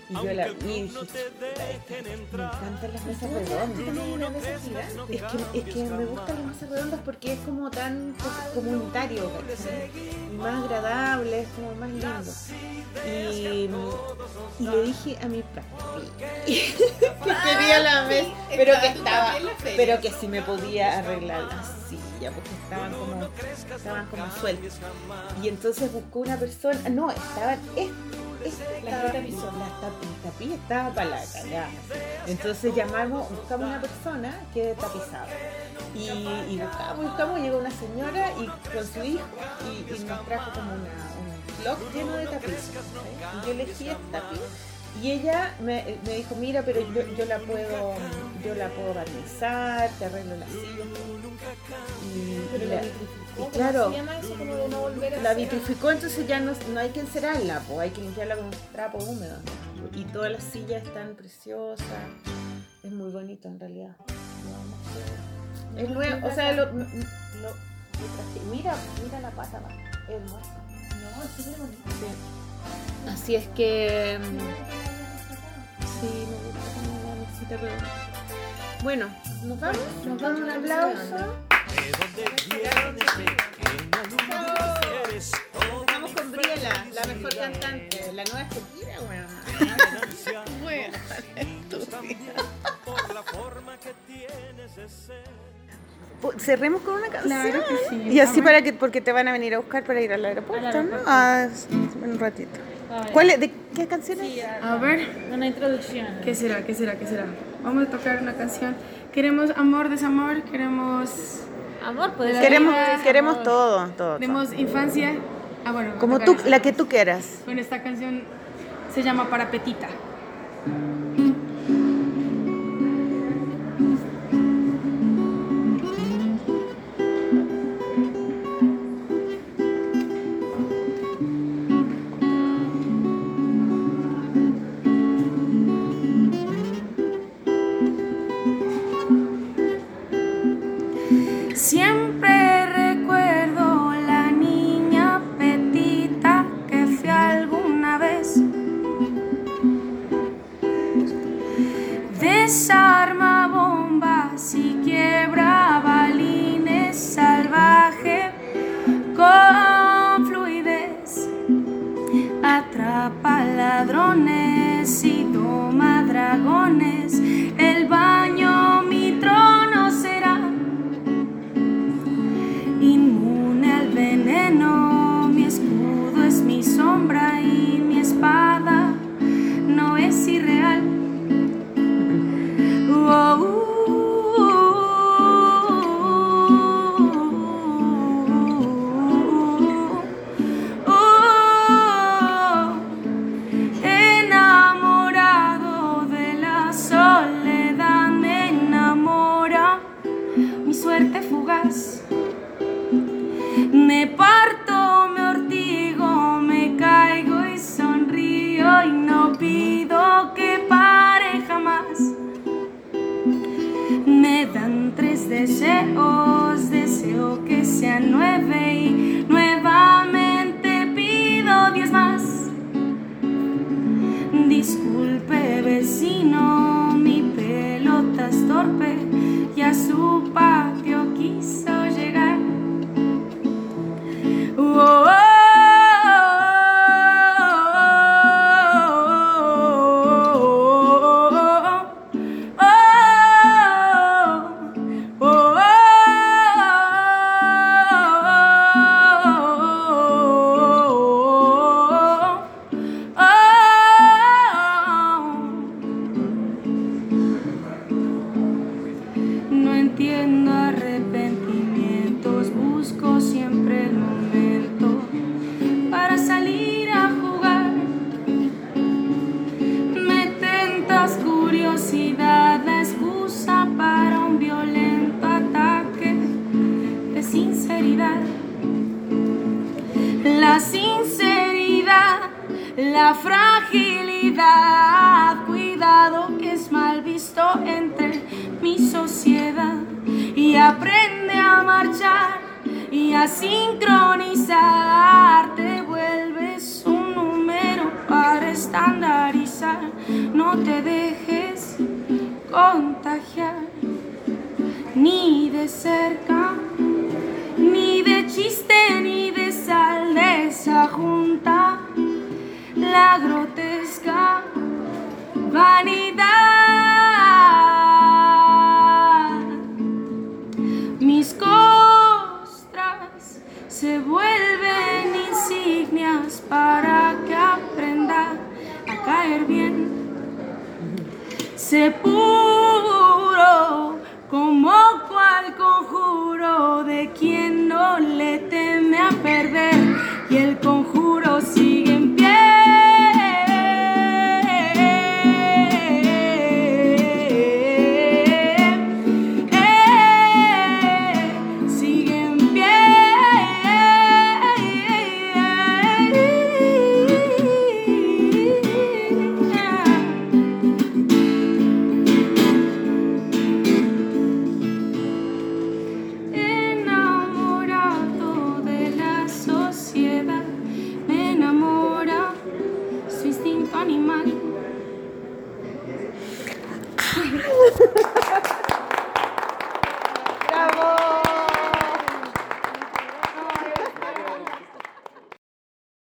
Y yo la vi y dije, "Chuta, esta- me encantan las mesas redondas. Es que, es que me gustan las mesas redondas porque es como tan co- comunitario, ¿cachai? Y más agradable, es como más lindo. Y, y le dije a mi papi que quería la mesa, pero que estaba, pero que si me podía arreglar porque estaban como, estaban como sueltos. Y entonces buscó una persona, no, estaban, es, es- La estaba- la tap- el tapiz estaba para la cagada. Entonces llamamos, buscamos una persona que tapizaba. Y, y buscamos, buscamos, llegó una señora y con su hijo y, y nos trajo como una, un blog lleno de. Y yo elegí este tapiz y ella me, me dijo, mira, pero yo, yo la puedo, yo la puedo barnizar, te arreglo la silla. Y, Pero y la la- vitrificó. y ¿Cómo claro, la vitrificó, entonces ya no, no hay que encerarla, pues, hay que limpiarla con un trapo húmedo. Y todas las sillas están preciosas. Es muy bonito en realidad. Es nuevo, o sea, lo, mira, mira la pata, va, es hermosa. No, es súper bonito. Sí. Así es que mm, sí, me gusta como una mesita redonda. Bueno, nos vamos, nos vamos un aplauso. Estamos con Briela, la mejor cantante, la nueva Shakira, bueno. Bueno, Cerremos con una canción. Claro que sí. Y así para que, porque te van a venir a buscar para ir al aeropuerto, Al ¿no? Ah, sí, un ratito. A ver. ¿Cuál es, ¿De qué canción es? A ver, Una introducción. ¿qué será? ¿Qué será? ¿Qué será? Vamos a tocar una canción. Queremos amor, desamor, queremos, Amor, puede ser. Queremos, Amor. queremos todo, todo. todo. queremos infancia. Ah, bueno. Como tú, esta. la que tú quieras. Bueno, esta canción se llama Parapetita.